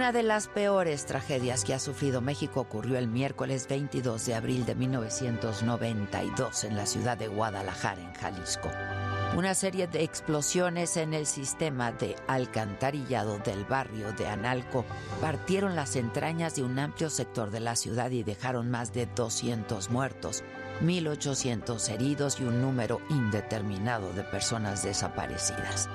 Una de las peores tragedias que ha sufrido México ocurrió el miércoles 22 de abril de 1992 en la ciudad de Guadalajara, en Jalisco. Una serie de explosiones en el sistema de alcantarillado del barrio de Analco partieron las entrañas de un amplio sector de la ciudad y dejaron más de 200 muertos, 1.800 heridos y un número indeterminado de personas desaparecidas.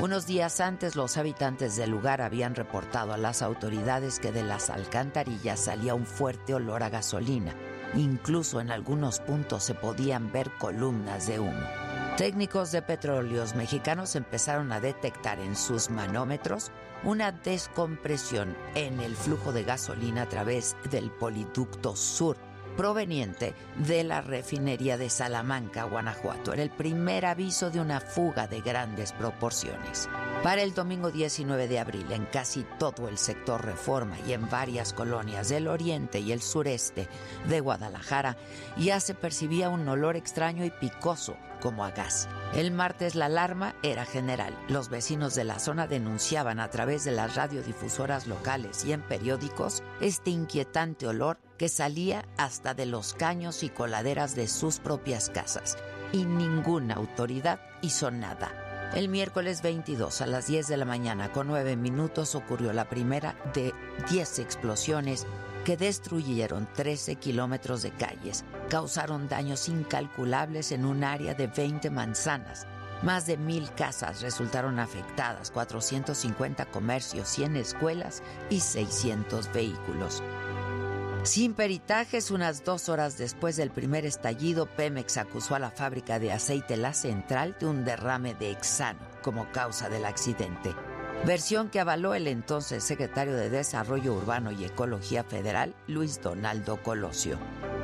Unos días antes los habitantes del lugar habían reportado a las autoridades que de las alcantarillas salía un fuerte olor a gasolina. Incluso en algunos puntos se podían ver columnas de humo. Técnicos de petróleos mexicanos empezaron a detectar en sus manómetros una descompresión en el flujo de gasolina a través del poliducto sur proveniente de la refinería de Salamanca, Guanajuato. Era el primer aviso de una fuga de grandes proporciones. Para el domingo 19 de abril, en casi todo el sector Reforma y en varias colonias del oriente y el sureste de Guadalajara, ya se percibía un olor extraño y picoso como a gas. El martes la alarma era general. Los vecinos de la zona denunciaban a través de las radiodifusoras locales y en periódicos este inquietante olor que salía hasta de los caños y coladeras de sus propias casas. Y ninguna autoridad hizo nada. El miércoles 22 a las 10 de la mañana con 9 minutos ocurrió la primera de 10 explosiones que destruyeron 13 kilómetros de calles, causaron daños incalculables en un área de 20 manzanas. Más de mil casas resultaron afectadas, 450 comercios, 100 escuelas y 600 vehículos. Sin peritajes, unas dos horas después del primer estallido, Pemex acusó a la fábrica de aceite La Central de un derrame de hexano como causa del accidente. Versión que avaló el entonces secretario de Desarrollo Urbano y Ecología Federal, Luis Donaldo Colosio.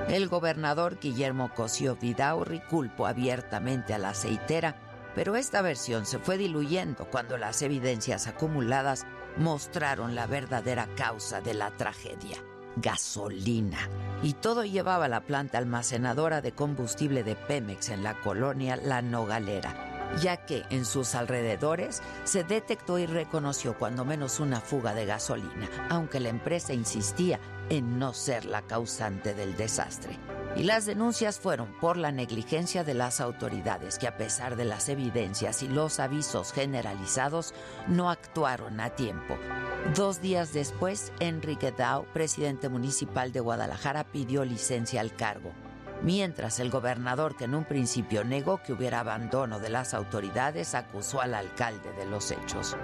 El gobernador Guillermo Cosío Vidaurri culpó abiertamente a la aceitera, pero esta versión se fue diluyendo cuando las evidencias acumuladas mostraron la verdadera causa de la tragedia gasolina. Y todo llevaba a la planta almacenadora de combustible de Pemex en la colonia La Nogalera, ya que en sus alrededores se detectó y reconoció cuando menos una fuga de gasolina, aunque la empresa insistía en no ser la causante del desastre. Y las denuncias fueron por la negligencia de las autoridades que a pesar de las evidencias y los avisos generalizados no actuaron a tiempo. Dos días después, Enrique Dao, presidente municipal de Guadalajara, pidió licencia al cargo, mientras el gobernador, que en un principio negó que hubiera abandono de las autoridades, acusó al alcalde de los hechos.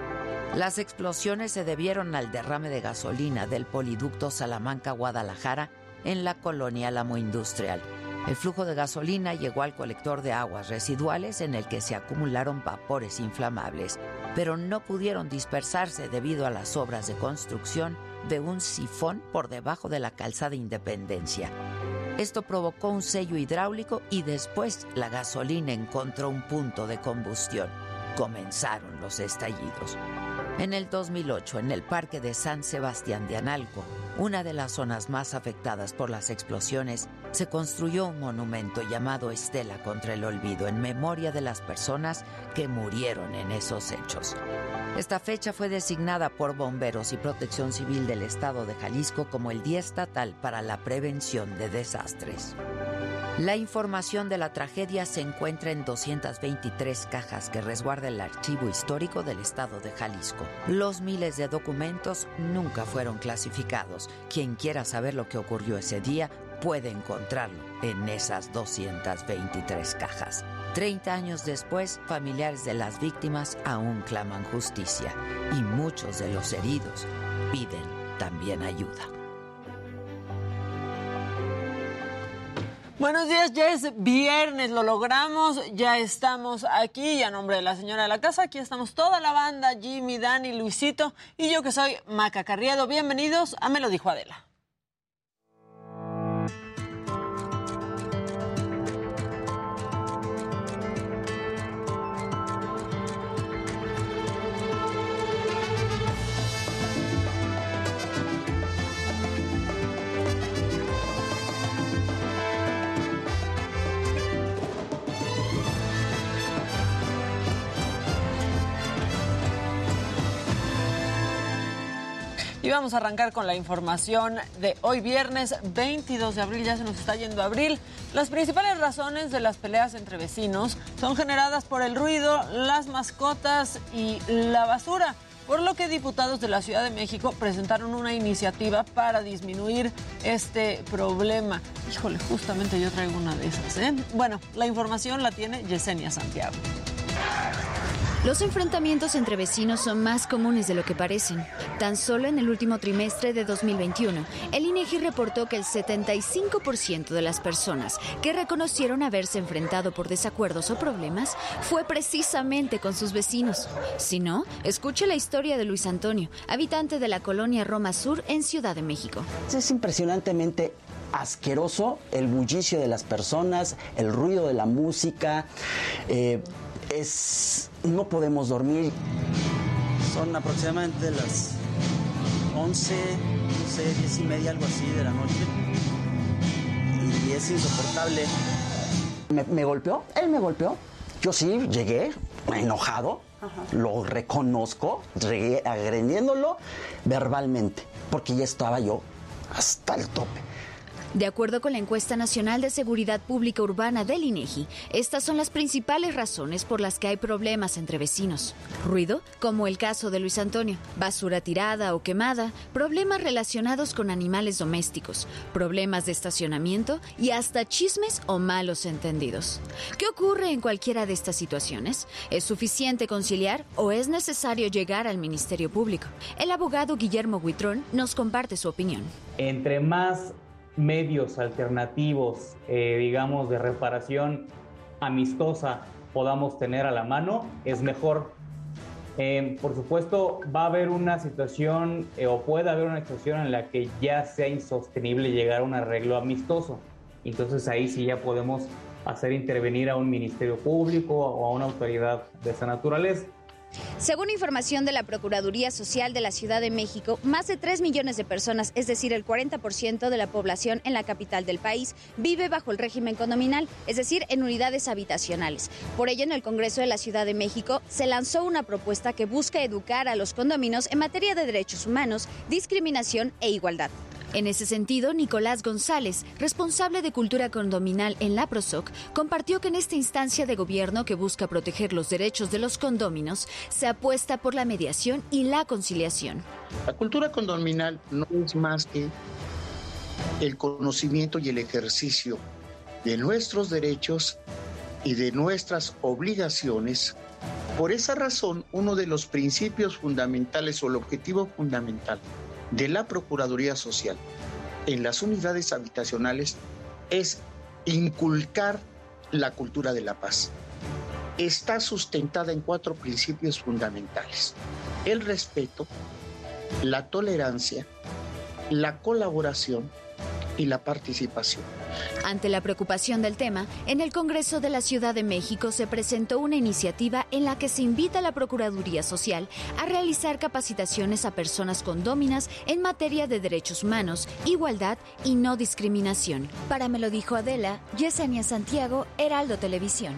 Las explosiones se debieron al derrame de gasolina del poliducto Salamanca-Guadalajara en la colonia Alamo Industrial. El flujo de gasolina llegó al colector de aguas residuales en el que se acumularon vapores inflamables, pero no pudieron dispersarse debido a las obras de construcción de un sifón por debajo de la calzada Independencia. Esto provocó un sello hidráulico y después la gasolina encontró un punto de combustión. Comenzaron los estallidos. En el 2008, en el Parque de San Sebastián de Analco, una de las zonas más afectadas por las explosiones, se construyó un monumento llamado Estela contra el Olvido en memoria de las personas que murieron en esos hechos. Esta fecha fue designada por bomberos y protección civil del estado de Jalisco como el Día Estatal para la Prevención de Desastres. La información de la tragedia se encuentra en 223 cajas que resguarda el archivo histórico del estado de Jalisco. Los miles de documentos nunca fueron clasificados. Quien quiera saber lo que ocurrió ese día puede encontrarlo en esas 223 cajas. Treinta años después, familiares de las víctimas aún claman justicia y muchos de los heridos piden también ayuda. Buenos días, ya es viernes, lo logramos, ya estamos aquí y a nombre de la señora de la casa, aquí estamos toda la banda, Jimmy, Dani, Luisito y yo que soy Maca Carriedo. Bienvenidos a Me lo dijo Adela. Vamos a arrancar con la información de hoy viernes 22 de abril, ya se nos está yendo abril. Las principales razones de las peleas entre vecinos son generadas por el ruido, las mascotas y la basura. Por lo que diputados de la Ciudad de México presentaron una iniciativa para disminuir este problema. Híjole, justamente yo traigo una de esas. ¿eh? Bueno, la información la tiene Yesenia Santiago. Los enfrentamientos entre vecinos son más comunes de lo que parecen. Tan solo en el último trimestre de 2021, el INEGI reportó que el 75% de las personas que reconocieron haberse enfrentado por desacuerdos o problemas fue precisamente con sus vecinos. Si no, escuche la historia de Luis Antonio, habitante de la colonia Roma Sur en Ciudad de México. Es impresionantemente asqueroso el bullicio de las personas, el ruido de la música. Eh, es no podemos dormir. Son aproximadamente las 11, no sé, 10 y media, algo así de la noche. Y es insoportable. Me, golpeó, él me golpeó. Yo sí llegué enojado, lo reconozco, agrediéndolo verbalmente, porque ya estaba yo hasta el tope. De acuerdo con la encuesta nacional de seguridad pública urbana del INEGI, estas son las principales razones por las que hay problemas entre vecinos. Ruido, como el caso de Luis Antonio, basura tirada o quemada, problemas relacionados con animales domésticos, problemas de estacionamiento y hasta chismes o malos entendidos. ¿Qué ocurre en cualquiera de estas situaciones? ¿Es suficiente conciliar o es necesario llegar al Ministerio Público? El abogado Guillermo Huitrón nos comparte su opinión. Entre más medios alternativos, eh, digamos, de reparación amistosa podamos tener a la mano, es mejor. Eh, por supuesto, va a haber una situación eh, o puede haber una situación en la que ya sea insostenible llegar a un arreglo amistoso. Entonces ahí sí ya podemos hacer intervenir a un ministerio público o a una autoridad de esa naturaleza. Según información de la Procuraduría Social de la Ciudad de México, más de 3 millones de personas, es decir, el 40% de la población en la capital del país, vive bajo el régimen condominal, es decir, en unidades habitacionales. Por ello, en el Congreso de la Ciudad de México se lanzó una propuesta que busca educar a los condominios en materia de derechos humanos, discriminación e igualdad. En ese sentido, Nicolás González, responsable de cultura condominal en la PROSOC, compartió que en esta instancia de gobierno que busca proteger los derechos de los condóminos, se apuesta por la mediación y la conciliación. La cultura condominal no es más que el conocimiento y el ejercicio de nuestros derechos y de nuestras obligaciones. Por esa razón, uno de los principios fundamentales o el objetivo fundamental de la Procuraduría Social en las unidades habitacionales es inculcar la cultura de la paz. Está sustentada en cuatro principios fundamentales. El respeto, la tolerancia, la colaboración y la participación. Ante la preocupación del tema, en el Congreso de la Ciudad de México se presentó una iniciativa en la que se invita a la Procuraduría Social a realizar capacitaciones a personas condóminas en materia de derechos humanos, igualdad y no discriminación. Para me lo dijo Adela, Yesenia Santiago, Heraldo Televisión.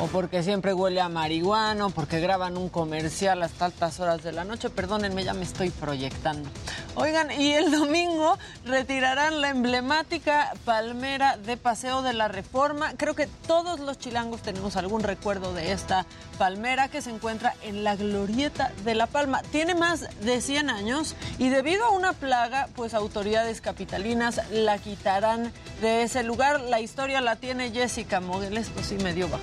O porque siempre huele a marihuana, porque graban un comercial hasta altas horas de la noche. Perdónenme, ya me estoy proyectando. Oigan, y el domingo retirarán la emblemática palmera de Paseo de la Reforma. Creo que todos los chilangos tenemos algún recuerdo de esta palmera que se encuentra en la glorieta de La Palma. Tiene más de 100 años y debido a una plaga, pues autoridades capitalinas la quitarán de ese lugar. La historia la tiene Jessica Mogel, esto sí me dio bajo.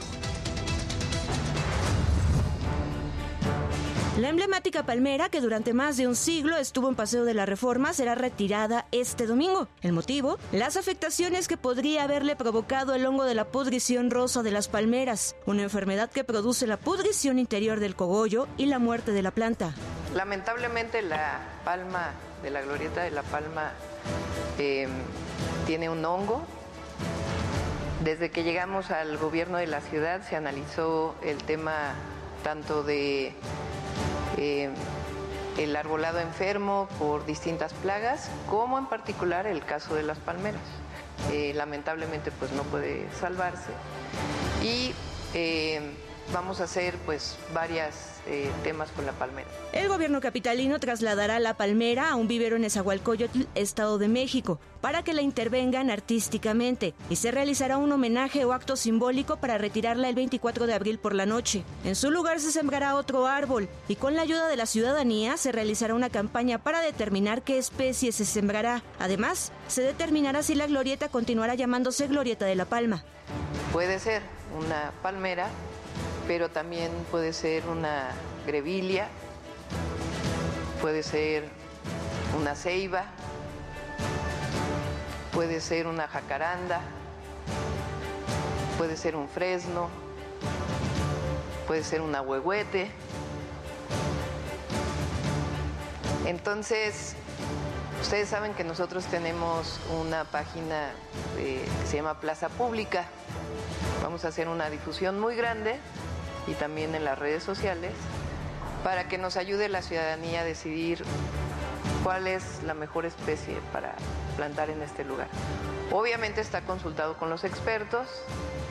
La emblemática palmera, que durante más de un siglo estuvo en Paseo de la Reforma, será retirada este domingo. El motivo, las afectaciones que podría haberle provocado el hongo de la pudrición rosa de las palmeras, una enfermedad que produce la pudrición interior del cogollo y la muerte de la planta. Lamentablemente la palma de la glorieta de la palma eh, tiene un hongo. Desde que llegamos al gobierno de la ciudad se analizó el tema tanto de eh, el arbolado enfermo por distintas plagas, como en particular el caso de las palmeras. Eh, lamentablemente pues no puede salvarse y eh, vamos a hacer pues varias eh, temas con la palmera. El gobierno capitalino trasladará la palmera a un vivero en Esahualcoyotl, Estado de México, para que la intervengan artísticamente y se realizará un homenaje o acto simbólico para retirarla el 24 de abril por la noche. En su lugar se sembrará otro árbol y con la ayuda de la ciudadanía se realizará una campaña para determinar qué especie se sembrará. Además, se determinará si la glorieta continuará llamándose Glorieta de la Palma. Puede ser una palmera pero también puede ser una grevilia, puede ser una ceiba, puede ser una jacaranda, puede ser un fresno, puede ser un ahuehuete. Entonces, ustedes saben que nosotros tenemos una página eh, que se llama Plaza Pública. Vamos a hacer una difusión muy grande y también en las redes sociales para que nos ayude la ciudadanía a decidir cuál es la mejor especie para plantar en este lugar. Obviamente está consultado con los expertos,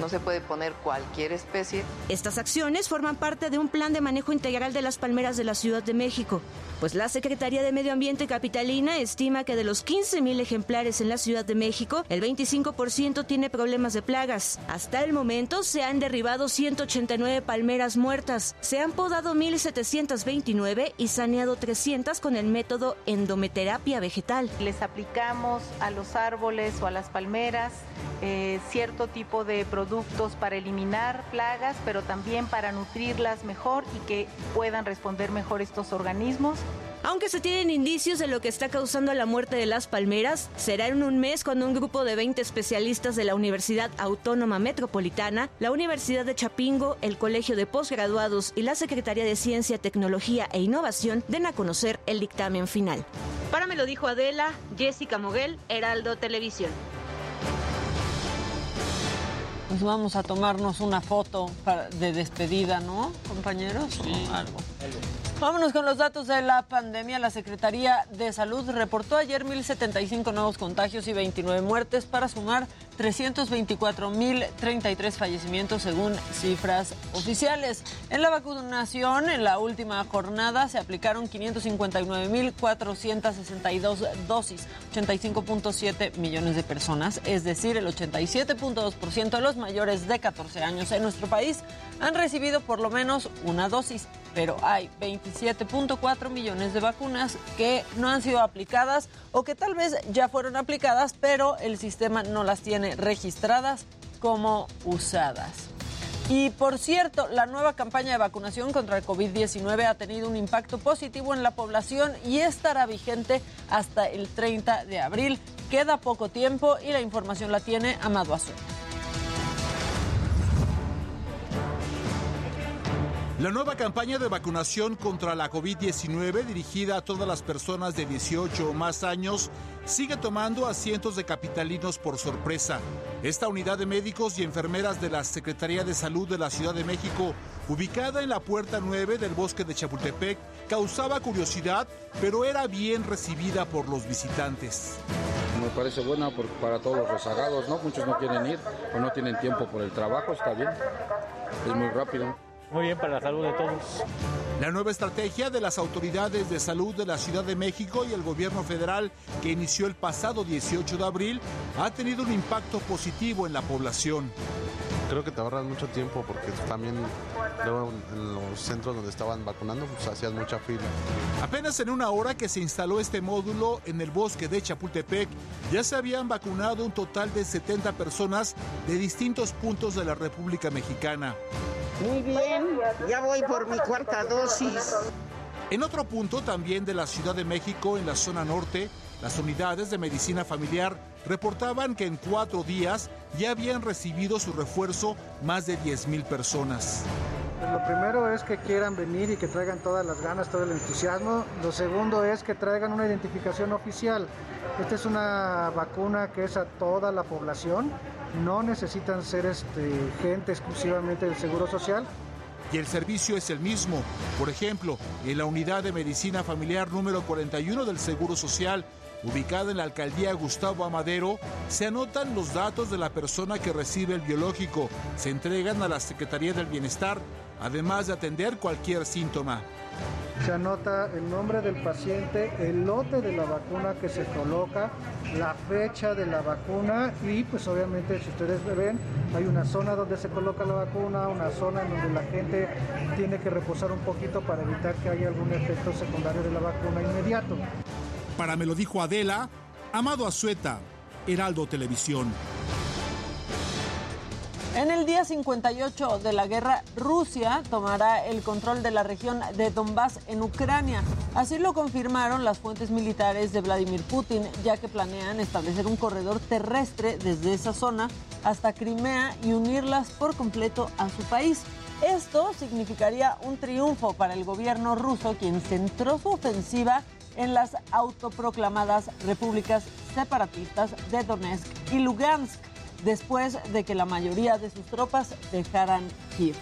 no se puede poner cualquier especie. Estas acciones forman parte de un plan de manejo integral de las palmeras de la Ciudad de México, pues la Secretaría de Medio Ambiente Capitalina estima que de los 15.000 ejemplares en la Ciudad de México, el 25% tiene problemas de plagas. Hasta el momento se han derribado 189 palmeras muertas, se han podado 1.729 y saneado 300 con el método endometerapia vegetal. Les aplicamos a los árboles o a las palmeras eh, cierto tipo de productos para eliminar plagas, pero también para nutrirlas mejor y que puedan responder mejor estos organismos. Aunque se tienen indicios de lo que está causando la muerte de las palmeras, será en un mes cuando un grupo de 20 especialistas de la Universidad Autónoma Metropolitana, la Universidad de Chapingo, el Colegio de Postgraduados y la Secretaría de Ciencia, Tecnología e Innovación den a conocer el dictamen final. Para me lo dijo Adela, Jessica Moguel, Heraldo Televisión. Pues vamos a tomarnos una foto de despedida, ¿no, compañeros? Sí. algo. Vámonos con los datos de la pandemia. La Secretaría de Salud reportó ayer 1.075 nuevos contagios y 29 muertes para sumar 324.033 fallecimientos según cifras oficiales. En la vacunación, en la última jornada se aplicaron 559.462 dosis, 85.7 millones de personas, es decir, el 87.2% de los mayores de 14 años en nuestro país han recibido por lo menos una dosis, pero hay 27.4 millones de vacunas que no han sido aplicadas o que tal vez ya fueron aplicadas, pero el sistema no las tiene registradas como usadas. Y por cierto, la nueva campaña de vacunación contra el COVID-19 ha tenido un impacto positivo en la población y estará vigente hasta el 30 de abril. Queda poco tiempo y la información la tiene Amado Azul. La nueva campaña de vacunación contra la COVID-19 dirigida a todas las personas de 18 o más años sigue tomando a cientos de capitalinos por sorpresa. Esta unidad de médicos y enfermeras de la Secretaría de Salud de la Ciudad de México, ubicada en la puerta 9 del bosque de Chapultepec, causaba curiosidad, pero era bien recibida por los visitantes. Me parece buena para todos los rezagados, ¿no? Muchos no quieren ir o no tienen tiempo por el trabajo, está bien. es muy rápido. Muy bien para la salud de todos. La nueva estrategia de las autoridades de salud de la Ciudad de México y el gobierno federal que inició el pasado 18 de abril ha tenido un impacto positivo en la población. Creo que te ahorras mucho tiempo porque también luego en los centros donde estaban vacunando pues hacían mucha fila. Apenas en una hora que se instaló este módulo en el bosque de Chapultepec, ya se habían vacunado un total de 70 personas de distintos puntos de la República Mexicana. Muy bien, ya voy por mi cuarta dosis. En otro punto también de la Ciudad de México, en la zona norte, las unidades de medicina familiar reportaban que en cuatro días ya habían recibido su refuerzo más de 10 mil personas. Pues lo primero es que quieran venir y que traigan todas las ganas, todo el entusiasmo. Lo segundo es que traigan una identificación oficial. Esta es una vacuna que es a toda la población. No necesitan ser este, gente exclusivamente del Seguro Social. Y el servicio es el mismo. Por ejemplo, en la unidad de medicina familiar número 41 del Seguro Social, ubicada en la alcaldía Gustavo Amadero, se anotan los datos de la persona que recibe el biológico, se entregan a la Secretaría del Bienestar, además de atender cualquier síntoma. Se anota el nombre del paciente, el lote de la vacuna que se coloca, la fecha de la vacuna y pues obviamente si ustedes ven hay una zona donde se coloca la vacuna, una zona en donde la gente tiene que reposar un poquito para evitar que haya algún efecto secundario de la vacuna inmediato. Para me lo dijo Adela, Amado Azueta, Heraldo Televisión. En el día 58 de la guerra, Rusia tomará el control de la región de Donbass en Ucrania. Así lo confirmaron las fuentes militares de Vladimir Putin, ya que planean establecer un corredor terrestre desde esa zona hasta Crimea y unirlas por completo a su país. Esto significaría un triunfo para el gobierno ruso, quien centró su ofensiva en las autoproclamadas repúblicas separatistas de Donetsk y Lugansk después de que la mayoría de sus tropas dejaran Kiev.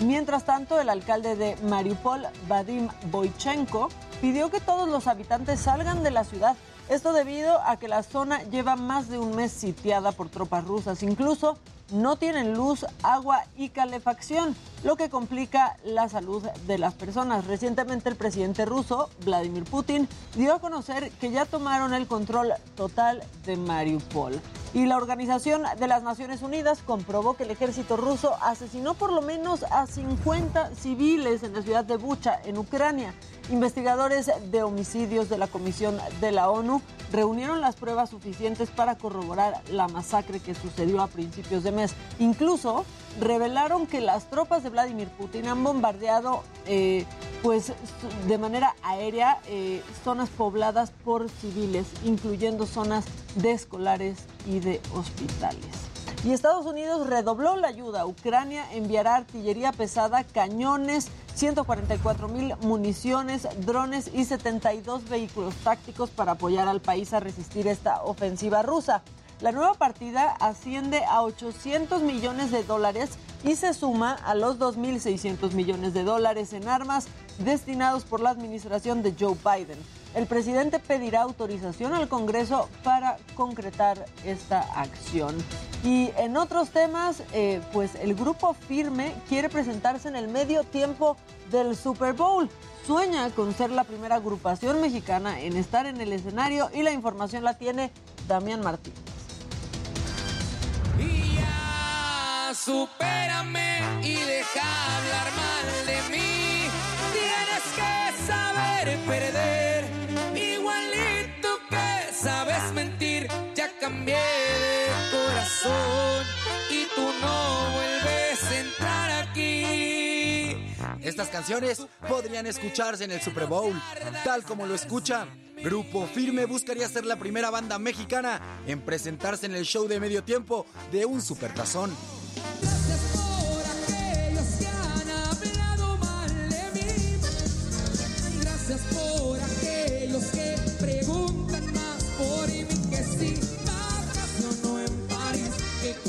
Mientras tanto, el alcalde de Mariupol, Vadim Boychenko, pidió que todos los habitantes salgan de la ciudad. Esto debido a que la zona lleva más de un mes sitiada por tropas rusas. Incluso no tienen luz, agua y calefacción, lo que complica la salud de las personas. Recientemente el presidente ruso, Vladimir Putin, dio a conocer que ya tomaron el control total de Mariupol. Y la Organización de las Naciones Unidas comprobó que el ejército ruso asesinó por lo menos a 50 civiles en la ciudad de Bucha, en Ucrania. Investigadores de homicidios de la Comisión de la ONU reunieron las pruebas suficientes para corroborar la masacre que sucedió a principios de mes. Incluso revelaron que las tropas de Vladimir Putin han bombardeado eh, pues, de manera aérea eh, zonas pobladas por civiles, incluyendo zonas de escolares y de hospitales. Y Estados Unidos redobló la ayuda. Ucrania enviará artillería pesada, cañones, 144 mil municiones, drones y 72 vehículos tácticos para apoyar al país a resistir esta ofensiva rusa. La nueva partida asciende a 800 millones de dólares y se suma a los 2.600 millones de dólares en armas destinados por la administración de Joe Biden. El presidente pedirá autorización al Congreso para concretar esta acción. Y en otros temas, eh, pues el grupo Firme quiere presentarse en el medio tiempo del Super Bowl. Sueña con ser la primera agrupación mexicana en estar en el escenario y la información la tiene Damián Martínez. Supérame y deja hablar mal de mí. Tienes que saber perder, igualito que sabes mentir. Ya cambié de corazón y tú no vuelves a entrar aquí. Estas canciones podrían escucharse en el Super Bowl, tal como lo escuchan. Grupo Firme buscaría ser la primera banda mexicana en presentarse en el show de medio tiempo de un supertazón. por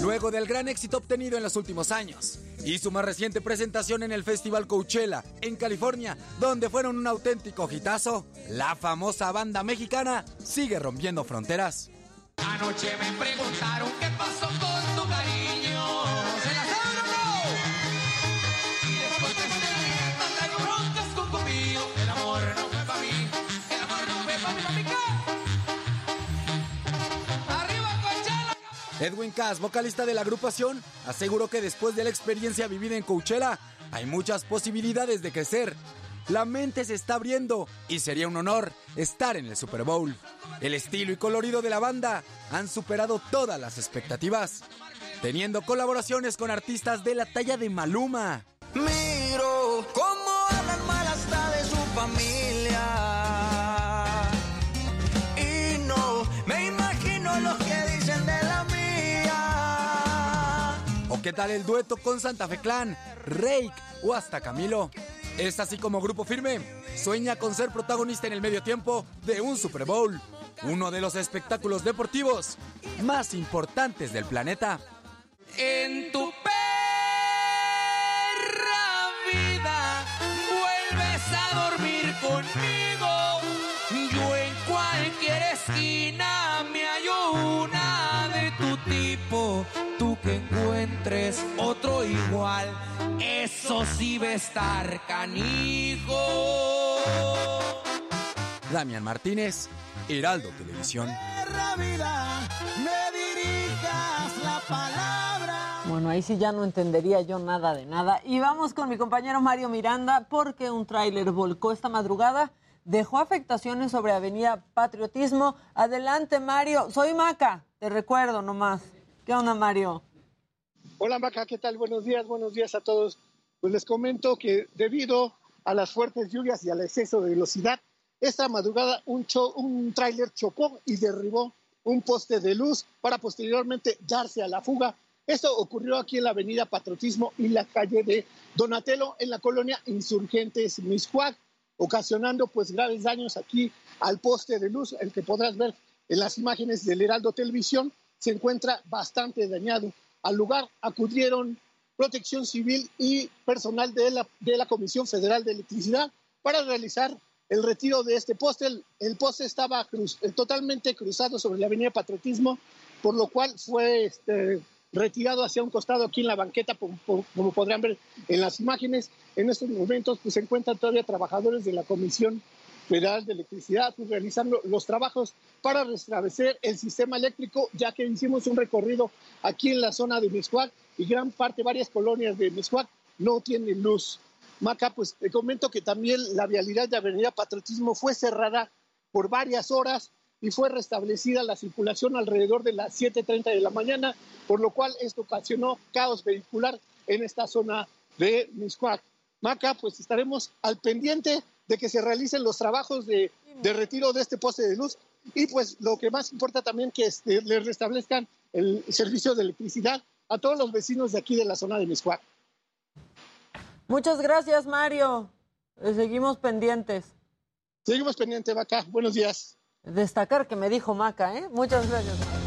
Luego del gran éxito obtenido en los últimos años y su más reciente presentación en el Festival Coachella en California, donde fueron un auténtico hitazo, la famosa banda mexicana sigue rompiendo fronteras. Anoche me preguntaron qué pasó con tu cariño. ¿Se la Edwin Cass, vocalista de la agrupación, aseguró que después de la experiencia vivida en Coachella, hay muchas posibilidades de crecer. La mente se está abriendo y sería un honor estar en el Super Bowl. El estilo y colorido de la banda han superado todas las expectativas, teniendo colaboraciones con artistas de la talla de Maluma. Miro cómo hablan mal hasta de su familia. Qué tal el dueto con Santa Fe Clan, Rake o hasta Camilo? Es así como Grupo Firme sueña con ser protagonista en el medio tiempo de un Super Bowl, uno de los espectáculos deportivos más importantes del planeta. En tu perra vida vuelves a dormir conmigo. Encuentres otro igual, eso sí va a estar canijo. Damián Martínez, Heraldo Televisión. Vida, me dirijas la palabra. Bueno, ahí sí ya no entendería yo nada de nada. Y vamos con mi compañero Mario Miranda, porque un tráiler volcó esta madrugada, dejó afectaciones sobre Avenida Patriotismo. Adelante, Mario. Soy Maca, te recuerdo nomás. ¿Qué onda, Mario? Hola Maca, ¿qué tal? Buenos días, buenos días a todos. Pues les comento que debido a las fuertes lluvias y al exceso de velocidad, esta madrugada un, cho- un tráiler chocó y derribó un poste de luz para posteriormente darse a la fuga. Esto ocurrió aquí en la avenida Patriotismo y la calle de Donatello en la colonia Insurgentes Miscuac, ocasionando pues graves daños aquí al poste de luz, el que podrás ver en las imágenes del Heraldo Televisión, se encuentra bastante dañado. Al lugar acudieron Protección Civil y personal de la, de la Comisión Federal de Electricidad para realizar el retiro de este poste. El, el poste estaba cruz- eh, totalmente cruzado sobre la avenida Patriotismo, por lo cual fue este, retirado hacia un costado aquí en la banqueta, como, como- podrán ver en las imágenes. En estos momentos pues, se encuentran todavía trabajadores de la Comisión Federal de Electricidad pues, realizando los trabajos para restablecer el sistema eléctrico, ya que hicimos un recorrido aquí en la zona de Miscuac y gran parte, varias colonias de Miscuac no tienen luz. Maca, pues te comento que también la vialidad de Avenida Patriotismo fue cerrada por varias horas y fue restablecida la circulación alrededor de las 7.30 de la mañana, por lo cual esto ocasionó caos vehicular en esta zona de Miscuac. Maca, pues estaremos al pendiente de que se realicen los trabajos de, de retiro de este poste de luz y pues lo que más importa también que este, le restablezcan el servicio de electricidad a todos los vecinos de aquí de la zona de Miscuac. Muchas gracias, Mario. Eh, Seguimos pendientes. Seguimos pendientes, Maca. Buenos días. Destacar que me dijo Maca, ¿eh? Muchas gracias.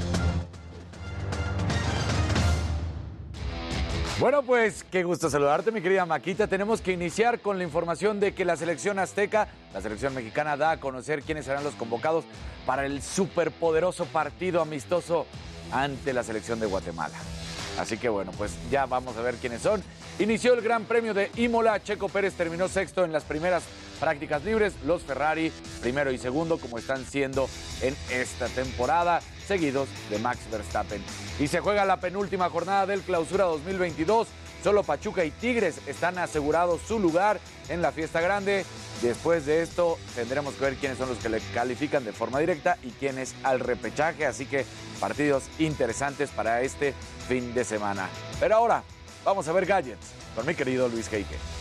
Bueno, pues qué gusto saludarte, mi querida Maquita. Tenemos que iniciar con la información de que la selección azteca, la selección mexicana, da a conocer quiénes serán los convocados para el superpoderoso partido amistoso ante la selección de Guatemala. Así que bueno, pues ya vamos a ver quiénes son. Inició el Gran Premio de Imola. Checo Pérez terminó sexto en las primeras prácticas libres. Los Ferrari, primero y segundo, como están siendo en esta temporada, seguidos de Max Verstappen. Y se juega la penúltima jornada del Clausura 2022. Solo Pachuca y Tigres están asegurados su lugar en la fiesta grande. Después de esto tendremos que ver quiénes son los que le califican de forma directa y quiénes al repechaje. Así que partidos interesantes para este fin de semana. Pero ahora vamos a ver gadgets con mi querido Luis Heike.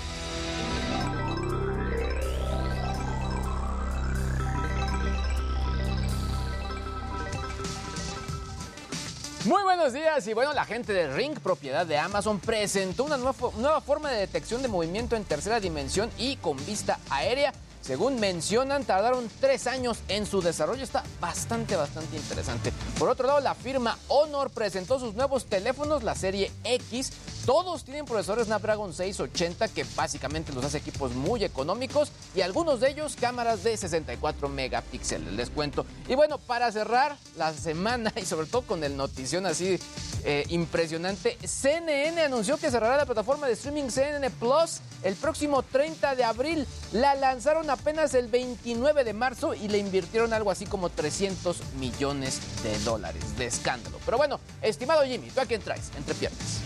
Muy buenos días y bueno, la gente de Ring, propiedad de Amazon, presentó una nueva, nueva forma de detección de movimiento en tercera dimensión y con vista aérea. Según mencionan, tardaron tres años en su desarrollo. Está bastante, bastante interesante. Por otro lado, la firma Honor presentó sus nuevos teléfonos, la serie X. Todos tienen procesadores Snapdragon 680 que básicamente los hace equipos muy económicos y algunos de ellos cámaras de 64 megapíxeles, les cuento. Y bueno, para cerrar la semana y sobre todo con el notición así eh, impresionante, CNN anunció que cerrará la plataforma de streaming CNN Plus el próximo 30 de abril. La lanzaron apenas el 29 de marzo y le invirtieron algo así como 300 millones de dólares de escándalo. Pero bueno, estimado Jimmy, ¿tú a quién traes entre piernas?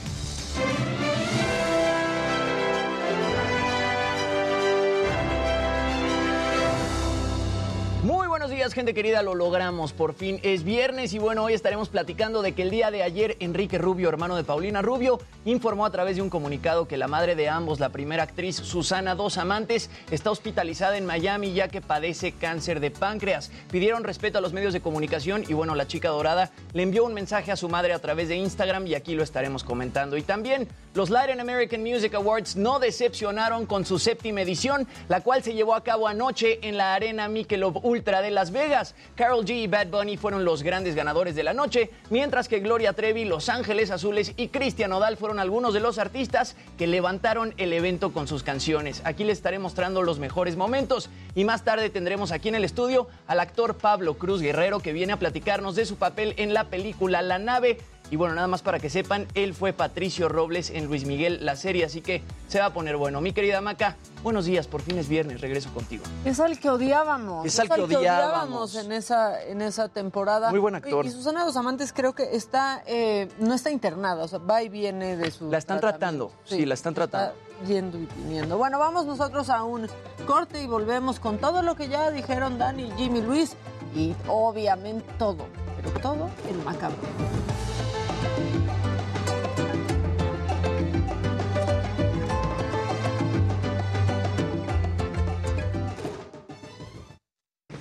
Muy buenos días, gente querida, lo logramos. Por fin es viernes y bueno, hoy estaremos platicando de que el día de ayer Enrique Rubio, hermano de Paulina Rubio, informó a través de un comunicado que la madre de ambos, la primera actriz Susana Dos Amantes, está hospitalizada en Miami ya que padece cáncer de páncreas. Pidieron respeto a los medios de comunicación y bueno, la chica dorada le envió un mensaje a su madre a través de Instagram y aquí lo estaremos comentando. Y también los Latin American Music Awards no decepcionaron con su séptima edición, la cual se llevó a cabo anoche en la Arena Michelob Ultra de Las Vegas. Carol G y Bad Bunny fueron los grandes ganadores de la noche, mientras que Gloria Trevi, Los Ángeles Azules y Cristian Odal fueron algunos de los artistas que levantaron el evento con sus canciones. Aquí les estaré mostrando los mejores momentos y más tarde tendremos aquí en el estudio al actor Pablo Cruz Guerrero que viene a platicarnos de su papel en la película La Nave. Y bueno, nada más para que sepan, él fue Patricio Robles en Luis Miguel, la serie, así que se va a poner bueno. Mi querida Maca, buenos días, por fin es viernes, regreso contigo. Es al que odiábamos. Es al que odiábamos. en esa, en esa temporada. Muy buen actor. Y, y Susana Dos Amantes creo que está, eh, no está internada, o sea, va y viene de su. La están tratando, sí, la están tratando. Está yendo y viniendo. Bueno, vamos nosotros a un corte y volvemos con todo lo que ya dijeron Dani, Jimmy, Luis y obviamente todo, pero todo en macabro.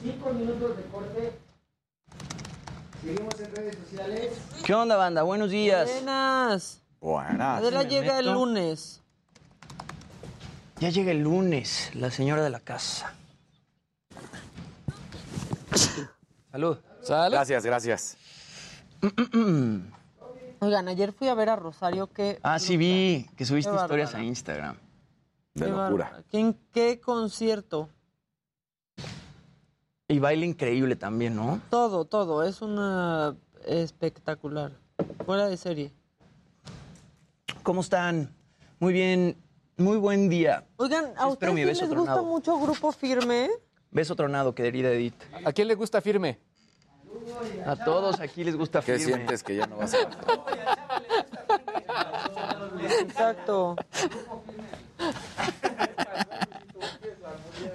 Cinco minutos de corte. Seguimos en redes sociales. ¿Qué onda, banda? Buenos días. Buenas. Buenas. Adela me llega el lunes. Ya llega el lunes, la señora de la casa. Salud. Gracias, gracias. Oigan, ayer fui a ver a Rosario que... Ah, sí vi que subiste historias a Instagram. De Qué locura. bárbara. ¿Qué, en qué concierto? Y baile increíble también, ¿no? Todo, todo. Es una espectacular. Fuera de serie. ¿Cómo están? Muy bien, muy buen día. Oigan, ¿a ustedes sí les gusta tronado. mucho Grupo Firme? Beso tronado, querida Edith. ¿A quién le gusta firme? A todos aquí les gusta ¿Qué firme. sientes que ya no vas a Exacto.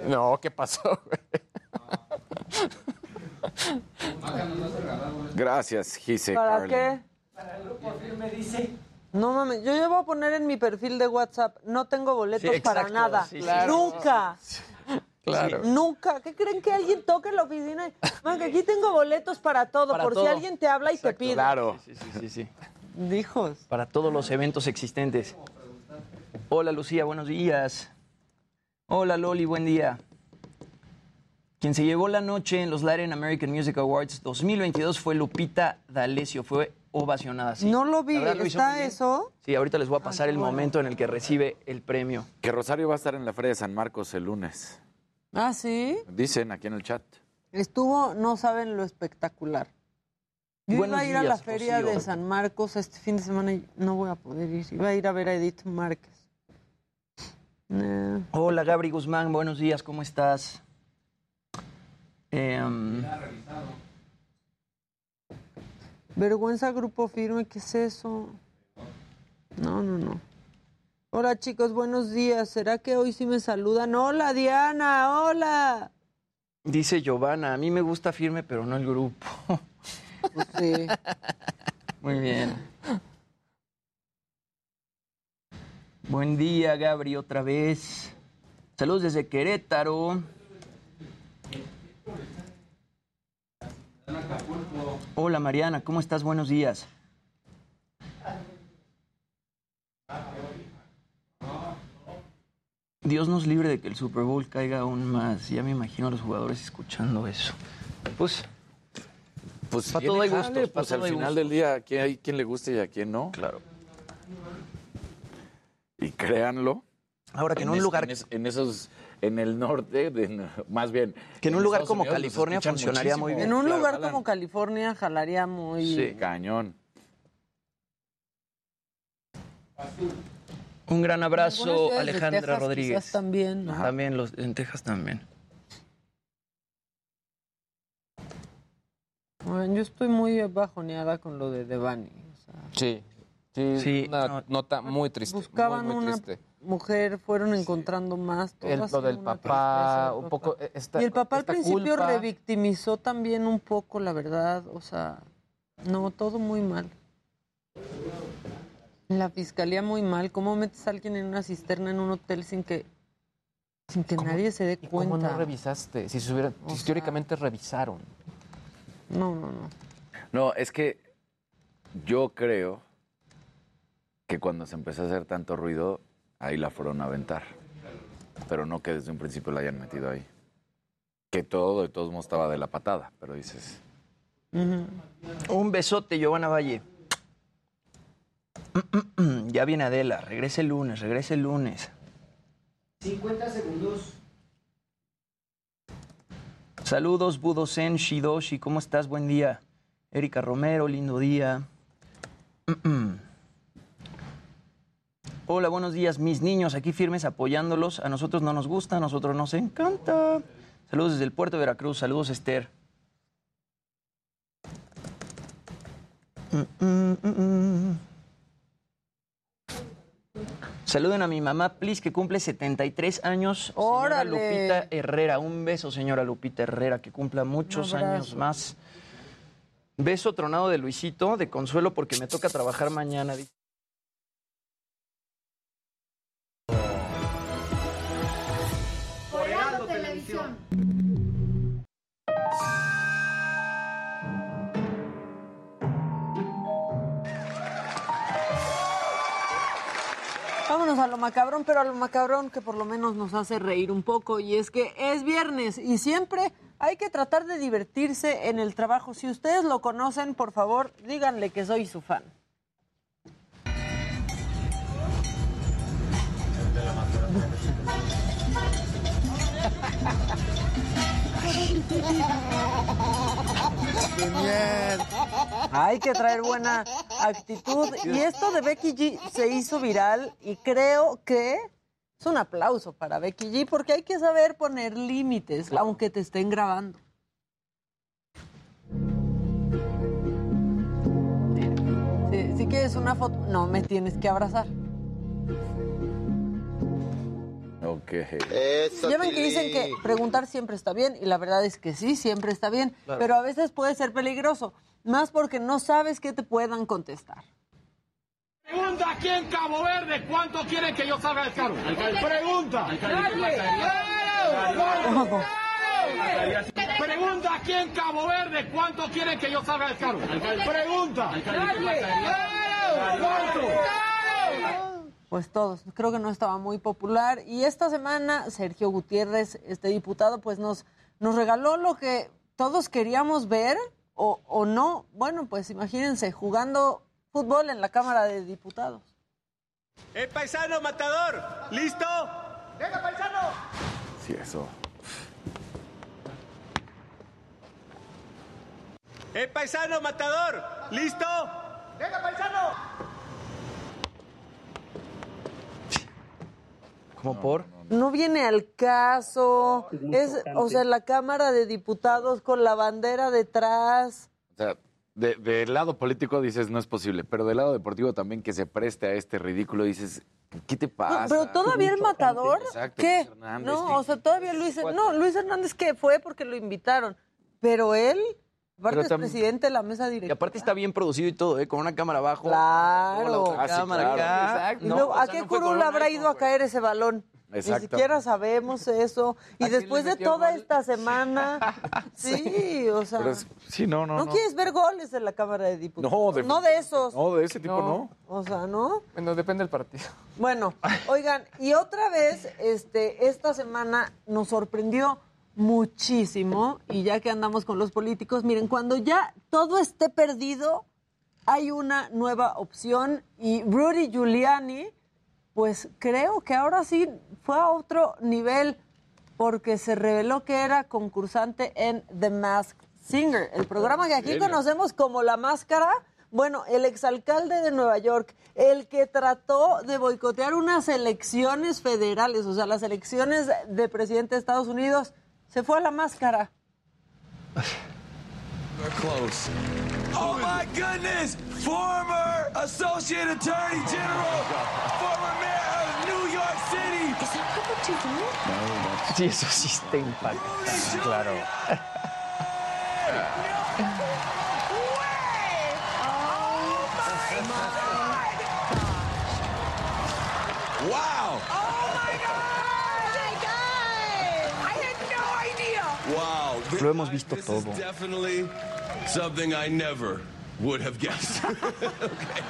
No, ¿qué pasó? Gracias, Gise. ¿Para Carlin. qué? No mames, yo ya voy a poner en mi perfil de WhatsApp, no tengo boletos Sí, para exacto, nada. sí. Claro. Nunca. Claro. Nunca. ¿Qué creen que alguien toque en la oficina? Man, que aquí tengo boletos para todo, Para por todo. si alguien te habla y te pide. Claro. Sí, sí, sí, sí. Dijos. Para todos los eventos existentes. Hola Lucía, buenos días. Hola Loli, buen día. Quien se llevó la noche en los Latin American Music Awards 2022 fue Lupita D'Alessio. Fue ovacionada. sí. No lo vi. Verdad, lo ¿Está eso? Sí, ahorita les voy a pasar el bueno. momento en el que recibe el premio. Que Rosario va a estar en la Feria de San Marcos el lunes. Ah, sí. Dicen aquí en el chat. Estuvo, no saben lo espectacular. Yo Buenos iba a ir a la feria Rocío. de San Marcos este fin de semana y no voy a poder ir. Iba a ir a ver a Edith Márquez. Nah. Hola Gabri Guzmán, buenos días, ¿cómo estás? Em, Vergüenza Grupo Firme, ¿qué es eso? No, no, no. Hola chicos, buenos días. ¿Será que hoy sí me saludan? Hola Diana, hola. dice Giovanna, a mí me gusta firme, pero no el grupo. Pues sí. Muy bien. Buen día, Gabri, otra vez. Saludos desde Querétaro. Hola, Mariana, ¿cómo estás? Buenos días. Dios nos libre de que el Super Bowl caiga aún más. Ya me imagino a los jugadores escuchando eso. Pues, Pues Pa' tiene todo hay pa' pues al final del día aquí hay quien le guste y a quien no. claro. Y créanlo. Ahora que en un es- lugar en, es- en esos, en el norte, de, más bien. Que en un lugar como California funcionaría muy bien. En un lugar como California jalaría muy. Sí, cañón. Un gran abrazo, Alejandra Texas, Rodríguez. También, ¿no? también los, en Texas también. Bueno, yo estoy muy bajoneada con lo de Devani. Sí, sí, sí, una nota muy triste. Buscaban. Una mujer, fueron encontrando más. todo El- lo del papá, un poco, eh, esta- y el papá al principio culpa. revictimizó también un poco, la verdad. O sea, no, todo muy mal. La fiscalía muy mal. ¿Cómo metes a alguien en una cisterna en un hotel sin que, sin que nadie se dé ¿Y cuenta? ¿Cómo no revisaste? Si, se hubiera- si sea- teóricamente revisaron. No, no, no. No, es que yo creo que cuando se empezó a hacer tanto ruido, ahí la fueron a aventar. Pero no que desde un principio la hayan metido ahí. Que todo, de todos modos, estaba de la patada, pero dices... Un besote, Giovanna Valle. Ya viene Adela, regrese el lunes, regrese el lunes. 50 segundos. Saludos, Budosen Shidoshi, ¿cómo estás? Buen día. Erika Romero, lindo día. Hola, buenos días, mis niños, aquí firmes apoyándolos. A nosotros no nos gusta, a nosotros nos encanta. Saludos desde el puerto de Veracruz, saludos Esther. Mm, mm, mm, mm. Saluden a mi mamá, please, que cumple 73 años. Señora ¡Órale! Lupita Herrera. Un beso, señora Lupita Herrera, que cumpla muchos años más. Beso tronado de Luisito, de consuelo, porque me toca trabajar mañana. A lo macabrón, pero a lo macabrón que por lo menos nos hace reír un poco. Y es que es viernes y siempre hay que tratar de divertirse en el trabajo. Si ustedes lo conocen, por favor, díganle que soy su fan. Hay que traer buena actitud. Y esto de Becky G se hizo viral y creo que es un aplauso para Becky G porque hay que saber poner límites, aunque te estén grabando. Si, si quieres una foto, no me tienes que abrazar. Ok. Ya ven que dicen que preguntar siempre está bien y la verdad es que sí, siempre está bien, Claro. pero a veces puede ser peligroso, más porque no sabes qué te puedan contestar. Pregunta aquí en Cabo Verde cuánto quieren que yo salga del carro. Pregunta. Pregunta aquí en Cabo Verde cuánto quieren que yo salga del carro. Pregunta. Pues todos, creo que no estaba muy popular. Y esta semana Sergio Gutiérrez, este diputado, pues nos, nos regaló lo que todos queríamos ver o, o no. Bueno, pues imagínense, jugando fútbol en la Cámara de Diputados. ¡Eh, paisano matador! ¿Listo? ¡Venga, paisano! Sí, eso. ¡Eh, paisano matador! ¿Listo? ¡Venga, paisano! ¿Cómo por? No viene al caso. Es o sea, la Cámara de Diputados con la bandera detrás. O sea, de- del lado político dices no es posible, pero del lado deportivo también que se preste a este ridículo dices, ¿qué te No, pasa? pero todavía el matador, Exacto, ¿qué? Luis Hernández, no, ¿qué? o sea, todavía Luis, no, Luis Hernández que fue porque lo invitaron, pero él, aparte es presidente de la mesa Y directiva. aparte está bien producido y todo, ¿eh? Con una cámara abajo. Claro. luego la otra cámara claro. acá. Exacto. Y No, ¿a qué curul con habrá ido a caer ese balón? Ni Exacto. siquiera sabemos eso. Y ¿A quién después de toda gol? esta semana, sí, o sea, Pero es- sí, no, no, ¿no, no. quieres ver goles en la Cámara de Diputados? No, de- no de esos. No, de ese tipo no. O sea, ¿no? Bueno, depende del partido. Bueno, oigan, y otra vez, este, esta semana nos sorprendió muchísimo, y ya que andamos con los políticos, miren, cuando ya todo esté perdido, hay una nueva opción, y Rudy Giuliani, pues creo que ahora sí fue a otro nivel, porque se reveló que era concursante en The Masked Singer, el programa que aquí conocemos como La Máscara. Bueno, el exalcalde de Nueva York, el que trató de boicotear unas elecciones federales, o sea, las elecciones de presidente de Estados Unidos, se fue a la máscara. We're close. Oh my goodness! Former Associate Attorney General, former Mayor of New York City. Is that Papa Duvall? Sí, eso sí está impactante. Claro. Lo hemos visto todo. Something I never would have guessed. okay.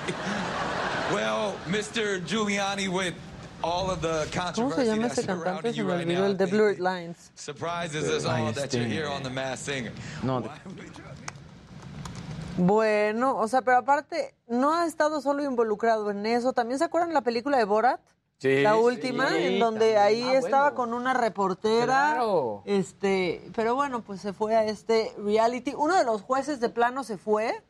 Well, Mr. Giuliani, with all of the ¿Cómo se controversy that's ese cantante? surrounding Se you right now, think Blurred Lines. surprises us all that you're este- here on The Masked Singer. No, Bueno, o sea, pero aparte, no ha estado solo involucrado en eso. ¿También se acuerdan la película de Borat? Sí, la última, sí, en donde también. ahí Ah, estaba bueno. con una reportera. Claro. Este, pero bueno, pues se fue a este reality. Uno de los jueces de plano se fue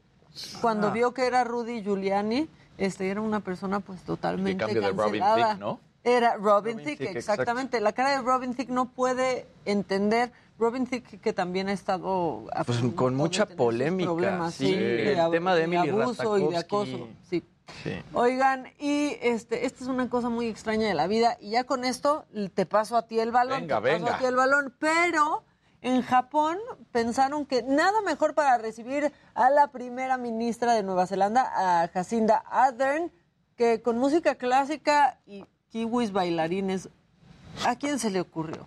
cuando Ah. vio que era Rudy Giuliani. Este era una persona pues totalmente cambio de Robin cancelada. Thicke, ¿no? Era Robin, Robin Thicke, Thicke, exactamente. La cara de Robin Thicke no puede entender. Robin Thicke que también ha estado Pues con mucha polémica. sí, de el tema de Emily abuso y de acoso. Sí. Sí. Oigan, y este, esta es una cosa muy extraña de la vida, y ya con esto te paso a ti el balón, Venga, te paso venga. a ti el balón, pero en Japón pensaron que nada mejor para recibir a la primera ministra de Nueva Zelanda, a Jacinda Ardern, que con música clásica y kiwis bailarines, ¿a quién se le ocurrió?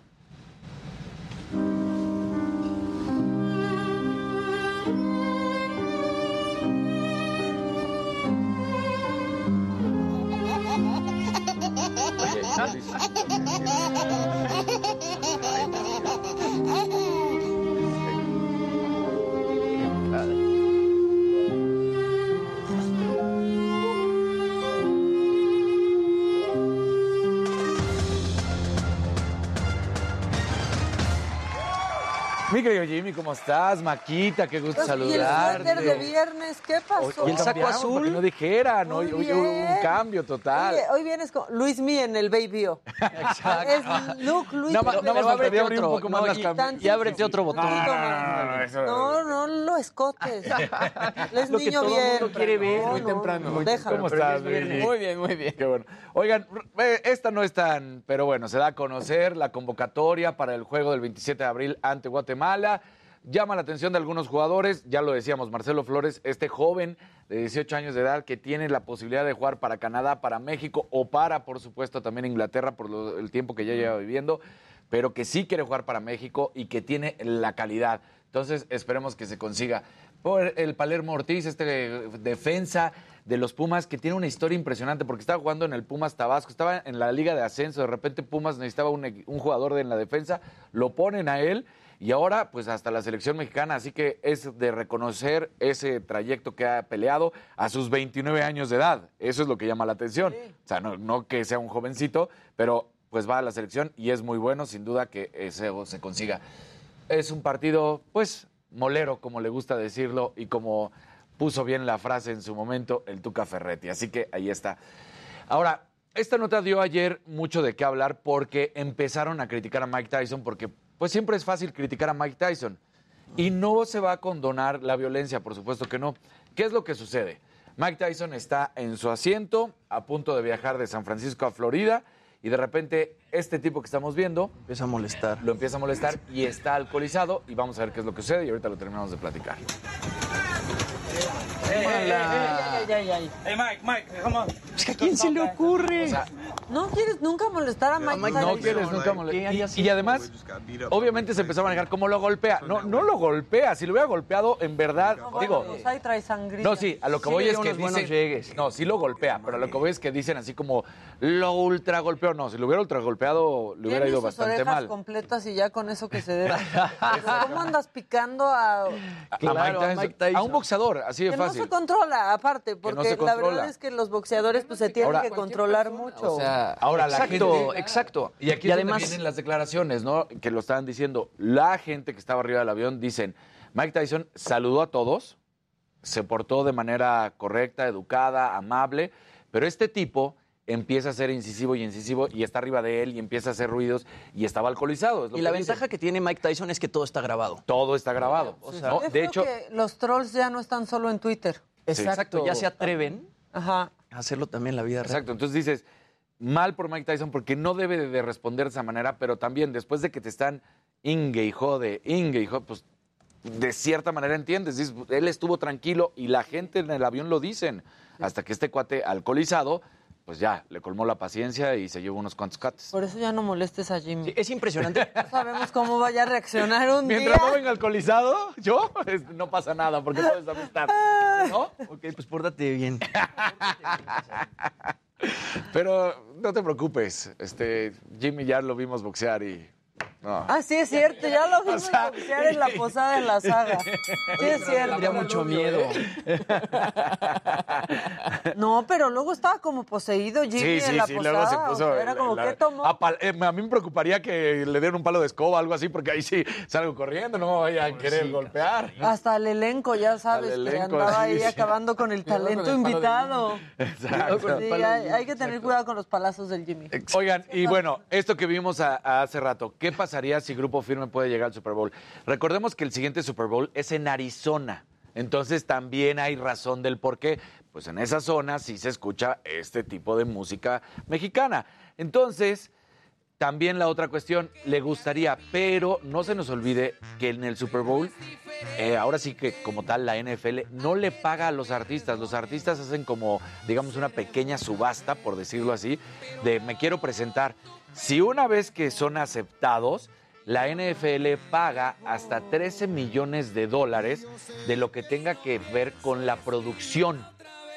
Ha? Mi querido Jimmy, ¿cómo estás? Maquita, qué gusto Y el saludarte. suéter de viernes, ¿qué pasó? Hoy- hoy cambiamos Para que no dijeran, hoy, Muy hoy hubo un bien. cambio total. Oye, hoy vienes con Luis Mi en el Baby O. Es Luke Luis faltaría ábrete abrir un poco más no, y cam- y ábrete otro botón. No, no, no, No, no lo escotes. Es Lo que niño todo bien. mundo quiere ver. No, Muy no, temprano. no, Muy déjalo. ¿Cómo estás. Luigi? Muy bien, muy bien. Qué bueno. Oigan, eh, esta no es tan, pero bueno, se da a conocer la convocatoria para el juego del 27 de abril ante Guatemala. Llama la atención de algunos jugadores, ya lo decíamos, Marcelo Flores, este joven de 18 años de edad que tiene la posibilidad de jugar para Canadá, para México o para, por supuesto, también Inglaterra por el tiempo que ya lleva viviendo, pero que sí quiere jugar para México y que tiene la calidad. Entonces, esperemos que se consiga. Por el Palermo Ortiz, este defensa de los Pumas, que tiene una historia impresionante, porque estaba jugando en el Pumas Tabasco, estaba en la Liga de Ascenso, de repente Pumas necesitaba un, un jugador en la defensa, lo ponen a él y ahora pues hasta la selección mexicana, así que es de reconocer ese trayecto que ha peleado a sus 29 años de edad, eso es lo que llama la atención, o sea, no, no que sea un jovencito, pero pues va a la selección y es muy bueno, sin duda que ese se consiga. Es un partido pues molero, como le gusta decirlo, y como puso bien la frase en su momento el Tuca Ferretti, así que ahí está. Ahora, esta nota dio ayer mucho de qué hablar porque empezaron a criticar a Mike Tyson porque pues siempre es fácil criticar a Mike Tyson y no se va a condonar la violencia, por supuesto que no. ¿Qué es lo que sucede? Mike Tyson está en su asiento a punto de viajar de San Francisco a Florida y de repente este tipo que estamos viendo Empieza a molestar. lo empieza a molestar y está alcoholizado y vamos a ver qué es lo que sucede y ahorita lo terminamos de platicar. Ay, ay. Hey, Mike, Mike, come on. Es que a quién se le ocurre. O sea, No quieres nunca molestar a Mike, no Tyson? quieres nunca molestar. ¿Qué Y, y además, obviamente se empezó a manejar cómo lo golpea. No, no lo golpea. Si lo hubiera golpeado, en verdad, No, digo. pues ahí trae sangría. No, sí, a lo que Sí voy es que dicen, llegues. no, sí lo golpea, pero a lo que voy es que dicen así como lo ultra golpeó. No, si lo hubiera ultra golpeado, le hubiera ido sus bastante orejas mal. completas y ya con eso que se debe. ¿Cómo andas picando a...? A- Claro, a, a Mike Tyson, Mike Tyson. a un boxeador, así de Que no fácil. se controla, aparte, porque no se la verdad controla. es que los boxeadores pues se tienen Ahora- que controlar mucho. O sea, Ahora la gente, exacto. Y aquí Y es además- donde vienen las declaraciones, ¿no? Que lo estaban diciendo. La gente que estaba arriba del avión dicen, Mike Tyson saludó a todos, se portó de manera correcta, educada, amable, pero este tipo empieza a ser incisivo y incisivo y está arriba de él y empieza a hacer ruidos y estaba alcoholizado. es lo Y la dicen. ventaja que tiene Mike Tyson es que todo está grabado. Todo está grabado. O sea, ¿no? Yo De hecho, que los trolls ya no están solo en Twitter. Exacto, ya se atreven Ajá. a hacerlo también en la vida real. Exacto, entonces dices, mal por Mike Tyson porque no debe de- de responder de esa manera, pero también después de que te están ingue y jode, ingue y jode, pues de cierta manera entiendes, dices, él estuvo tranquilo y la gente en el avión lo dicen, hasta que este cuate alcoholizado, pues ya, le colmó la paciencia y se llevó unos cuantos cates. Por eso ya no molestes a Jimmy. es impresionante. No sabemos cómo vaya a reaccionar un Mientras día. no venga alcoholizado, yo, es- no pasa nada, porque todo es amistad, ¿no? Ok, pues pórtate bien. Pero no te preocupes, este, Jimmy ya lo vimos boxear y... no. Ah, sí es cierto, ya lo vimos boxear en la posada de la saga. Sí es cierto. Tendría mucho miedo. No, pero luego estaba como poseído Jimmy Sí, en la sí, posada. luego se o puso. sea, era como, la- ¿qué tomó? a, pal- eh, a mí me preocuparía que le dieran un palo de escoba o algo así, porque ahí sí salgo corriendo, no me vayan a querer golpear. Hasta el elenco, ya sabes, que andaba sí, ahí sí. acabando con el con talento el invitado. Exacto. Sí, hay, hay que tener cuidado con los palazos del Jimmy. Oigan, y bueno, esto que vimos a- a hace rato, ¿qué pasaría si Grupo Firme puede llegar al Super Bowl? Recordemos que el siguiente Super Bowl es en Arizona. Entonces también hay razón del por qué. Pues en esa zona sí se escucha este tipo de música mexicana. Entonces, también la otra cuestión, le gustaría, pero no se nos olvide que en el Super Bowl, eh, ahora sí que como tal la NFL no le paga a los artistas. Los artistas hacen como, digamos, una pequeña subasta, por decirlo así, de me quiero presentar. Si una vez que son aceptados, la NFL paga hasta 13 millones de dólares de lo que tenga que ver con la producción.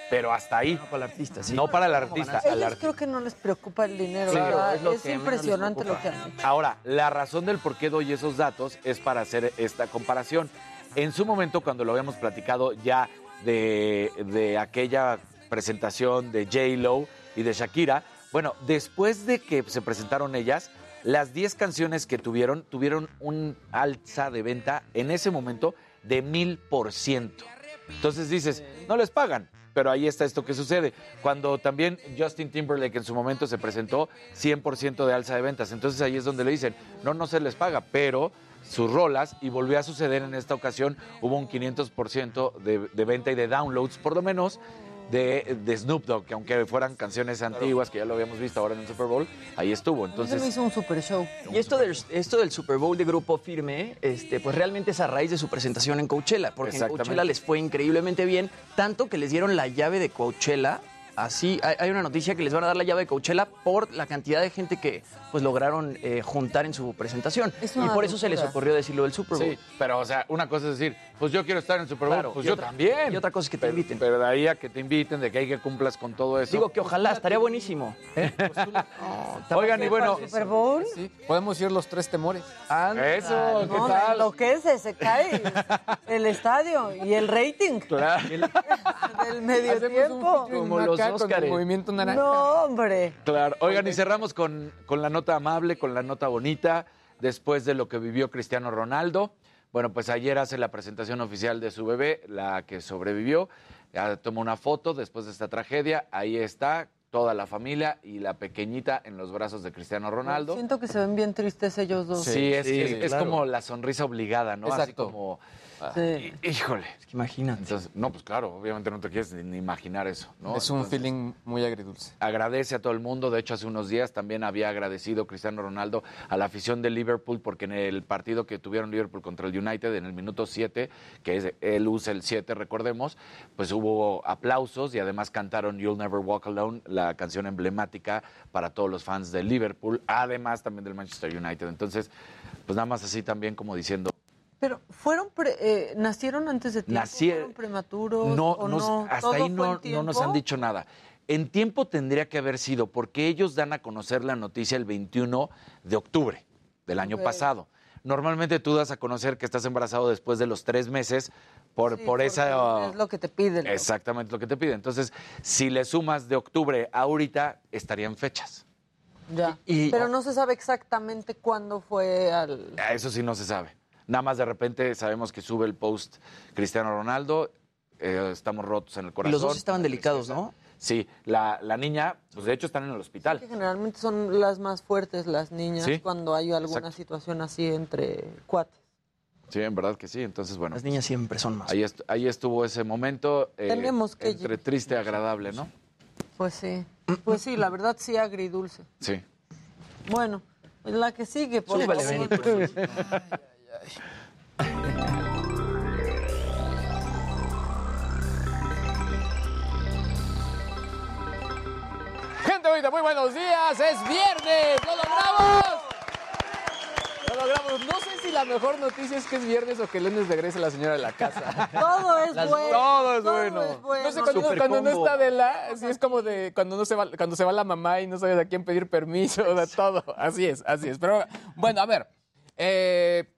Pero hasta ahí. No para el artista, sí. No para el artista. Ellos creo que no les preocupa el dinero, Sí, ¿verdad? es lo Es, que menos les impresionante lo que han hecho. Ahora, la razón del por qué doy esos datos es para hacer esta comparación. En su momento, cuando lo habíamos platicado ya de, de aquella presentación de J-Lo y de Shakira, bueno, después de que se presentaron ellas, las 10 canciones que tuvieron tuvieron un alza de venta en ese momento de mil por ciento. Entonces dices, no les pagan. Pero ahí está esto que sucede. Cuando también Justin Timberlake en su momento se presentó, 100% de alza de ventas. Entonces ahí es donde le dicen, no, no se les paga, pero sus rolas, y volvió a suceder en esta ocasión, hubo un 500% de, de venta y de downloads, por lo menos, de, de Snoop Dogg, que aunque fueran canciones antiguas, que ya lo habíamos visto ahora en el Super Bowl, ahí estuvo. Se me Entonces, hizo un super show. Y esto del, esto del Super Bowl de Grupo Firme, este, pues realmente es a raíz de su presentación en Coachella, porque en. Coachella les fue increíblemente bien, tanto que les dieron la llave de Coachella. Así, hay, hay una noticia que les van a dar la llave de Coachella por la cantidad de gente que pues lograron eh, juntar en su presentación. Es Y por eso se les ocurrió decirlo del Super Bowl. Sí, pero o sea, una cosa es decir, pues yo quiero estar en el Super Bowl, Claro, pues yo otra- también. y otra cosa es que te Pero- inviten. Pero de ahí a que te inviten, de que hay que cumplas con todo eso. Digo que ojalá, estaría buenísimo. Oigan, y bueno, Super Bowl. Sí, podemos ir los tres temores. eso, ¿qué No, tal? enloquece, se cae el estadio y el rating Claro. del medio Hacemos tiempo. Como los con el movimiento naranja. No, hombre. Claro. Oigan, y cerramos con, con la nota amable, con la nota bonita, después de lo que vivió Cristiano Ronaldo. Bueno, pues ayer hace la presentación oficial de su bebé, la que sobrevivió. Ya toma una foto después de esta tragedia. Ahí está toda la familia y la pequeñita en los brazos de Cristiano Ronaldo. Siento que se ven bien tristes ellos dos. Sí, es, Sí, es- es claro. como la sonrisa obligada, ¿no? Así Exacto. como, Sí. híjole. Es que imagínate. Entonces, no, pues claro, obviamente no te quieres ni, ni imaginar eso, ¿no? Es un Entonces, feeling muy agridulce. agradece a todo el mundo. De hecho, hace unos días también había agradecido Cristiano Ronaldo a la afición de Liverpool porque en el partido que tuvieron Liverpool contra el United en el minuto 7, que es él usa el 7, recordemos, pues hubo aplausos y además cantaron You'll Never Walk Alone, la canción emblemática para todos los fans de Liverpool, además también del Manchester United. Entonces, pues nada más así también como diciendo, Pero fueron, pre- eh, nacieron antes de tiempo, Nacie- fueron prematuros No, o no, no, hasta ¿Todo ahí no, no nos han dicho nada. En tiempo tendría que haber sido, porque ellos dan a conocer la noticia el 21 de octubre del año pasado. Normalmente tú das a conocer que estás embarazado después de los tres meses por, Sí, por esa... Es lo que te piden. Exactamente lo que te piden. Entonces, si le sumas de octubre a ahorita, estarían fechas. Ya. Y- Pero no se sabe exactamente cuándo fue al... Eso sí no se sabe. Nada más de repente sabemos que sube el post Cristiano Ronaldo, eh, estamos rotos en el Y corazón. los dos estaban delicados, ¿no? Sí, la, la niña, pues de hecho están en el hospital. Que generalmente son las más fuertes las niñas Sí, cuando hay alguna exacto. situación así entre cuates. Sí, en verdad que sí. Entonces, bueno. Las niñas siempre son más. Ahí, est- ahí estuvo ese momento. eh, Tenemos que- Entre triste y agradable, ¿no? Pues sí, pues sí, la verdad sí agridulce. Sí. Bueno, la que sigue, por favor. Benito. Gente bonita, muy buenos días. Es viernes. ¡Lo logramos! Lo logramos. No sé si la mejor noticia es que es viernes o que el lunes regrese la señora a la casa. Todo es Las- bueno. todo es bueno. No sé, cuando, no está de la, sí es como de cuando no se va, cuando se va la mamá y no sabes a quién pedir permiso, sea, todo. Así es, así es. Pero bueno, a ver. Eh,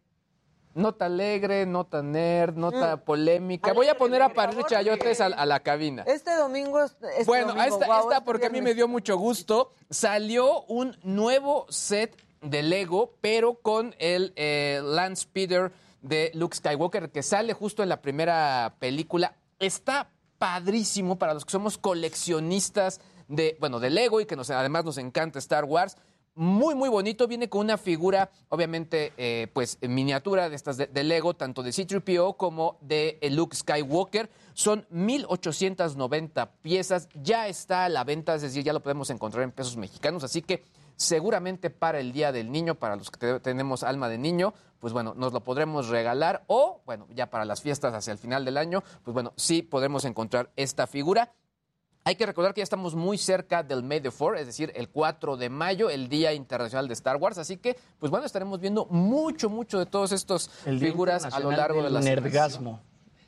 nota alegre, nota nerd, nota polémica. Voy a poner a parir chayotes a, a la cabina. Este domingo es. este Bueno, domingo, esta, esta este porque a mí me dio mucho gusto. Salió un nuevo set de Lego, pero con el eh, Land Speeder de Luke Skywalker, que sale justo en la primera película. Está padrísimo para los que somos coleccionistas de, bueno, de Lego y que nos, además nos encanta Star Wars. Muy, muy bonito. Viene con una figura, obviamente, eh, pues en miniatura de estas de, Lego, tanto de C-3PO como de eh, Luke Skywalker. Son 1,890 piezas. Ya está a la venta, es decir, ya lo podemos encontrar en pesos mexicanos. Así que seguramente para el Día del Niño, para los que te- tenemos alma de niño, pues bueno, nos lo podremos regalar. O, bueno, ya para las fiestas hacia el final del año, pues bueno, sí podremos encontrar esta figura. Hay que recordar que ya estamos muy cerca del May the 4, es decir, el 4 de mayo, el Día Internacional de Star Wars. Así que, pues bueno, estaremos viendo mucho, mucho de todas estas El Día figuras a lo largo de del las Nerdgasmo.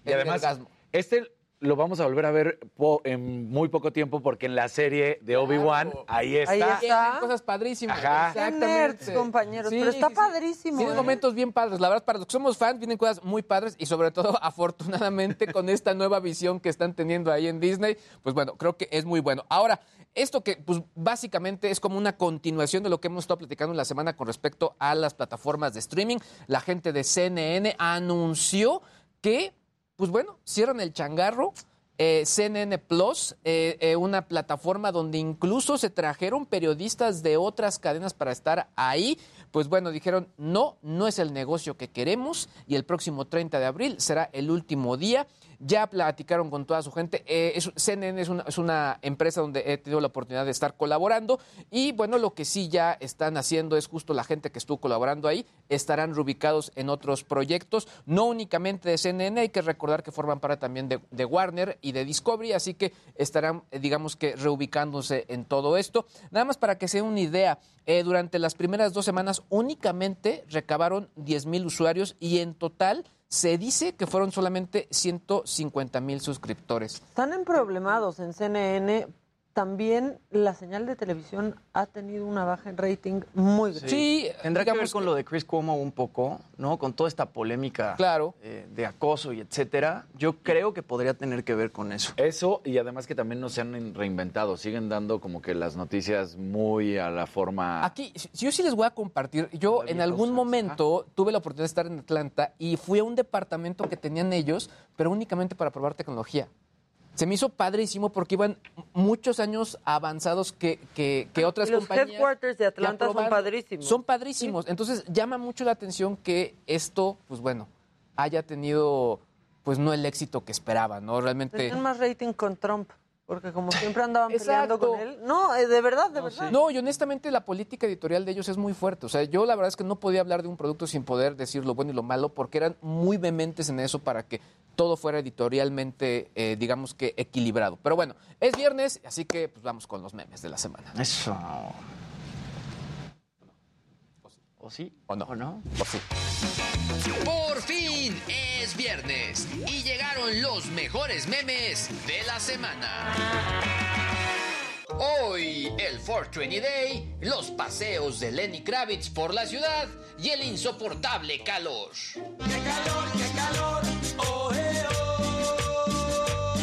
Y además, este lo vamos a volver a ver po- en muy poco tiempo porque en la serie de Obi-Wan, ahí está. Ahí está. Cosas padrísimas. Ajá. Exactamente. nerds, compañeros, Sí, pero está sí, sí. padrísimo. Tiene ¿eh? momentos bien padres. La verdad, para los que somos fans, vienen cosas muy padres y sobre todo, afortunadamente, con esta nueva visión que están teniendo ahí en Disney, pues bueno, creo que es muy bueno. Ahora, esto que pues básicamente es como una continuación de lo que hemos estado platicando en la semana con respecto a las plataformas de streaming. La gente de CNN anunció que, pues bueno, cierran el changarro. eh, CNN Plus, eh, eh, una plataforma donde incluso se trajeron periodistas de otras cadenas para estar ahí. Pues bueno, dijeron, no, no es el negocio que queremos y el próximo 30 de abril será el último día. Ya platicaron con toda su gente. Eh, es- CNN es una, es una empresa donde he tenido la oportunidad de estar colaborando y bueno, lo que sí ya están haciendo es justo la gente que estuvo colaborando ahí, estarán reubicados en otros proyectos, no únicamente de CNN, hay que recordar que forman parte también de, Warner y de Discovery, así que estarán, eh, digamos que, reubicándose en todo esto. Nada más para que se una idea, eh, durante las primeras dos semanas únicamente recabaron 10 mil usuarios y en total se dice que fueron solamente 150 mil suscriptores. Están en problemados en CNN. También la señal de televisión ha tenido una baja en rating muy grande. Sí, Tendrá que ver con lo de Chris Cuomo un poco, ¿no? Con toda esta polémica Claro. eh, de acoso y etcétera. Yo creo que podría tener que ver con eso. Eso y además que también no se han reinventado, siguen dando como que las noticias muy a la forma... Aquí, yo sí les voy a compartir. Yo en algún momento tuve la oportunidad de estar en Atlanta y fui a un departamento que tenían ellos, pero únicamente para probar tecnología. Se me hizo padrísimo porque iban muchos años avanzados que, que, que otras Y los compañías. headquarters de Atlanta son padrísimos. Son padrísimos. Entonces llama mucho la atención que esto, pues bueno, haya tenido, pues no el éxito que esperaban, ¿no? Realmente. Tenían más rating con Trump, porque como siempre andaban peleando con él. No, eh, de verdad, de verdad. No, y honestamente la política editorial de ellos es muy fuerte. O sea, yo la verdad es que no podía hablar de un producto sin poder decir lo bueno y lo malo, porque eran muy vehementes en eso para que todo fuera editorialmente, eh, digamos que equilibrado. Pero bueno, es viernes, así que pues vamos con los memes de la semana. Eso. ¿O sí? ¿O no? ¿O no? ¿O sí? Por fin es viernes y llegaron los mejores memes de la semana. Hoy, el 420 Day, los paseos de Lenny Kravitz por la ciudad y el insoportable calor. ¡Qué calor, qué calor! ¡Oh, eh, oh!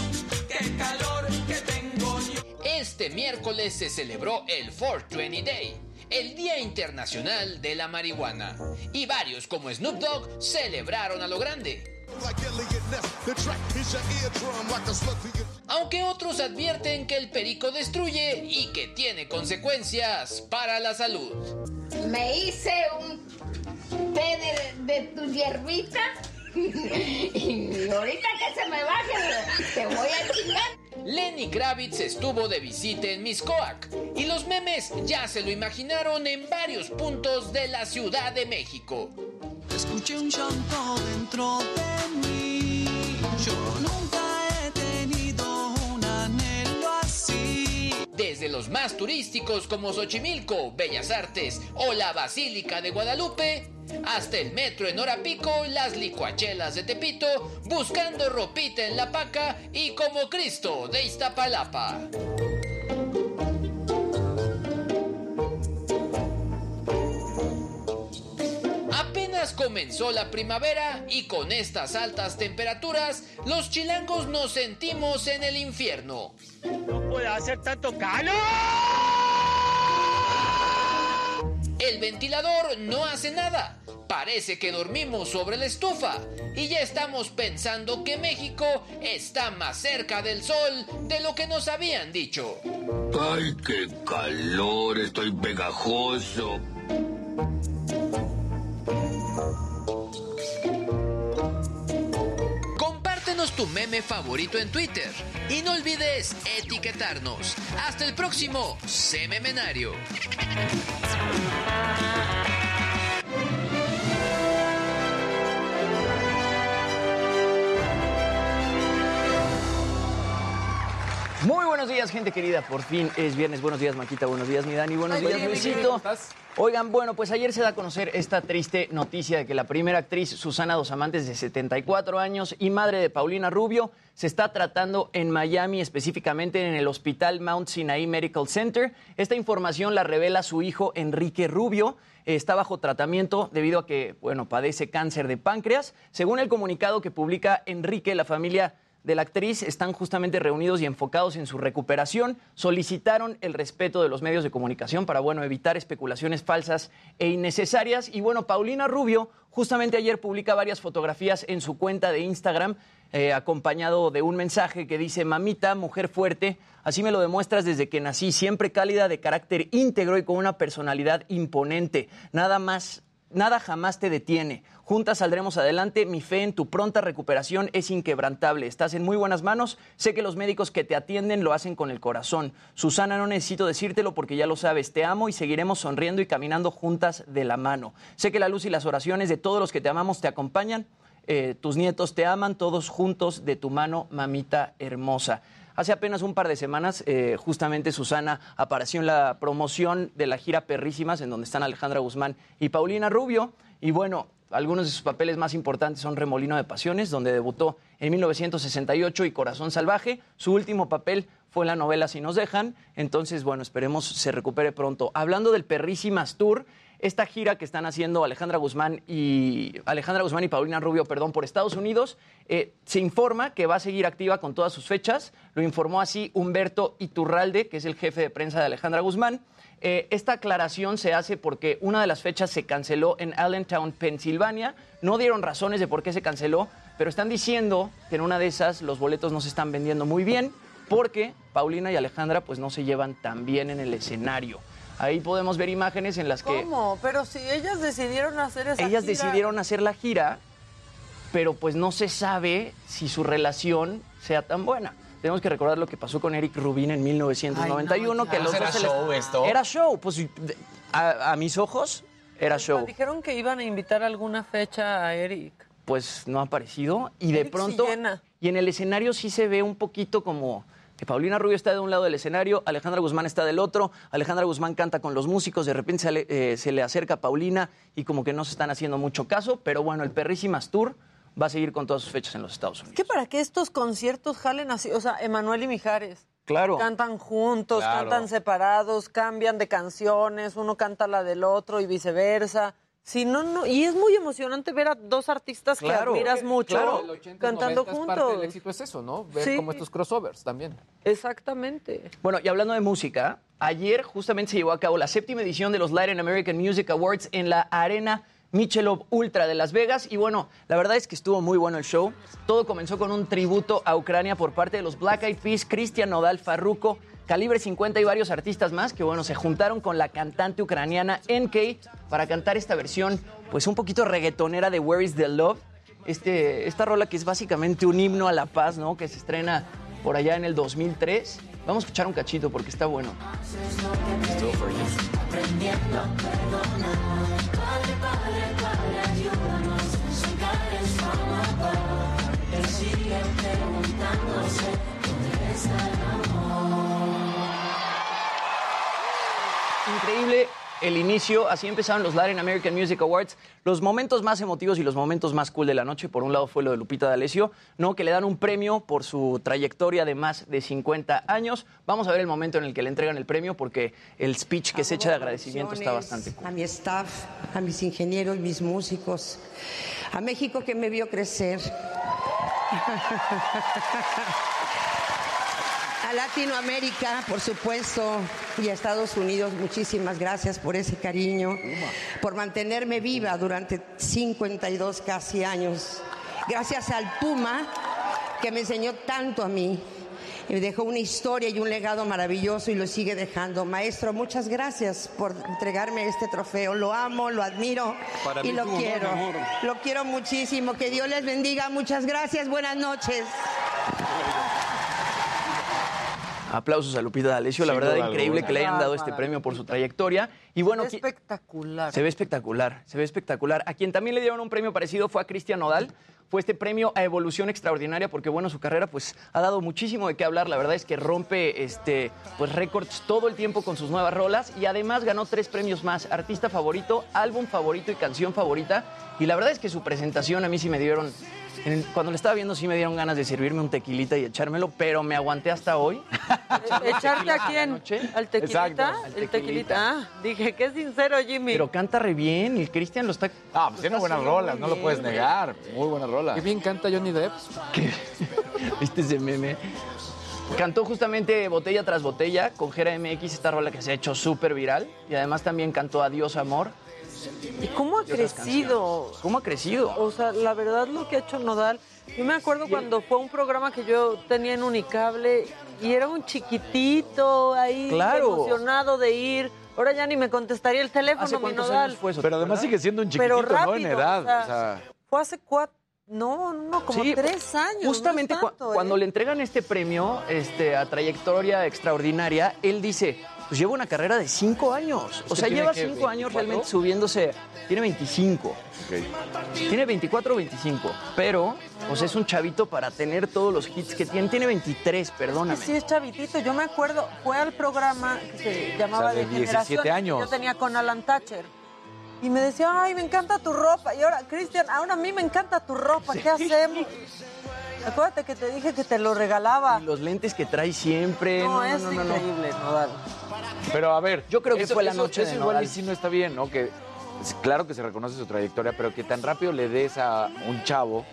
¡Qué calor que tengo yo! Este miércoles se celebró el 420 Day, el Día Internacional de la Marihuana, y varios como Snoop Dogg celebraron a lo grande. Aunque otros advierten que el perico destruye y que tiene consecuencias para la salud. Me hice un té de, de tu hierbita y ahorita que se me baje te voy a chingar. Lenny Kravitz estuvo de visita en Miscoac y los memes ya se lo imaginaron en varios puntos de la Ciudad de México. Escuché un llanto dentro de mí. Yo nunca he tenido un anhelo así. Desde los más turísticos como Xochimilco, Bellas Artes o la Basílica de Guadalupe, hasta el metro en hora pico, las licuachelas de Tepito, buscando ropita en la paca y como Cristo de Iztapalapa. Apenas comenzó la primavera y con estas altas temperaturas, los chilangos nos sentimos en el infierno. No puede hacer tanto calor. El ventilador no hace nada. Parece que dormimos sobre la estufa y ya estamos pensando que México está más cerca del sol de lo que nos habían dicho. Ay, qué calor, estoy pegajoso. Tu meme favorito en Twitter y no olvides etiquetarnos. Hasta el próximo Sememenario. Muy buenos días, gente querida. Por fin es viernes. Buenos días, Maquita. Buenos días, mi Dani. Buenos días, Luisito. ¿cómo estás? Oigan, bueno, pues ayer se da a conocer esta triste noticia de que la primera actriz, Susana Dos Amantes, de 74 años y madre de Paulina Rubio, se está tratando en Miami, específicamente en el Hospital Mount Sinai Medical Center. Esta información la revela su hijo Enrique Rubio. Está bajo tratamiento debido a que, bueno, padece cáncer de páncreas. Según el comunicado que publica Enrique, la familia de la actriz están justamente reunidos y enfocados en su recuperación. Solicitaron el respeto de los medios de comunicación para, bueno, evitar especulaciones falsas e innecesarias. Y bueno, Paulina Rubio justamente ayer publica varias fotografías en su cuenta de Instagram, eh, acompañado de un mensaje que dice, mamita, mujer fuerte, así me lo demuestras desde que nací, siempre cálida, de carácter íntegro y con una personalidad imponente. Nada más Nada jamás te detiene. Juntas saldremos adelante. Mi fe en tu pronta recuperación es inquebrantable. Estás en muy buenas manos. Sé que los médicos que te atienden lo hacen con el corazón. Susana, no necesito decírtelo porque ya lo sabes. Te amo y seguiremos sonriendo y caminando juntas de la mano. Sé que la luz y las oraciones de todos los que te amamos te acompañan. Eh, tus nietos te aman, todos juntos de tu mano, mamita hermosa. Hace apenas un par de semanas, eh, justamente Susana apareció en la promoción de la gira Perrísimas, en donde están Alejandra Guzmán y Paulina Rubio. Y bueno, algunos de sus papeles más importantes son Remolino de Pasiones, donde debutó en 1968 y Corazón Salvaje. Su último papel fue en la novela Si nos dejan. Entonces, bueno, esperemos se recupere pronto. Hablando del Perrísimas Tour, esta gira que están haciendo Alejandra Guzmán y Alejandra Guzmán y Paulina Rubio, perdón, por Estados Unidos, eh, se informa que va a seguir activa con todas sus fechas. Lo informó así Humberto Iturralde, que es el jefe de prensa de Alejandra Guzmán. Eh, esta aclaración se hace porque una de las fechas se canceló en Allentown, Pensilvania. No dieron razones de por qué se canceló, pero están diciendo que en una de esas los boletos no se están vendiendo muy bien porque Paulina y Alejandra pues no se llevan tan bien en el escenario. Ahí podemos ver imágenes en las que ¿Cómo? Pero si ellas decidieron hacer esa ellas gira- decidieron hacer la gira, pero pues no se sabe si su relación sea tan buena. Tenemos que recordar lo que pasó con Eric Rubin en 1991, Ay, no, que los ¿Era dos se les- show esto? Era show, pues a, a mis ojos era show. Dijeron que iban a invitar alguna fecha a Eric. Pues no ha aparecido y de Eric pronto llena. y en el escenario sí se ve un poquito como que Paulina Rubio está de un lado del escenario, Alejandra Guzmán está del otro, Alejandra Guzmán canta con los músicos, de repente se le, eh, se le acerca a Paulina y como que no se están haciendo mucho caso, pero bueno, el Perrísimas Tour va a seguir con todas sus fechas en los Estados Unidos. ¿Qué para que estos conciertos jalen así? O sea, Emanuel y Mijares. Claro. Cantan juntos, Claro. cantan separados, cambian de canciones, uno canta la del otro y viceversa. Si no, no, y es muy emocionante ver a dos artistas Claro. que admiras mucho Claro, el 80s, cantando 90s, Parte del juntos. éxito es eso, ¿no? Ver Sí. como estos crossovers también. Exactamente. Bueno, y hablando de música, ayer justamente se llevó a cabo la séptima edición de los Latin American Music Awards en la Arena Michelob Ultra de Las Vegas. Y bueno, la verdad es que estuvo muy bueno el show. Todo comenzó con un tributo a Ucrania por parte de los Black Eyed Peas, Cristian Nodal, Farruko, Calibre 50 y varios artistas más que bueno, se juntaron con la cantante ucraniana NK para cantar esta versión pues un poquito reggaetonera de Where is the Love. Este, esta rola que es básicamente un himno a la paz, ¿no? Que se estrena por allá en el 2003. Vamos a escuchar un cachito porque está bueno. Increíble el inicio, así empezaron los Latin American Music Awards. Los momentos más emotivos y los momentos más cool de la noche, por un lado fue lo de Lupita D'Alessio, ¿no? que le dan un premio por su trayectoria de más de 50 años. Vamos a ver el momento en el que le entregan el premio porque el speech que se echa de agradecimiento está bastante cool. A mi staff, a mis ingenieros, mis músicos, a México que me vio crecer. A Latinoamérica, por supuesto, y a Estados Unidos, muchísimas gracias por ese cariño, por mantenerme viva durante 52 casi años. Gracias al Puma, que me enseñó tanto a mí. Dejó una historia y un legado maravilloso y lo sigue dejando. Maestro, muchas gracias por entregarme este trofeo. Lo amo, lo admiro Para y lo quiero. amor. Lo quiero muchísimo. Que Dios les bendiga. Muchas gracias. Buenas noches. Aplausos a Lupita D'Alessio, la verdad increíble alguna. que le hayan dado este premio por su trayectoria. Y bueno, qui- Espectacular. se ve espectacular, se ve espectacular. A quien también le dieron un premio parecido fue a Cristian Nodal. Fue este premio a evolución extraordinaria porque bueno, su carrera pues ha dado muchísimo de qué hablar. La verdad es que rompe este pues récords todo el tiempo con sus nuevas rolas y además ganó tres premios más: artista favorito, álbum favorito y canción favorita. Y la verdad es que su presentación a mí sí me dieron en el- cuando le estaba viendo sí me dieron ganas de servirme un tequilita y echármelo, pero me aguanté hasta hoy. ¿Echarte a quién? ¿Al tequilita? Exacto, al El tequilita. tequilita. Ah, dije, qué sincero, Jimmy. Pero canta re bien y el Cristian lo está. Ah, pues tiene buenas rolas, no lo puedes negar. Muy buenas rolas. Qué bien canta Johnny Depp. ¿Viste ese meme? Cantó justamente botella tras botella con Jera MX, esta rola que se ha hecho súper viral. Y además también cantó Adiós Amor. ¿Y cómo ha crecido? ¿Cómo ha crecido? O sea, la verdad lo que ha hecho Nodal. Yo me acuerdo cuando fue un programa que yo tenía en Unicable y era un chiquitito ahí Claro. emocionado de ir. Ahora ya ni me contestaría el teléfono, mi Nodal. Pero además sigue siendo un Pero chiquitito, ¿no? En edad. o sea, o sea, Fue hace cuatro, no, no, como Sí, tres años. Justamente no es cua- tanto, ¿eh? cuando le entregan este premio este, a trayectoria extraordinaria, él dice, pues lleva una carrera de cinco años. O ¿Qué sea, lleva que, cinco años 24? realmente subiéndose. Tiene 25. Tiene 24 o 25. Pero, o sea, es un chavito para tener todos los hits que tiene. Tiene 23, perdóname. Sí, es chavitito. Yo me acuerdo, fue al programa que se llamaba O sea, de de, 17 Generación, años. que Yo tenía con Alan Thatcher. Y me decía, ay, me encanta tu ropa. Y ahora, Cristian, ahora a mí me encanta tu ropa. ¿Qué hacemos? Acuérdate que te dije que te lo regalaba. Los lentes que trae siempre. No, No, es no, no, no. increíble, Nodal. Pero a ver, Yo creo que eso- fue la eso- noche eso de igual Nodal. y sí no está bien, ¿no? Que claro que se reconoce su trayectoria, pero que tan rápido le des a un chavo,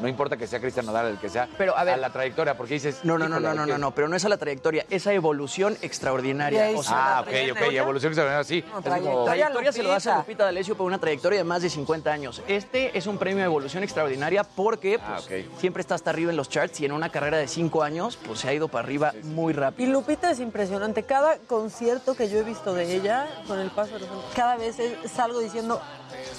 no importa que sea Cristian Nodal el que sea, Pero, a ver- la trayectoria, porque dices, No, no, no, no, no, no, no, pero no es a la trayectoria, esa evolución extraordinaria. O sea, Ah, ok, ok, trayectoria. evolución extraordinaria, sí. No, Es trayectoria, como- trayectoria se lo das a Lupita. D'Alessio por una trayectoria de más de 50 años. Este es un premio de evolución extraordinaria porque Ah, pues, siempre está hasta arriba en los charts y en una carrera de 5 años pues se ha ido para arriba muy rápido. Y Lupita es impresionante. Cada concierto que yo he visto de ella, con el paso de los años, cada vez es- salgo diciendo,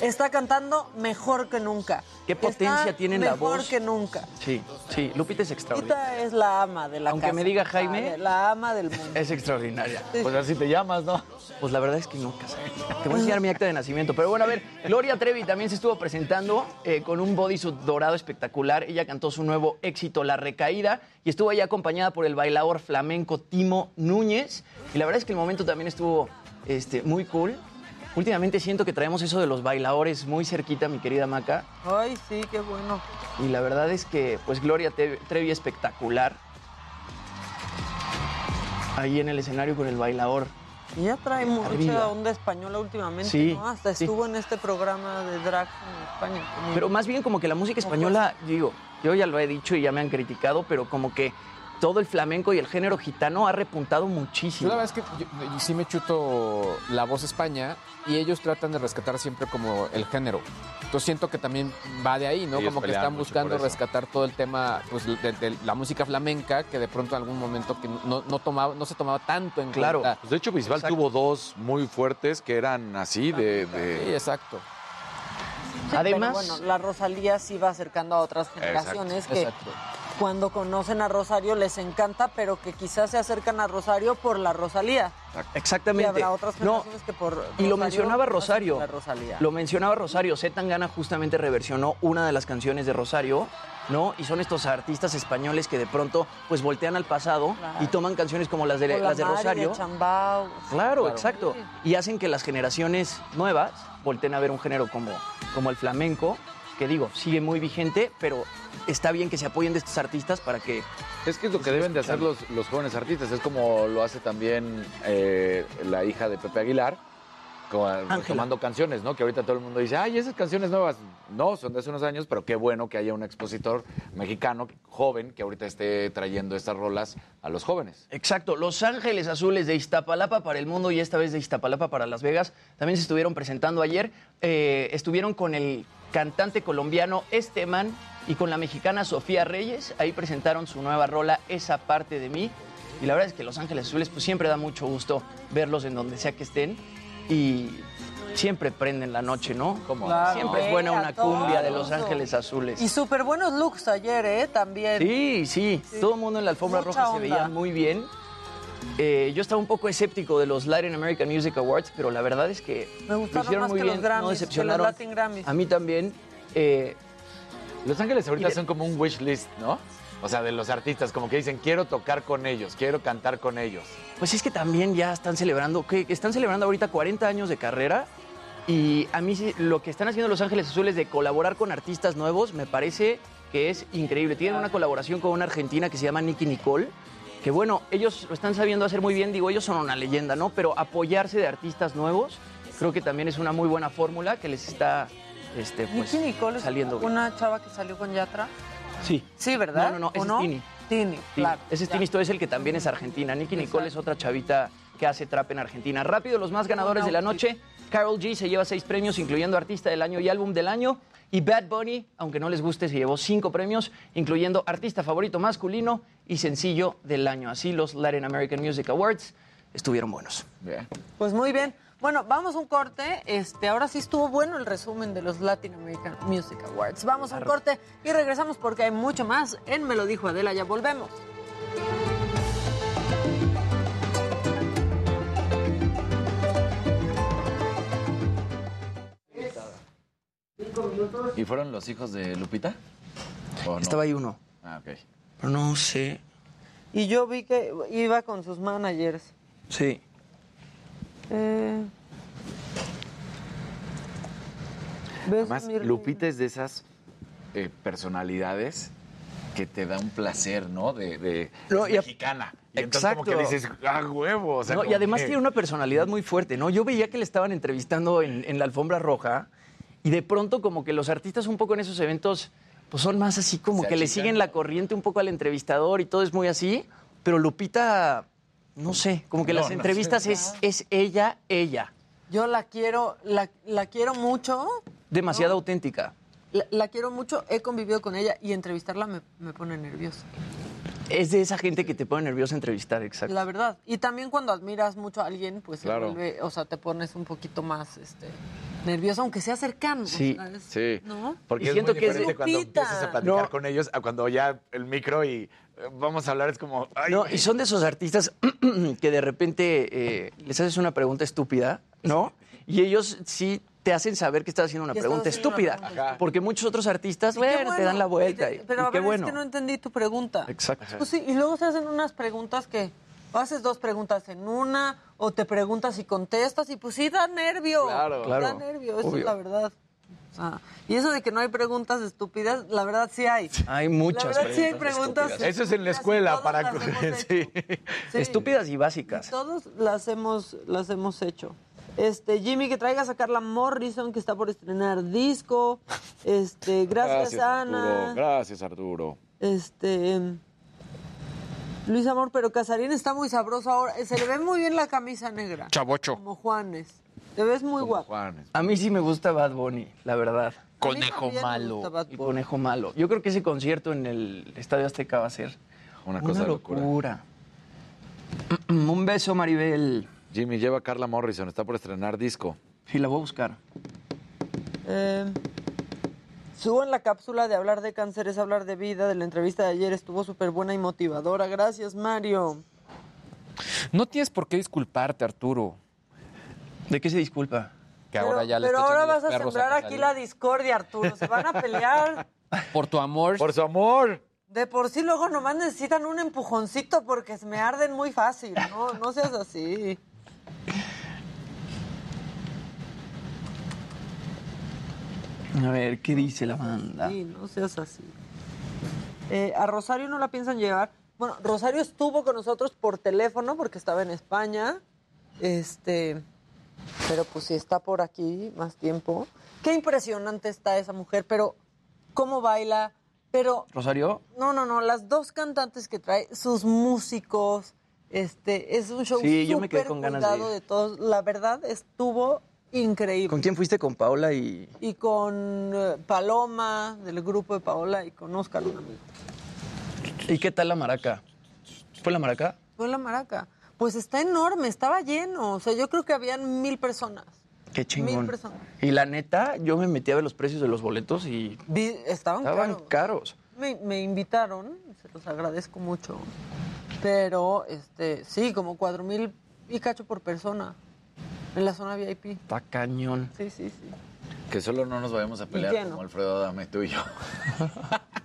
está cantando mejor que nunca. Qué potencia Está tiene en la mejor voz. que nunca. Sí, sí, Lupita es extraordinaria. Lupita es la ama de la Aunque casa. me diga Jaime- La ama del mundo. Es extraordinaria. Pues así te llamas, ¿no? Pues la verdad es que no, casa. Te voy a enseñar mi acta de nacimiento. Pero bueno, a ver, Gloria Trevi también se estuvo presentando eh, con un bodysuit dorado espectacular. Ella cantó su nuevo éxito, La Recaída, y estuvo ahí acompañada por el bailador flamenco Timo Núñez. Y la verdad es que el momento también estuvo este, muy cool. Últimamente siento que traemos eso de los bailadores muy cerquita, mi querida Maca. Ay, sí, qué bueno. Y la verdad es que, pues, Gloria Trevi espectacular. Ahí en el escenario con el bailador. Ella trae mucha Arriba. onda española últimamente, Sí, ¿no? Hasta sí. estuvo en este programa de drag en España. Pero más bien como que la música española, digo, yo ya lo he dicho y ya me han criticado, pero como que todo el flamenco y el género gitano ha repuntado muchísimo. Yo la verdad es que yo- yo sí me chuto la voz España y ellos tratan de rescatar siempre como el género. Entonces siento que también va de ahí, ¿no? Ellos como que están buscando rescatar todo el tema pues, de, de la música flamenca que de pronto en algún momento que no, no, tomaba, no se tomaba tanto en cuenta. Pues de hecho, Bisbal tuvo dos muy fuertes que eran así de. de- Sí, exacto. Sí, Además- pero bueno, la Rosalía sí va acercando a otras generaciones que Exacto. Cuando conocen a Rosario les encanta, pero que quizás se acercan a Rosario por la Rosalía. Exactamente. Y habrá otras No, generaciones que por Y Rosario lo mencionaba Rosario. por la Rosalía. Lo mencionaba Rosario. Z Tangana justamente reversionó una de las canciones de Rosario, ¿no? Y son estos artistas españoles que de pronto pues voltean al pasado Claro. y toman canciones como las de, la las de Mari Rosario. Chambao. Claro, exacto. Y hacen que las generaciones nuevas volteen a ver un género como, como el flamenco, que digo, sigue muy vigente, pero está bien que se apoyen de estos artistas para que... Es que es lo que deben de hacer los, los jóvenes artistas. Es como lo hace también eh, la hija de Pepe Aguilar, tomando canciones, ¿no? Que ahorita todo el mundo dice, ay, esas canciones nuevas. No, son de hace unos años, pero qué bueno que haya un expositor mexicano, joven, que ahorita esté trayendo estas rolas a los jóvenes. Exacto, Los Ángeles Azules de Iztapalapa para el mundo y esta vez de Iztapalapa para Las Vegas también se estuvieron presentando ayer. Eh, estuvieron con el cantante colombiano Esteman y con la mexicana Sofía Reyes. Ahí presentaron su nueva rola, Esa parte de mí. Y la verdad es que Los Ángeles Azules pues siempre da mucho gusto verlos en donde sea que estén y siempre prenden la noche, ¿no? Como Claro. siempre es buena una cumbia de. Los Ángeles Azules. Y súper buenos looks ayer, ¿eh? También. Sí, sí, todo el mundo en la alfombra Mucha roja se veía muy bien. Eh, yo estaba un poco escéptico de los Latin American Music Awards, pero la verdad es que Me lo gustaron hicieron más muy que bien, los Grammys, no que los decepcionaron. Latin Grammys. A mí también. eh, Los Ángeles ahorita de- son como un wish list, ¿no? O sea, de los artistas, como que dicen, quiero tocar con ellos, quiero cantar con ellos. pues es que también ya están celebrando, que están celebrando ahorita 40 años de carrera. Y a mí lo que están haciendo Los Ángeles Azules de colaborar con artistas nuevos me parece que es increíble. Tienen una colaboración con una argentina que se llama Nicky Nicole, que bueno, ellos lo están sabiendo hacer muy bien, digo, ellos son una leyenda, ¿no? Pero apoyarse de artistas nuevos creo que también es una muy buena fórmula que les está este, pues, Nicky Nicole es saliendo bien. una chava que salió con Yatra. Sí. Sí, ¿verdad? No, no, no, ¿O ese es no? Tini. Tini, claro. ese es Tini Stoll, es el que también es argentina. Nicky Nicole es otra chavita que hace trap en Argentina. Rápido, los más ganadores de la noche. Carol G se lleva seis premios, incluyendo Artista del Año y Álbum del Año. Y Bad Bunny, aunque no les guste, se llevó cinco premios, incluyendo Artista Favorito Masculino y Sencillo del Año. Así los Latin American Music Awards estuvieron buenos. Pues muy bien. Bueno, vamos a un corte. Este, ahora sí estuvo bueno el resumen de los Latin American Music Awards. Vamos a un corte y regresamos porque hay mucho más en Me lo dijo Adela. Ya volvemos. ¿Y fueron los hijos de Lupita? ¿O no? Estaba ahí uno. Ah, ok. Pero no sé. Y yo vi que iba con sus managers. Sí. Eh, ¿Ves Además, mi- Lupita es de esas eh, personalidades que te da un placer, ¿no? De, de No, es y a- mexicana. Y entonces como que Exacto. dices, ¡ah, huevo! O sea, No, y además que- tiene una personalidad muy fuerte, ¿no? Yo veía que le estaban entrevistando en, en la alfombra roja y de pronto como que los artistas un poco en esos eventos pues son más así como Se que le siguen la corriente un poco al entrevistador y todo es muy así, pero Lupita, no sé, como que No, las no entrevistas sé. es, es ella, ella, Yo la quiero, la, la quiero mucho. demasiado auténtica. La, la quiero mucho, he convivido con ella y entrevistarla me, me pone nerviosa. Es de esa gente que te pone nervioso entrevistar, exacto. La verdad. Y también cuando admiras mucho a alguien, pues se vuelve, o sea, te pones un poquito más este, nervioso, aunque sea cercano. Sí, ¿sabes? sí. ¿No? Porque Y es siento muy que es diferente cuando empiezas a platicar No. con ellos a cuando ya el micro y vamos a hablar es como... Ay, No, y son de esos artistas que de repente eh, les haces una pregunta estúpida, ¿no? Y ellos sí te hacen saber que estás haciendo una pregunta haciendo una estúpida. pregunta. Porque muchos otros artistas, bueno, te dan la vuelta. Y te- Pero y a qué ver, bueno. es que no entendí tu pregunta. Exacto. Pues sí, y luego se hacen unas preguntas que o haces dos preguntas en una, o te preguntas y contestas, y pues sí da nervio. Claro. Da Claro. nervio, eso Obvio. es la verdad. Sea, y eso de que no hay preguntas estúpidas, la verdad sí hay. Hay muchas La verdad sí hay preguntas preguntas. Eso es en la escuela para... sí. Sí. Estúpidas y básicas. Todos las hemos, las hemos hecho. Este, Jimmy, que traigas a Carla Morrison, que está por estrenar disco. Este, gracias, Ana. Arturo. Gracias, Arturo. Este. Luis Amor, pero Casarín está muy sabroso ahora. Se le ve muy bien la camisa negra. Chavocho. Como Juanes. Te ves muy guapo. A mí sí me gusta Bad Bunny, la verdad. Conejo malo. gusta Bad El conejo malo. Yo creo que ese concierto en el Estadio Azteca va a ser Una una, cosa de locura. locura. Un beso, Maribel. Jimmy lleva a Carla Morrison, está por estrenar disco. Sí, la voy a buscar. Eh, subo en la cápsula de hablar de cáncer es hablar de vida. De la entrevista de ayer estuvo súper buena y motivadora. Gracias, Mario. No tienes por qué disculparte, Arturo. ¿De qué se disculpa? Que ahora ya le Pero está ahora vas a sembrar aquí la discordia, Arturo. Se van a pelear. Por tu amor. Por su amor. De por sí luego nomás necesitan un empujoncito porque se me arden muy fácil. No, no seas así. A ver, ¿qué dice la banda? Sí, no seas así. Eh, a Rosario no la piensan llevar. Bueno, Rosario estuvo con nosotros por teléfono porque estaba en España. Este, pero pues si está por aquí más tiempo. Qué impresionante está esa mujer, pero cómo baila. Pero ¿Rosario? no, no, no, las dos cantantes que trae, sus músicos, este, es un show Sí, yo me quedé con ganas de- de todos. La verdad estuvo increíble. ¿Con quién fuiste? ¿Con Paola y...? Y con eh, Paloma, del grupo de Paola, y con Oscar, un amigo. ¿Y qué tal la maraca? ¿Fue la maraca? Fue la maraca. Pues está enorme, estaba lleno. O sea, yo creo que habían mil personas. Qué chingón. Mil personas. Y la neta, yo me metí a ver los precios de los boletos y Vi- estaban, estaban caros. caros. Me, me invitaron, se los agradezco mucho. Pero, este, sí, como cuatro mil y cacho por persona en la zona VIP. Está cañón. Sí, sí, sí. Que solo no nos vayamos a pelear como Alfredo Adame, tú y yo.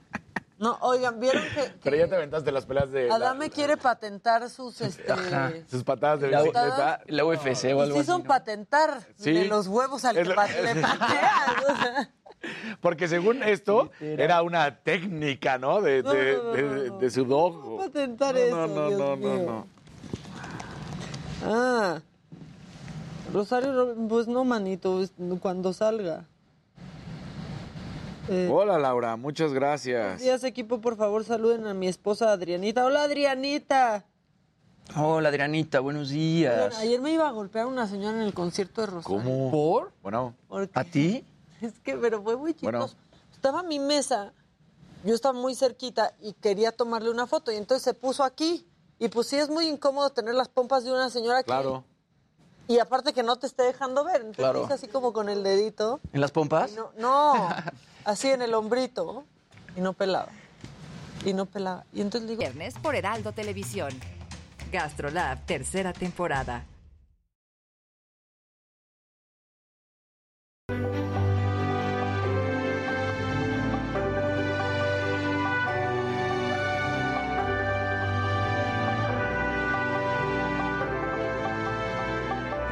No, oigan, vieron que, Pero ya te aventaste las peleas de... la- Adame quiere patentar sus, este, Ajá, sus patadas de La, bicicleta. la UFC o algo sí así. son patentar Sí. de los huevos al Es que le pateas. Porque según esto, era una técnica, ¿no? De, No, de, no, no, de- no, no. de su dog. patentar No, eso, no, no, Dios no, no, mío. no. Ah, Rosario, Ro- pues no, manito, cuando salga. Eh, Hola, Laura, muchas buenos gracias. días, equipo, por favor, saluden a mi esposa Adrianita. Hola, Adrianita. Hola, Adrianita, buenos días. ayer me iba a golpear una señora en el concierto de Rosario. ¿Cómo? ¿Por? Bueno, ¿A ti? Es que, pero fue muy chistoso. Bueno. Estaba mi mesa, yo estaba muy cerquita y quería tomarle una foto y entonces se puso aquí. Y pues sí es muy incómodo tener las pompas de una señora aquí. claro. Y aparte que no te esté dejando ver. Entonces Claro. así como con el dedito. ¿En las pompas? No, no, así en el hombrito. Y no pelaba. Y no pelaba. Y entonces digo, Viernes por Heraldo Televisión. Gastrolab, tercera temporada.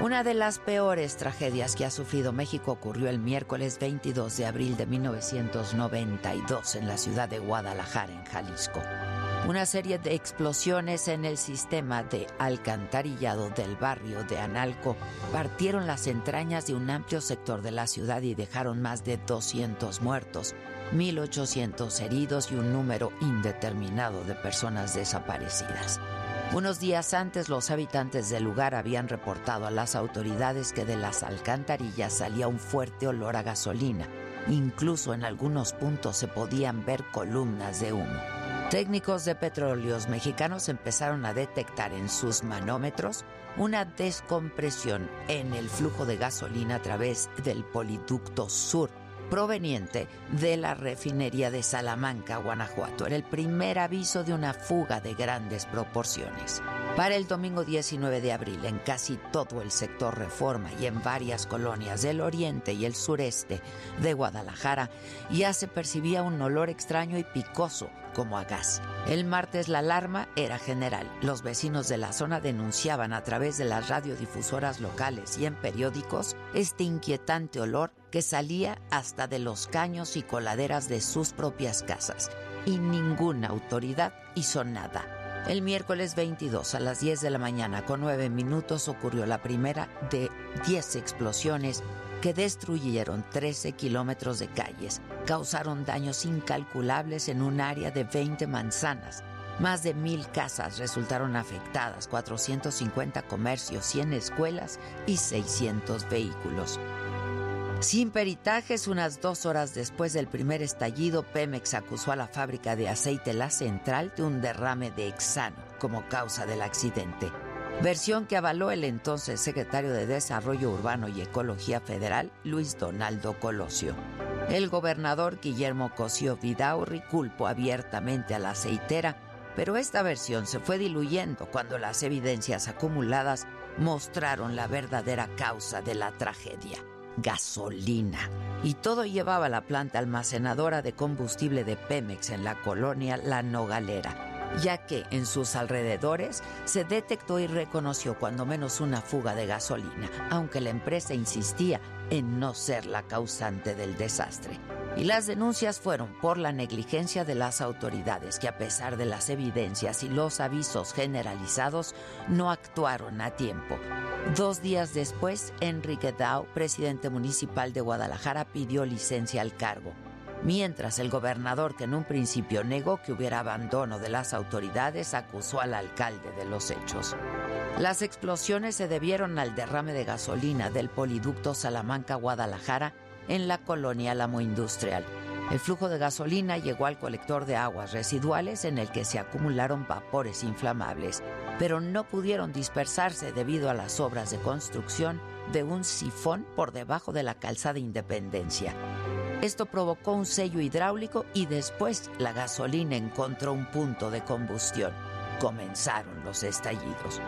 Una de las peores tragedias que ha sufrido México ocurrió el miércoles 22 de abril de 1992 en la ciudad de Guadalajara, en Jalisco. Una serie de explosiones en el sistema de alcantarillado del barrio de Analco partieron las entrañas de un amplio sector de la ciudad y dejaron más de 200 muertos, 1.800 heridos y un número indeterminado de personas desaparecidas. Unos días antes los habitantes del lugar habían reportado a las autoridades que de las alcantarillas salía un fuerte olor a gasolina. Incluso en algunos puntos se podían ver columnas de humo. Técnicos de petróleos mexicanos empezaron a detectar en sus manómetros una descompresión en el flujo de gasolina a través del poliducto sur proveniente de la refinería de Salamanca, Guanajuato. Era el primer aviso de una fuga de grandes proporciones. Para el domingo 19 de abril, en casi todo el sector Reforma y en varias colonias del oriente y el sureste de Guadalajara, ya se percibía un olor extraño y picoso, como a gas. El martes la alarma era general. Los vecinos de la zona denunciaban a través de las radiodifusoras locales y en periódicos este inquietante olor que salía hasta de los caños y coladeras de sus propias casas. Y ninguna autoridad hizo nada. El miércoles 22 a las 10 de la mañana con 9 minutos ocurrió la primera de 10 explosiones que destruyeron 13 kilómetros de calles, causaron daños incalculables en un área de 20 manzanas Más de mil casas resultaron afectadas, 450 comercios, 100 escuelas y 600 vehículos. Sin peritajes, unas dos horas después del primer estallido, Pemex acusó a la fábrica de aceite La Central de un derrame de hexano como causa del accidente. Versión que avaló el entonces secretario de Desarrollo Urbano y Ecología Federal, Luis Donaldo Colosio. El gobernador Guillermo Cosío Vidaurri culpó abiertamente a la aceitera pero esta versión se fue diluyendo cuando las evidencias acumuladas mostraron la verdadera causa de la tragedia, gasolina. Y todo llevaba a la planta almacenadora de combustible de Pemex en la colonia La Nogalera, ya que en sus alrededores se detectó y reconoció cuando menos una fuga de gasolina, aunque la empresa insistía en no ser la causante del desastre. Y las denuncias fueron por la negligencia de las autoridades que a pesar de las evidencias y los avisos generalizados no actuaron a tiempo. Dos días después, Enrique Dao, presidente municipal de Guadalajara, pidió licencia al cargo. Mientras el gobernador, que en un principio negó que hubiera abandono de las autoridades, acusó al alcalde de los hechos. Las explosiones se debieron al derrame de gasolina del poliducto Salamanca-Guadalajara en la colonia Lamo Industrial. El flujo de gasolina llegó al colector de aguas residuales en el que se acumularon vapores inflamables, pero no pudieron dispersarse debido a las obras de construcción de un sifón por debajo de la calzada Independencia. Esto provocó un sello hidráulico y después la gasolina encontró un punto de combustión. Comenzaron los estallidos.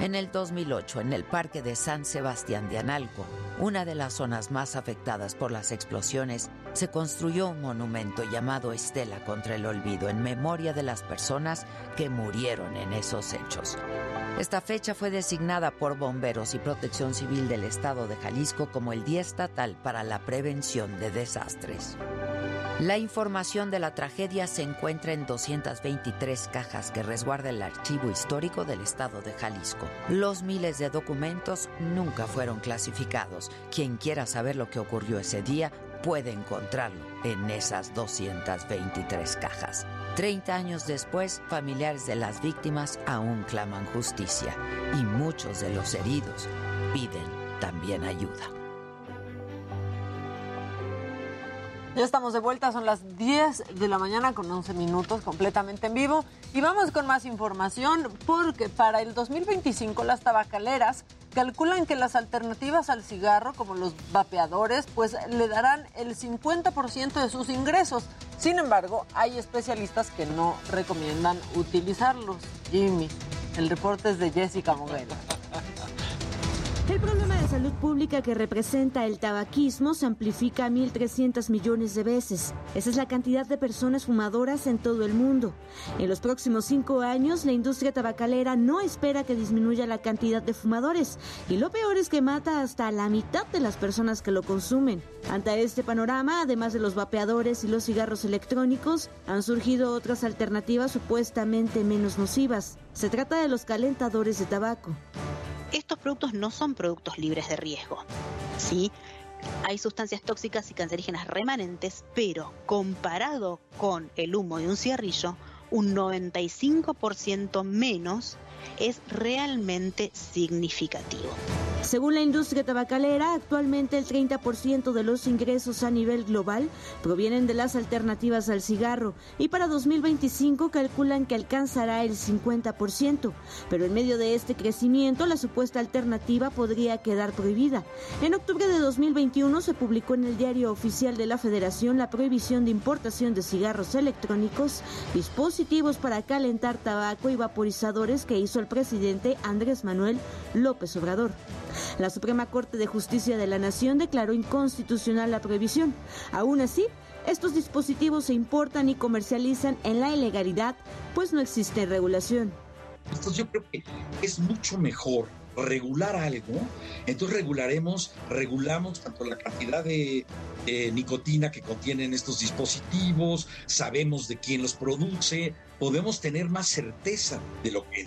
En el 2008, en el Parque de San Sebastián de Analco, una de las zonas más afectadas por las explosiones, se construyó un monumento llamado Estela contra el Olvido en memoria de las personas que murieron en esos hechos. Esta fecha fue designada por bomberos y protección civil del estado de Jalisco como el Día Estatal para la Prevención de Desastres. La información de la tragedia se encuentra en 223 cajas que resguarda el archivo histórico del estado de Jalisco. Los miles de documentos nunca fueron clasificados. Quien quiera saber lo que ocurrió ese día puede encontrarlo en esas 223 cajas. Treinta años después, familiares de las víctimas aún claman justicia y muchos de los heridos piden también ayuda. Ya estamos de vuelta, son las 10 de la mañana con 11 minutos completamente en vivo y vamos con más información porque para el 2025 las tabacaleras calculan que las alternativas al cigarro como los vapeadores pues le darán el 50% de sus ingresos. Sin embargo, hay especialistas que no recomiendan utilizarlos. Jimmy, el reporte es de Jessica Moguel. El problema de salud pública que representa el tabaquismo se amplifica a 1.300 millones de veces. Esa es la cantidad de personas fumadoras en todo el mundo. En los próximos cinco años, la industria tabacalera no espera que disminuya la cantidad de fumadores. Y lo peor es que mata hasta la mitad de las personas que lo consumen. Ante este panorama, además de los vapeadores y los cigarros electrónicos, han surgido otras alternativas supuestamente menos nocivas. Se trata de los calentadores de tabaco estos productos no son productos libres de riesgo. ¿sí? Hay sustancias tóxicas y cancerígenas remanentes, pero comparado con el humo de un cigarrillo, un 95% menos es realmente significativo. Según la industria tabacalera, actualmente el 30% de los ingresos a nivel global provienen de las alternativas al cigarro y para 2025 calculan que alcanzará el 50%. Pero en medio de este crecimiento, la supuesta alternativa podría quedar prohibida. En octubre de 2021 se publicó en el diario oficial de la Federación la prohibición de importación de cigarros electrónicos, dispositivos para calentar tabaco y vaporizadores que hizo el presidente Andrés Manuel López Obrador. La Suprema Corte de Justicia de la Nación declaró inconstitucional la prohibición. Aún así, estos dispositivos se importan y comercializan en la ilegalidad, pues no existe regulación. Entonces yo creo que es mucho mejor regular algo, entonces regularemos, regulamos tanto la cantidad de nicotina que contienen estos dispositivos, sabemos de quién los produce, podemos tener más certeza de lo que...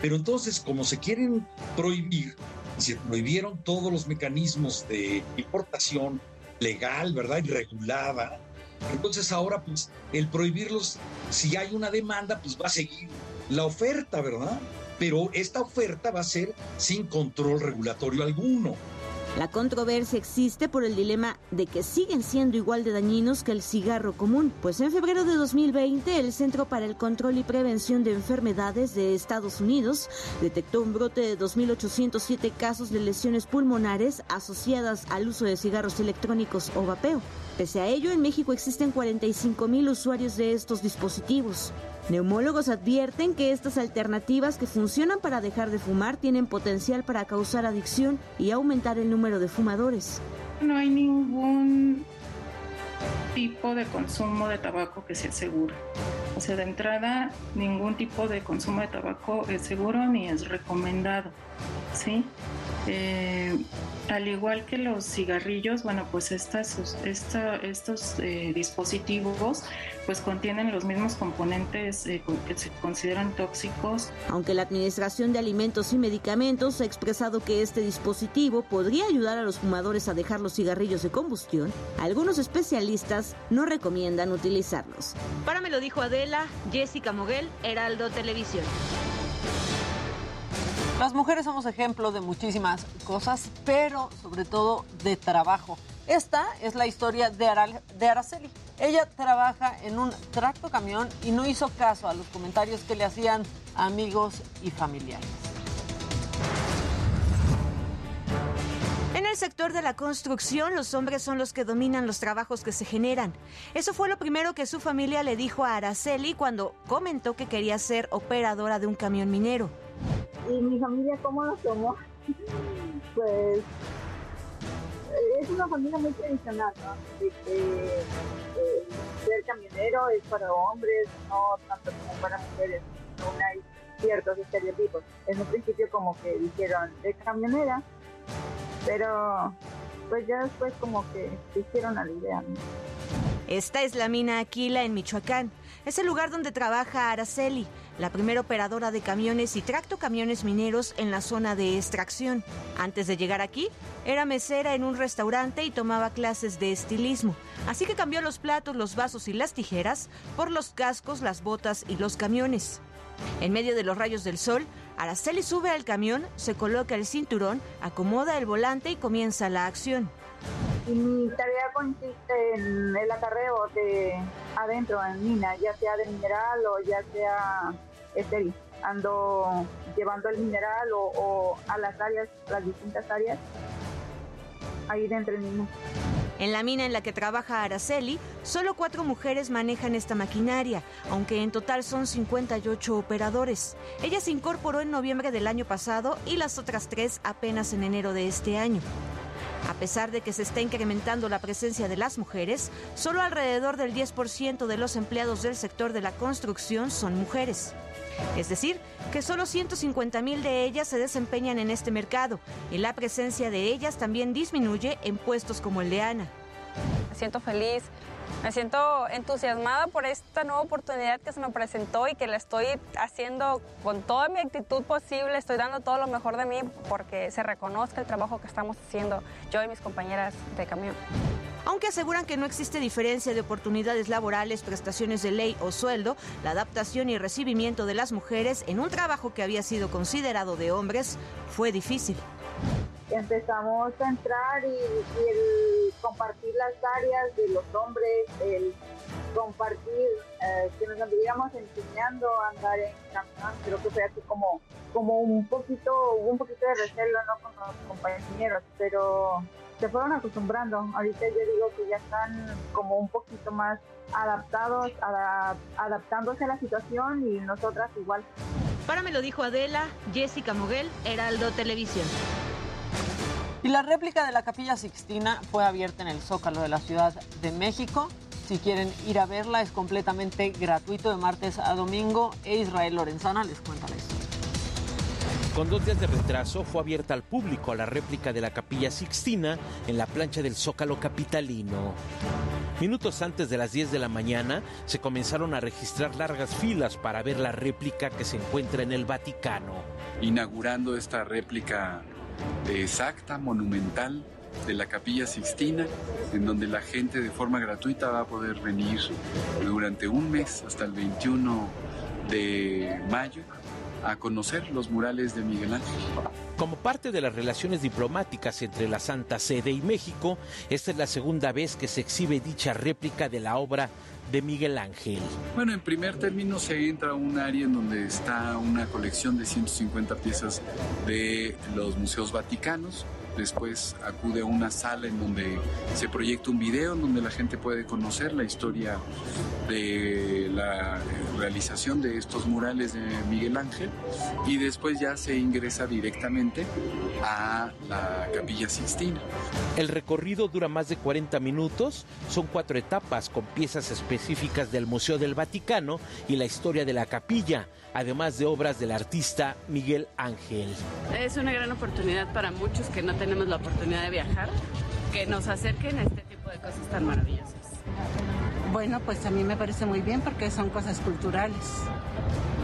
Pero entonces, como se quieren prohibir, se prohibieron todos los mecanismos de importación legal, ¿verdad? Y regulada. Entonces ahora, pues, el prohibirlos, si hay una demanda, pues va a seguir la oferta, ¿verdad? Pero esta oferta va a ser sin control regulatorio alguno. La controversia existe por el dilema de que siguen siendo igual de dañinos que el cigarro común, pues en febrero de 2020 el Centro para el Control y Prevención de Enfermedades de Estados Unidos detectó un brote de 2.807 casos de lesiones pulmonares asociadas al uso de cigarros electrónicos o vapeo. Pese a ello, en México existen 45.000 usuarios de estos dispositivos. Neumólogos advierten que estas alternativas que funcionan para dejar de fumar tienen potencial para causar adicción y aumentar el número de fumadores. No hay ningún tipo de consumo de tabaco que sea seguro. O sea, de entrada, ningún tipo de consumo de tabaco es seguro ni es recomendado. ¿Sí? Eh, al igual que los cigarrillos, bueno, pues estas, esta, estos eh, dispositivos pues contienen los mismos componentes eh, que se consideran tóxicos. Aunque la Administración de Alimentos y Medicamentos ha expresado que este dispositivo podría ayudar a los fumadores a dejar los cigarrillos de combustión, algunos especialistas no recomiendan utilizarlos. Para me lo dijo Adela, Jessica Moguel, Heraldo Televisión. Las mujeres somos ejemplo de muchísimas cosas, pero sobre todo de trabajo. Esta es la historia de, Araceli. Ella trabaja en un tracto camión y no hizo caso a los comentarios que le hacían amigos y familiares. En el sector de la construcción, los hombres son los que dominan los trabajos que se generan. Eso fue lo primero que su familia le dijo a Araceli cuando comentó que quería ser operadora de un camión minero. ¿Y mi familia cómo lo tomó? pues es una familia muy tradicional, ¿no? De que eh, ser camionero es para hombres, no tanto como para mujeres. Aún hay ciertos estereotipos. En un principio como que dijeron de camionera, pero pues ya después como que se hicieron a la idea. Esta es la mina Aquila en Michoacán. Es el lugar donde trabaja Araceli, la primera operadora de camiones y tracto camiones mineros en la zona de extracción. Antes de llegar aquí, era mesera en un restaurante y tomaba clases de estilismo. Así que cambió los platos, los vasos y las tijeras por los cascos, las botas y los camiones. En medio de los rayos del sol, Araceli sube al camión, se coloca el cinturón, acomoda el volante y comienza la acción. Y mi tarea consiste en el acarreo de adentro en mina, ya sea de mineral o ya sea estéril. Ando llevando el mineral o, a las áreas, las distintas áreas, ahí dentro en mina. En la mina en la que trabaja Araceli, solo cuatro mujeres manejan esta maquinaria, aunque en total son 58 operadores. Ella se incorporó en noviembre del año pasado y las otras tres apenas en enero de este año. A pesar de que se está incrementando la presencia de las mujeres, solo alrededor del 10% de los empleados del sector de la construcción son mujeres. Es decir, que solo 150 mil de ellas se desempeñan en este mercado y la presencia de ellas también disminuye en puestos como el de Ana. Me siento feliz, me siento entusiasmada por esta nueva oportunidad que se me presentó y que la estoy haciendo con toda mi actitud posible, estoy dando todo lo mejor de mí porque se reconozca el trabajo que estamos haciendo yo y mis compañeras de camión. Aunque aseguran que no existe diferencia de oportunidades laborales, prestaciones de ley o sueldo, la adaptación y recibimiento de las mujeres en un trabajo que había sido considerado de hombres fue difícil empezamos a entrar y, el compartir las áreas de los hombres, el compartir, eh, que nos anduviéramos enseñando a andar en camión, creo que fue así como, como un poquito, un poquito de recelo ¿no? con los compañeros, pero se fueron acostumbrando. Ahorita yo digo que ya están como un poquito más adaptados, adaptándose a la situación y nosotras igual. Para me lo dijo Adela, Jessica Moguel, Heraldo Televisión. Y la réplica de la Capilla Sixtina fue abierta en el Zócalo de la Ciudad de México. Si quieren ir a verla, es completamente gratuito de martes a domingo. E Israel Lorenzana les cuenta la historia. Con dos días de retraso fue abierta al público la réplica de la Capilla Sixtina en la plancha del Zócalo Capitalino. Minutos antes de las 10 de la mañana se comenzaron a registrar largas filas para ver la réplica que se encuentra en el Vaticano. Inaugurando esta réplica exacta, monumental, de la Capilla Sixtina, en donde la gente de forma gratuita va a poder venir durante un mes hasta el 21 de mayo a conocer los murales de Miguel Ángel. Como parte de las relaciones diplomáticas entre la Santa Sede y México, esta es la segunda vez que se exhibe dicha réplica de la obra de Miguel Ángel. Bueno, en primer término se entra a un área en donde está una colección de 150 piezas de los museos vaticanos. Después acude a una sala en donde se proyecta un video en donde la gente puede conocer la historia de la realización de estos murales de Miguel Ángel y después ya se ingresa directamente a la capilla Sixtina. El recorrido dura más de 40 minutos, son cuatro etapas con piezas específicas del Museo del Vaticano y la historia de la capilla, además de obras del artista Miguel Ángel. Es una gran oportunidad para muchos que no tenemos la oportunidad de viajar, que nos acerquen a este tipo de cosas tan maravillosas. Bueno, pues a mí me parece muy bien porque son cosas culturales.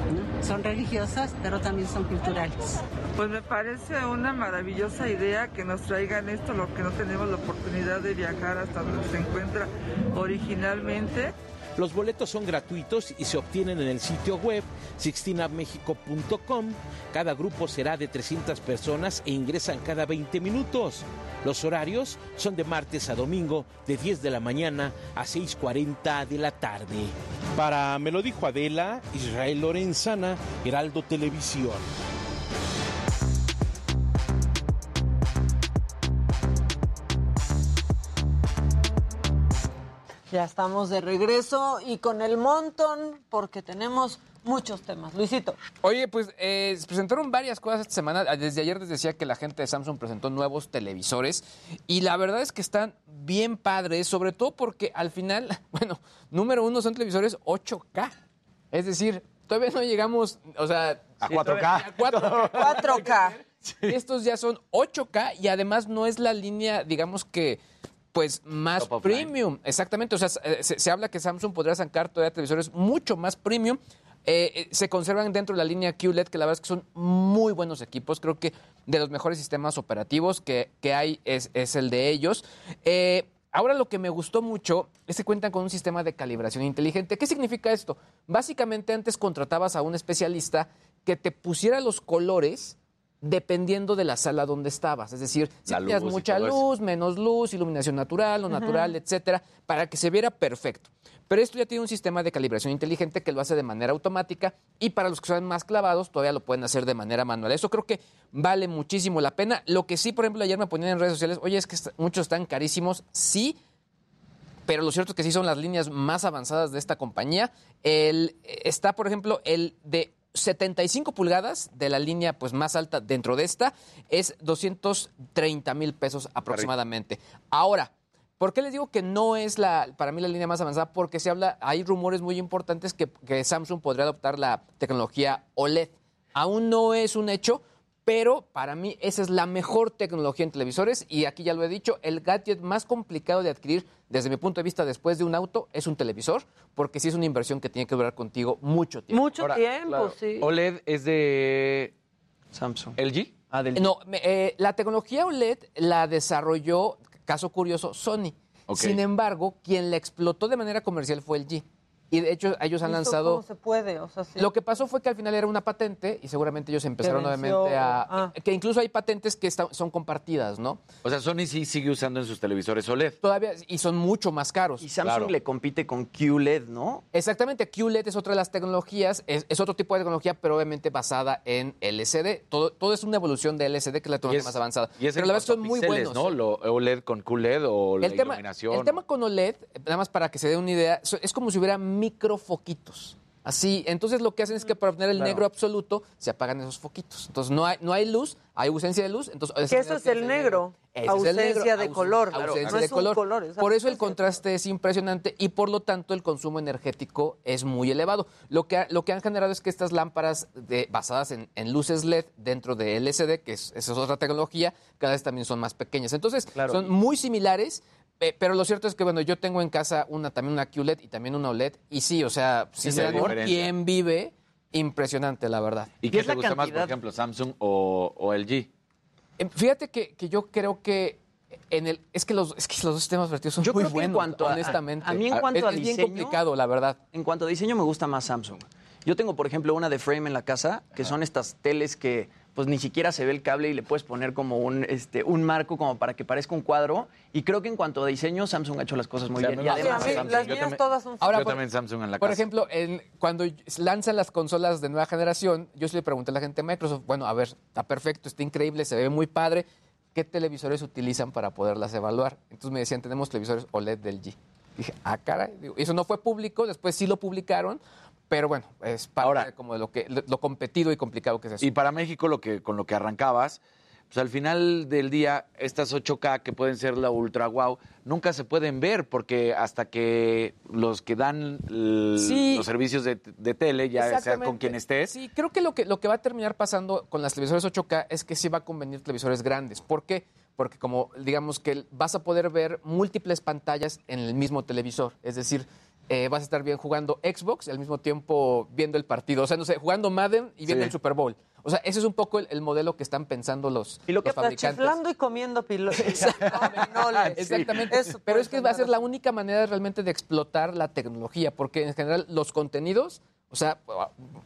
¿no? Son religiosas, pero también son culturales. Pues me parece una maravillosa idea que nos traigan esto, lo que no tenemos la oportunidad de viajar hasta donde se encuentra originalmente. Los boletos son gratuitos y se obtienen en el sitio web sixtinamexico.com. Cada grupo será de 300 personas e ingresan cada 20 minutos. Los horarios son de martes a domingo, de 10 de la mañana a 6.40 de la tarde. Para Me lo dijo Adela, Israel Lorenzana, Heraldo Televisión. Ya estamos de regreso y con el montón porque tenemos muchos temas. Luisito. Oye, pues eh, se presentaron varias cosas esta semana. Desde ayer les decía que la gente de Samsung presentó nuevos televisores y la verdad es que están bien padres, sobre todo porque al final, bueno, número uno son televisores 8K. Es decir, todavía no llegamos, o sea... A sí, 4K. todavía- a 4K. 4K. Estos ya son 8K y además no es la línea, digamos que, pues más Top premium. Exactamente. O sea, se, se- habla que Samsung podría sacar todavía televisores mucho más premium. Eh, eh, se conservan dentro de la línea QLED, que la verdad es que son muy buenos equipos. Creo que de los mejores sistemas operativos que, que hay es, es el de ellos. Eh, Ahora lo que me gustó mucho es que cuentan con un sistema de calibración inteligente. ¿Qué significa esto? Básicamente antes contratabas a un especialista que te pusiera los colores dependiendo de la sala donde estabas. Es decir, si La tenías mucha eso. luz, menos luz, iluminación natural, no natural, etcétera, para que se viera perfecto. Pero esto ya tiene un sistema de calibración inteligente que lo hace de manera automática y para los que son más clavados todavía lo pueden hacer de manera manual. Eso creo que vale muchísimo la pena. Lo que sí, por ejemplo, ayer me ponían en redes sociales, oye, es que muchos están carísimos. Sí, pero lo cierto es que sí son las líneas más avanzadas de esta compañía. El, está, por ejemplo, el de 75 pulgadas de la línea pues más alta dentro de esta es 230 mil pesos aproximadamente. Ahora, ¿por qué les digo que no es la para mí la línea más avanzada? Porque se habla, hay rumores muy importantes que, que Samsung podría adoptar la tecnología OLED. Aún no es un hecho, pero para mí esa es la mejor tecnología en televisores y aquí ya lo he dicho, el gadget más complicado de adquirir desde mi punto de vista después de un auto es un televisor, porque sí es una inversión que tiene que durar contigo mucho tiempo. Mucho tiempo, Claro, sí. OLED es de Samsung. LG. Ah, del No, eh, la tecnología OLED la desarrolló, caso curioso, Sony. Sin embargo, quien la explotó de manera comercial fue el G. Y de hecho, ellos han ¿Esto lanzado... ¿Cómo se puede? O sea, sí. Lo que pasó fue que al final era una patente y seguramente ellos empezaron nuevamente a... ah. Que incluso hay patentes que están- son compartidas, ¿no? O sea, Sony sí sigue usando en sus televisores OLED. Todavía, y son mucho más caros. Y Samsung le compite con QLED, ¿no? Exactamente, QLED es otra de las tecnologías, es, es otro tipo de tecnología, pero obviamente basada en LCD. Todo, todo es una evolución de LCD, que es la tecnología es- más avanzada. Y es pero la verdad son a muy buenos. ¿no? Lo OLED con QLED o la El tema, iluminación. el tema con OLED, nada más para que se dé una idea, es como si hubiera microfoquitos. Así, entonces lo que hacen es que para obtener el Claro. negro absoluto se apagan esos foquitos. Entonces no hay, no hay luz, hay ausencia de luz. Entonces, Que eso es el negro. Ese es el negro, Ausencia de ausen- color. ausencia no de es un color. es Por eso el ausencia contraste es impresionante y por lo tanto el consumo energético es muy elevado. Lo que, lo que han generado es que estas lámparas de- basadas en, en luces LED dentro de LCD, que es, esa es otra tecnología, cada vez también son más pequeñas. Entonces son muy similares. Eh, Pero lo cierto es que, bueno, yo tengo en casa una también una QLED y también una OLED. Y sí, o sea, si Sí, se hay dan por diferencia. quién vive, impresionante, la verdad. ¿Y qué te gusta más, por ejemplo, Samsung o, o LG? Eh, Fíjate que, que yo creo que En el, es, que los, es que los dos sistemas operativos son Yo muy creo que en cuanto a- honestamente. a mí en cuanto es, a es bien diseño- complicado, la verdad. En cuanto a diseño, me gusta más Samsung. Yo tengo, por ejemplo, una de frame en la casa, que son estas teles que pues ni siquiera se ve el cable y le puedes poner como un, este, un marco como para que parezca un cuadro. Y creo que en cuanto a diseño, Samsung ha hecho las cosas muy bien. Y además, las Yo mías también- todas son Ahora, yo por- también Samsung en la Por casa. ejemplo, en- cuando lanzan las consolas de nueva generación, yo sí le pregunté a la gente de Microsoft, bueno, a ver, está perfecto, está increíble, se ve muy padre, ¿qué televisores utilizan para poderlas evaluar? Entonces me decían, tenemos televisores OLED del G. Dije, ah, caray, Digo, eso no fue público, después sí lo publicaron, pero bueno, es parte Ahora- de como de lo, que, lo, competido y complicado que es eso. Y para México, lo que, con lo que arrancabas, pues al final del día, estas 8K que pueden ser la ultra wow, nunca se pueden ver porque hasta que los que dan Sí. los servicios de, de tele, ya sea con quien estés, Sí, creo que lo, que lo que va a terminar pasando con las televisores 8K es que sí va a convenir televisores grandes. ¿Por qué? Porque como digamos que vas a poder ver múltiples pantallas en el mismo televisor. Es decir, eh, vas a estar bien jugando Xbox y al mismo tiempo viendo el partido. O sea, no sé, jugando Madden y viendo Sí. el Super Bowl. O sea, ese es un poco el, el modelo que están pensando los, Y lo que los fabricantes. chiflando y comiendo pilotos. Exactamente. Pero es que va a ser la única manera realmente de explotar la tecnología, porque en general los contenidos, o sea,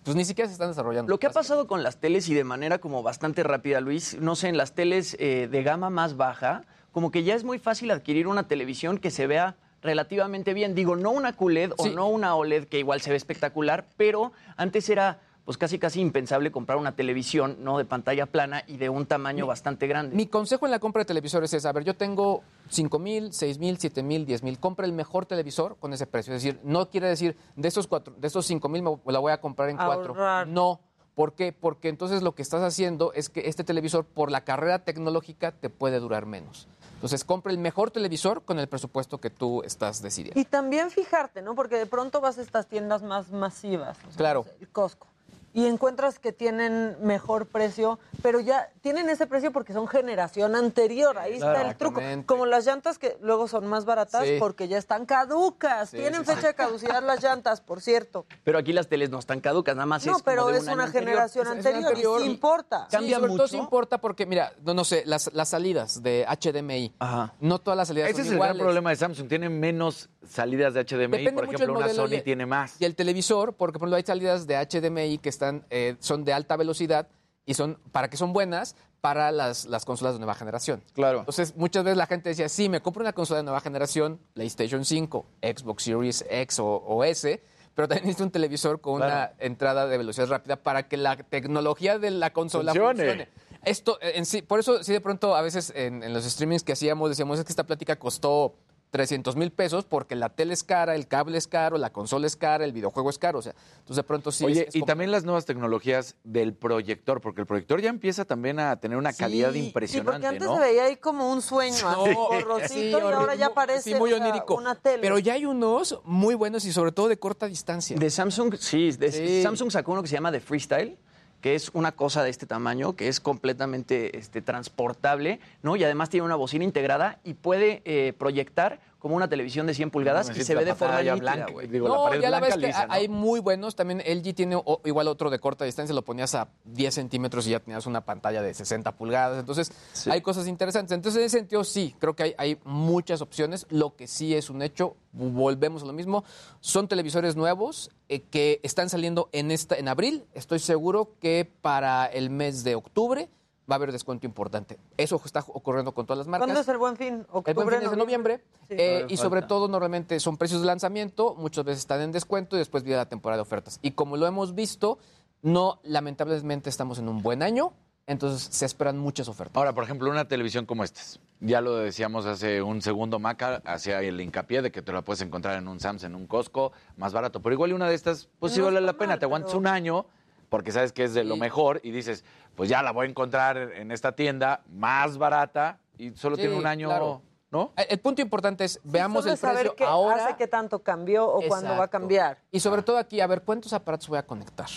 pues ni siquiera se están desarrollando. Lo que ha pasado con las teles y de manera como bastante rápida, Luis, no sé, en las teles eh, de gama más baja, como que ya es muy fácil adquirir una televisión que se vea relativamente bien. Digo, no una QLED o no una OLED que igual se ve espectacular, pero antes era pues casi casi impensable comprar una televisión no de pantalla plana y de un tamaño bastante grande. Mi consejo en la compra de televisores es, a ver, yo tengo 5 mil, 6 mil, 7 mil, 10 mil, compra el mejor televisor con ese precio. Es decir, no quiere decir, de estos, cuatro, de estos 5 mil me la voy a comprar en cuatro. Ahorrar. No. ¿Por qué? Porque entonces lo que estás haciendo es que este televisor, por la carrera tecnológica, te puede durar menos. Entonces, compra el mejor televisor con el presupuesto que tú estás decidiendo. Y también fijarte, ¿no? Porque de pronto vas a estas tiendas más masivas. o sea, Claro. el Costco. Y encuentras que tienen mejor precio, pero ya tienen ese precio porque son generación anterior. Ahí está el truco. Como las llantas que luego son más baratas Sí. porque ya están caducas. Sí, tienen sí, fecha sí. de caducidad las llantas, por cierto. Pero aquí las teles no están caducas, nada más No, es como pero de es un una anterior. generación anterior, anterior. y sí importa. Cambia sobre todo sí mucho. importa porque, mira, no, no sé, las, las salidas de HDMI, Ajá. no todas las salidas ese son es el gran problema de Samsung. Tiene menos salidas de HDMI, Depende por mucho ejemplo, una Sony y- tiene más. Y el televisor, porque por ejemplo hay salidas de HDMI que están, eh, son de alta velocidad y son, para que son buenas para las, las consolas de nueva generación. Claro. Entonces, muchas veces la gente decía, sí, me compro una consola de nueva generación, PlayStation 5, Xbox Series X o, o S, pero también necesito un televisor con Claro. una entrada de velocidad rápida para que la tecnología de la consola Funcione. funcione. Esto, eh, en sí, por eso, sí, de pronto, a veces en, en los streamings que hacíamos, decíamos, es que esta plática costó 300 mil pesos porque la tele es cara, el cable es caro, la consola es cara, el videojuego es caro. O sea, entonces de pronto sí. Oye, es- es y como- también las nuevas tecnologías del proyector, porque el proyector ya empieza también a tener una calidad Sí, sí, Sí, impresionante, porque antes ¿no? se veía ahí como un sueño, así, borrosito, Sí, y ahora ya parece sí, muy onírico. una tele. Pero ya hay unos muy buenos y sobre todo de corta distancia. De Samsung, sí, de- Sí. Samsung sacó uno que se llama The Freestyle, que es una cosa de este tamaño, que es completamente este, transportable, ¿no? Y además tiene una bocina integrada y puede eh, proyectar como una televisión de 100 pulgadas No, y se la ve de forma nítida, blanca, la no, pared ya la ves que lisa, ¿no? hay muy buenos. También LG tiene o- igual otro de corta distancia, lo ponías a 10 centímetros y ya tenías una pantalla de 60 pulgadas. Entonces, Sí. hay cosas interesantes. Entonces, en ese sentido, sí, creo que hay, hay muchas opciones. Lo que sí es un hecho, volvemos a lo mismo, son televisores nuevos eh, que están saliendo en, esta, en abril. Estoy seguro que para el mes de octubre va a haber descuento importante. Eso está ocurriendo con todas las marcas. ¿Cuándo es el buen fin? ¿Octubre, El buen fin es de noviembre. Sí. eh, y sobre todo, normalmente son precios de lanzamiento, muchas veces están en descuento y después viene la temporada de ofertas. Y como lo hemos visto, no, lamentablemente estamos en un buen año, entonces se esperan muchas ofertas. Ahora, por ejemplo, una televisión como esta. Ya lo decíamos hace un segundo, Maca, hacía el hincapié de que te la puedes encontrar en un Samsung, en un Costco, más barato. Pero igual una de estas, pues sí No vale está la pena. mal, Te aguantas pero- un año porque sabes que es de lo Sí. mejor y dices, pues ya la voy a encontrar en esta tienda más barata y solo Sí, tiene un año, claro. ¿no? Eh, El punto importante es, veamos Solo el saber precio qué ahora. hace qué tanto cambió o cuándo va a cambiar. Y sobre todo aquí, a ver, ¿cuántos aparatos voy a conectar?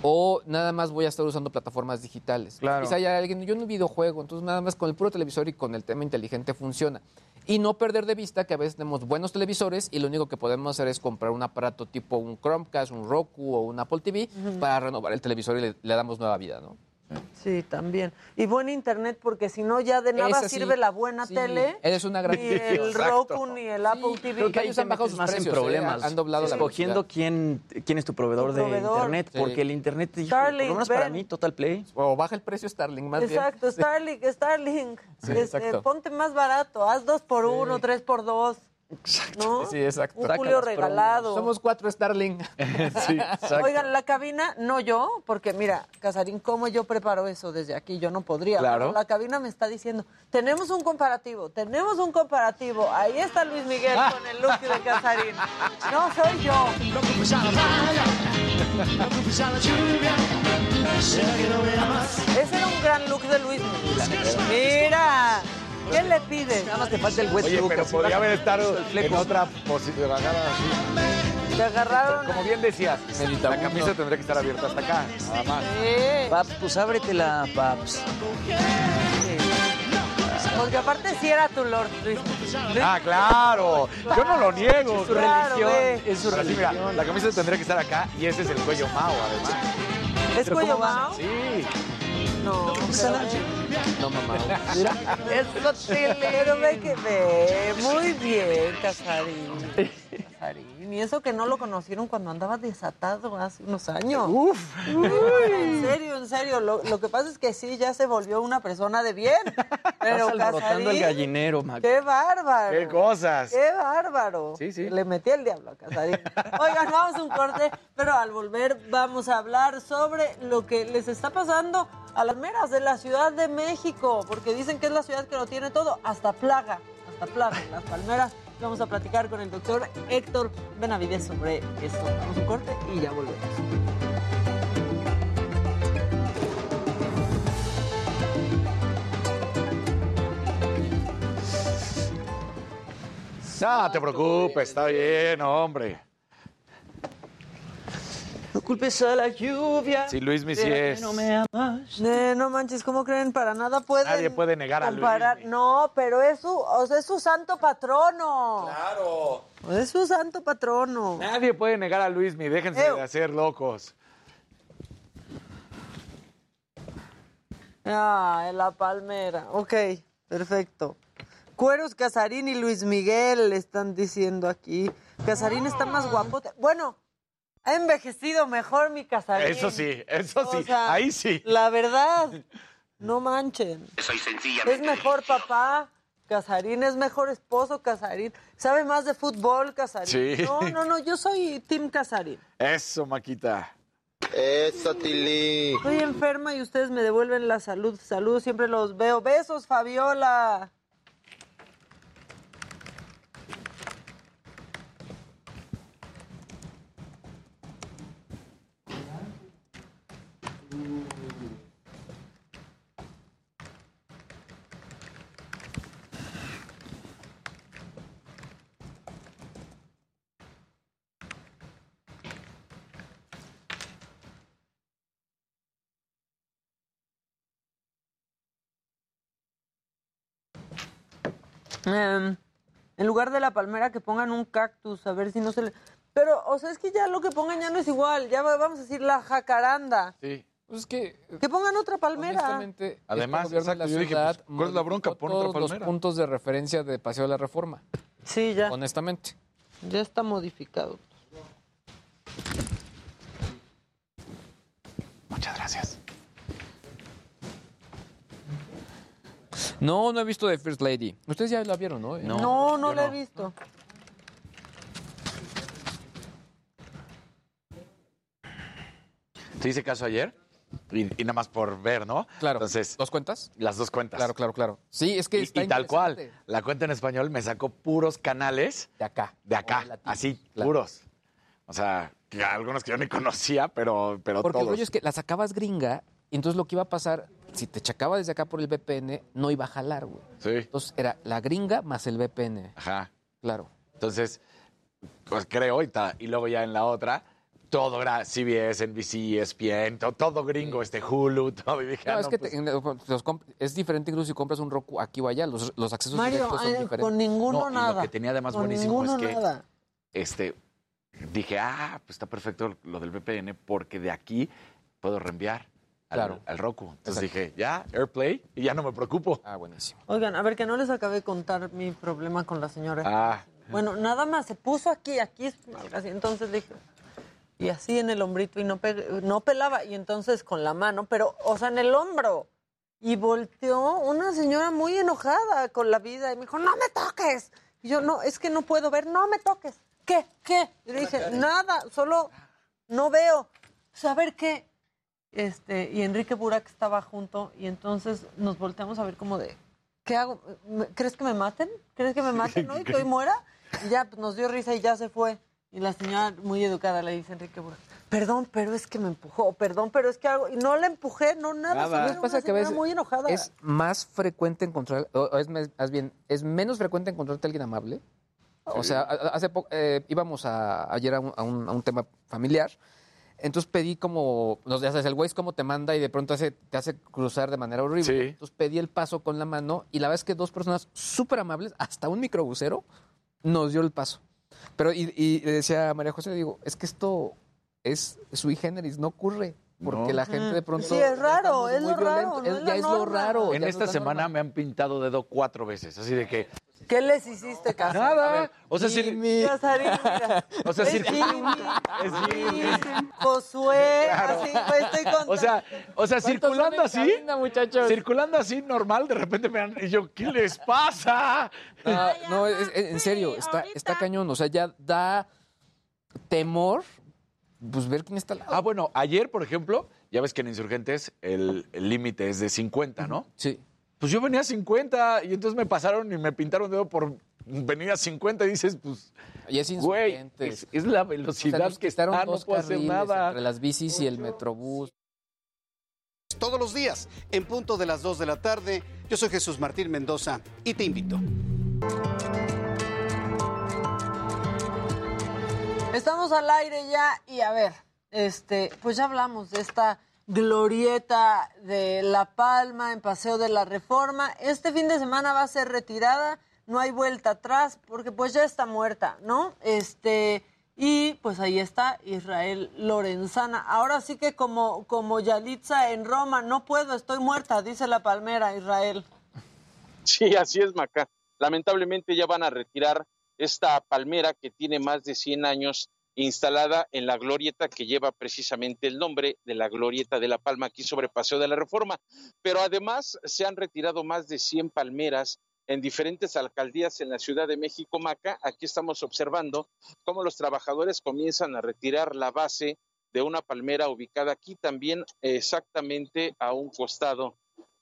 O nada más voy a estar usando plataformas digitales. Claro. Quizá haya alguien, yo no videojuego, entonces nada más con el puro televisor y con el tema inteligente funciona. Y no perder de vista que a veces tenemos buenos televisores y lo único que podemos hacer es comprar un aparato tipo un Chromecast, un Roku o un Apple TV para renovar el televisor y le, le damos nueva vida, ¿no? Sí, también. Y buen internet, porque si no, ya de nada Esa sí, sirve la buena sí. tele. Es una gran- Ni el Exacto. Roku, ni el Apple TV. Creo que ellos han bajado sus más precios, en ¿eh? problemas. Han doblado la Escogiendo quién, quién es tu proveedor, Tu proveedor. de internet, Sí. porque el internet, hijo, por Starlink, lo menos para mí, Total Play. O baja el precio Starlink, más bien. Exacto, Starlink, Starlink. Sí, Es- exacto. eh, ponte más barato, haz dos por uno, tres por dos. ¿No? Sí, exacto. Un Julio regalado. Somos cuatro Starlink. sí, exacto. Oigan, la cabina, no yo, porque mira, Casarín, ¿cómo yo preparo eso desde aquí? Yo no podría. Claro. La cabina me está diciendo, tenemos un comparativo, tenemos un comparativo. Ahí está Luis Miguel con el look de Casarín. No soy yo. Ese era un gran look de Luis Miguel. Mira, ¿qué le pides? Nada más te falta el wet Oye, pero así podría haber estado en otra posición. así. Te agarraron. Como bien decías, la camisa tendría que estar abierta hasta acá, nada más. Sí. Paps, pues ábretela, Paps. Porque aparte sí era tu Lord Luis. Ah, claro. Yo no lo niego. Es su Claro, religión. ve. Es su Pero sí, mira, religión. la camisa tendría que estar acá y ese es el cuello Mao, además. ¿Es Pero cuello ¿cómo va? Mao? Sí. No, No, mamá. Mira, eso Pero ve que ve. Muy bien, Casarín. Casarín. Y eso que no lo conocieron cuando andaba desatado hace unos años. Uf. Uy, en serio, en serio. Lo, lo que pasa es que sí, ya se volvió una persona de bien. Pero alborotando el Casarín, gallinero, Mac. ¡Qué bárbaro! ¡Qué cosas! ¡Qué bárbaro! Sí, sí. Le metí el diablo a Casarín. Oigan, vamos a un corte, pero al volver vamos a hablar sobre lo que les está pasando a las meras de la Ciudad de México, porque dicen que es la ciudad que lo tiene todo, hasta plaga, hasta plaga, las palmeras. Vamos a platicar con el doctor Héctor Benavides sobre esto. Vamos un corte y ya volvemos. No, te preocupes, está bien, hombre. No culpes a la lluvia. Sí, Luis Missy ¿Será que es. no me amas? Eh, no manches, ¿cómo creen? Para nada pueden Nadie puede negar a. Luismi. No, pero es su, o sea, es su santo patrono. Claro. Es su santo patrono. Nadie puede negar a Luismi, déjense Ew. de hacer locos. Ah, en la palmera. Ok, perfecto. Cueros Casarín y Luis Miguel le están diciendo aquí. Casarín está más guapo. Bueno, ha envejecido mejor mi Casarín. Eso sí, eso O sí, sea, ahí sí. La verdad, no manchen. Soy sencillamente. Es mejor papá, Casarín, es mejor esposo, Casarín. Sabe más de fútbol, Casarín. Sí. No, no, no, yo soy Team Casarín. Eso, Maquita. Eso, Tili. Estoy enferma y ustedes me devuelven la salud. Salud, siempre los veo. Besos, Fabiola. Em, en lugar de la palmera que pongan un cactus, a ver si no se le... Pero, o sea, es que ya lo que pongan ya no es igual. Ya va- vamos a decir la jacaranda. Sí. Pues es que, Que pongan otra palmera. honestamente, Además, este gobierno de exacto, yo dije, ciudad pues, ¿cuál es la bronca? Pon otra todos los palmera. puntos de referencia de Paseo de la Reforma, Sí, ya. honestamente. Ya está modificado. Muchas gracias. No, no he visto de First Lady. Ustedes ya la vieron, ¿no? No, no, lo he visto. Te hice caso ayer y, y nada más por ver, ¿no? Claro. Entonces, ¿Dos cuentas? las dos cuentas. Claro, claro, claro. Sí, es que Y, está y tal cual. La cuenta en español me sacó puros canales De acá. de acá, así, Claro. puros. O sea, que algunos que yo ni conocía, pero, pero Porque el todos. rollo es que la sacabas gringa y entonces lo que iba a pasar, si te chacaba desde acá por el VPN, no iba a jalar, güey. Sí, Entonces era la gringa más el VPN. ajá. Claro. Entonces, pues creo, y, ta- y luego ya en la otra, todo era CBS, NBC, ESPN, to- todo gringo, este Hulu, todo. Y dije, No, ah, es no, que pues, te- los es diferente incluso si compras un Roku aquí o allá. Los, los accesos Mario, directos son eh, diferentes. con ninguno No, y lo nada. que tenía de más con buenísimo es ninguno que- nada. este, dije, ah, pues está perfecto lo del VPN porque de aquí puedo reenviar. Al, Claro. al Roku. Entonces Exacto. dije, ya, AirPlay, y ya no me preocupo. Ah, buenísimo. Oigan, a ver, que no les acabé de contar mi problema con la señora. Ah, Bueno, nada más, se puso aquí, aquí, así, entonces dije, y así en el hombrito, y no, pe- no pelaba, y entonces con la mano, pero, o sea, en el hombro. Y volteó una señora muy enojada con la vida, y me dijo, no me toques. Y yo, no, es que no puedo ver, no me toques. ¿Qué? ¿Qué? Y le dije, nada, solo no veo. ¿Saber qué? Este, y Enrique Burak estaba junto, y entonces nos volteamos a ver como de, ¿qué hago? ¿Me- ¿Crees que me maten? ¿Crees que me maten hoy? ¿Que hoy muera? Y ya pues, nos dio risa y ya se fue. Y la señora, muy educada, le dice a Enrique Burak, perdón, pero es que me empujó, perdón, pero es que algo... Y no la empujé, no nada. Nada. pasa que muy enojada. Es más frecuente encontrar, o o es más bien, es menos frecuente encontrarte a alguien amable. O sea, hace poco eh, íbamos a, ayer a un, a un- a un tema familiar. Entonces pedí como, no ya sabes, el güey es como te manda y de pronto hace, te hace cruzar de manera horrible. Entonces pedí el paso con la mano y la verdad es que dos personas súper amables, hasta un microbusero, nos dio el paso. Pero, y, y le decía a María José, le digo, es que esto es sui generis, no ocurre. Porque No. la gente de pronto. Sí, es raro, es lo raro, no Es- es ya es lo raro. en esta semana me han pintado dedo cuatro veces, así de que... ¿Qué les hiciste, caso? Nada. O sea, si- Casarín, mira. O sea, Es si- Jimmy, Es Jimmy. Josué, Claro. así, pues estoy contando. O sea, o sea, ¿Cuántos circulando así, cabina, muchachos? circulando así normal, de repente me dan, y yo, ¿qué les pasa? No, es- es- en serio, está, está cañón. O sea, ya da temor pues ver quién está al lado. Ah, bueno, ayer, por ejemplo, ya ves que en Insurgentes el límite es de 50, ¿no? Sí. Pues yo venía a 50 y entonces me pasaron y me pintaron dedo por venir a 50 y dices, pues, Y es güey, es, es la O sea, velocidad nos que está, no dos puedo hacer nada. entre las bicis y el metrobús. Todos los días, en punto de las 2 de la tarde, yo soy Jesús Martín Mendoza y te invito. Estamos al aire ya y a ver, este, pues ya hablamos de esta glorieta de La Palma en Paseo de la Reforma. Este fin de semana va a ser retirada, no hay vuelta atrás porque pues ya está muerta, ¿no? Este, y pues ahí está Israel Lorenzana. Ahora sí que como como Yalitza en Roma, no puedo, estoy muerta, dice la palmera Israel. Sí, así es, Maca. Lamentablemente ya van a retirar esta palmera que tiene más de 100 años instalada en la glorieta que lleva precisamente el nombre de la glorieta de La Palma aquí sobre Paseo de la Reforma. Pero además se han retirado más de 100 palmeras en diferentes alcaldías en la Ciudad de México, Maca. Aquí estamos observando cómo los trabajadores comienzan a retirar la base de una palmera ubicada aquí también exactamente a un costado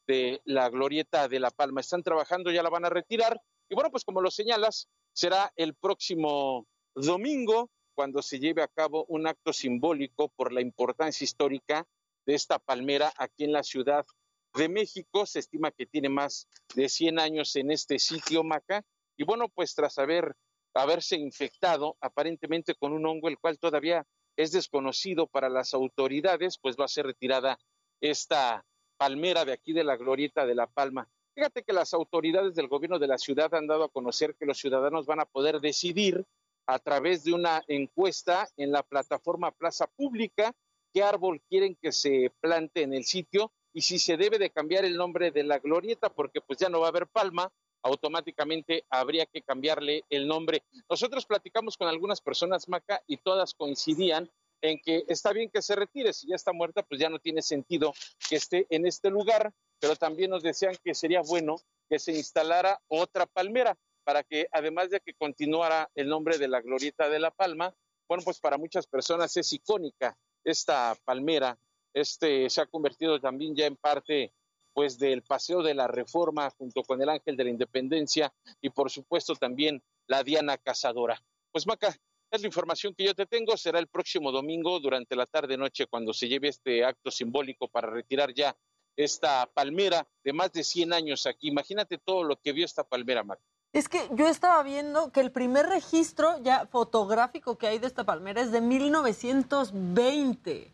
de la glorieta de La Palma. Están trabajando, ya la van a retirar. Y bueno, pues como lo señalas, será el próximo domingo cuando se lleve a cabo un acto simbólico por la importancia histórica de esta palmera aquí en la Ciudad de México. Se estima que tiene más de 100 años en este sitio, Maca. Y bueno, pues tras haber, haberse infectado aparentemente con un hongo, el cual todavía es desconocido para las autoridades, pues va a ser retirada esta palmera de aquí de la glorieta de La Palma. Fíjate que las autoridades del gobierno de la ciudad han dado a conocer que los ciudadanos van a poder decidir a través de una encuesta en la plataforma Plaza Pública qué árbol quieren que se plante en el sitio y si se debe de cambiar el nombre de la glorieta porque pues ya no va a haber palma, automáticamente habría que cambiarle el nombre. Nosotros platicamos con algunas personas, Maca, y todas coincidían en que está bien que se retire, si ya está muerta, pues ya no tiene sentido que esté en este lugar, pero también nos decían que sería bueno que se instalara otra palmera para que además de que continuara el nombre de la glorieta de la palma, bueno, pues para muchas personas es icónica esta palmera, este se ha convertido también ya en parte pues del paseo de la reforma junto con el ángel de la independencia y por supuesto también la Diana Cazadora. Pues Maca, es la información que yo te tengo. Será el próximo domingo durante la tarde-noche cuando se lleve este acto simbólico para retirar ya esta palmera de más de 100 años aquí. Imagínate todo lo que vio esta palmera, Mar. Es que yo estaba viendo que el primer registro ya fotográfico que hay de esta palmera es de 1920.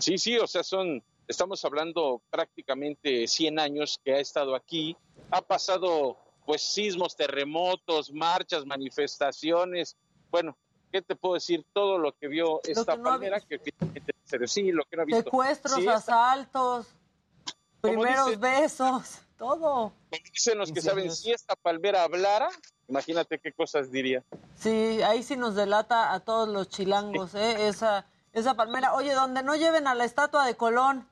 Sí, sí, o sea, son, estamos hablando prácticamente 100 años que ha estado aquí. Ha pasado, pues, sismos, terremotos, marchas, manifestaciones. Bueno, ¿qué te puedo decir? Todo lo que vio esta que no palmera, que finalmente. Sí, lo que no he visto. Secuestros, Sí, asaltos, primeros dice- besos, todo. dicen los que saben, si esta palmera hablara, imagínate qué cosas diría. Sí, ahí sí nos delata a todos los chilangos, ¿eh? Esa, esa palmera. Oye, donde no lleven a la estatua de Colón.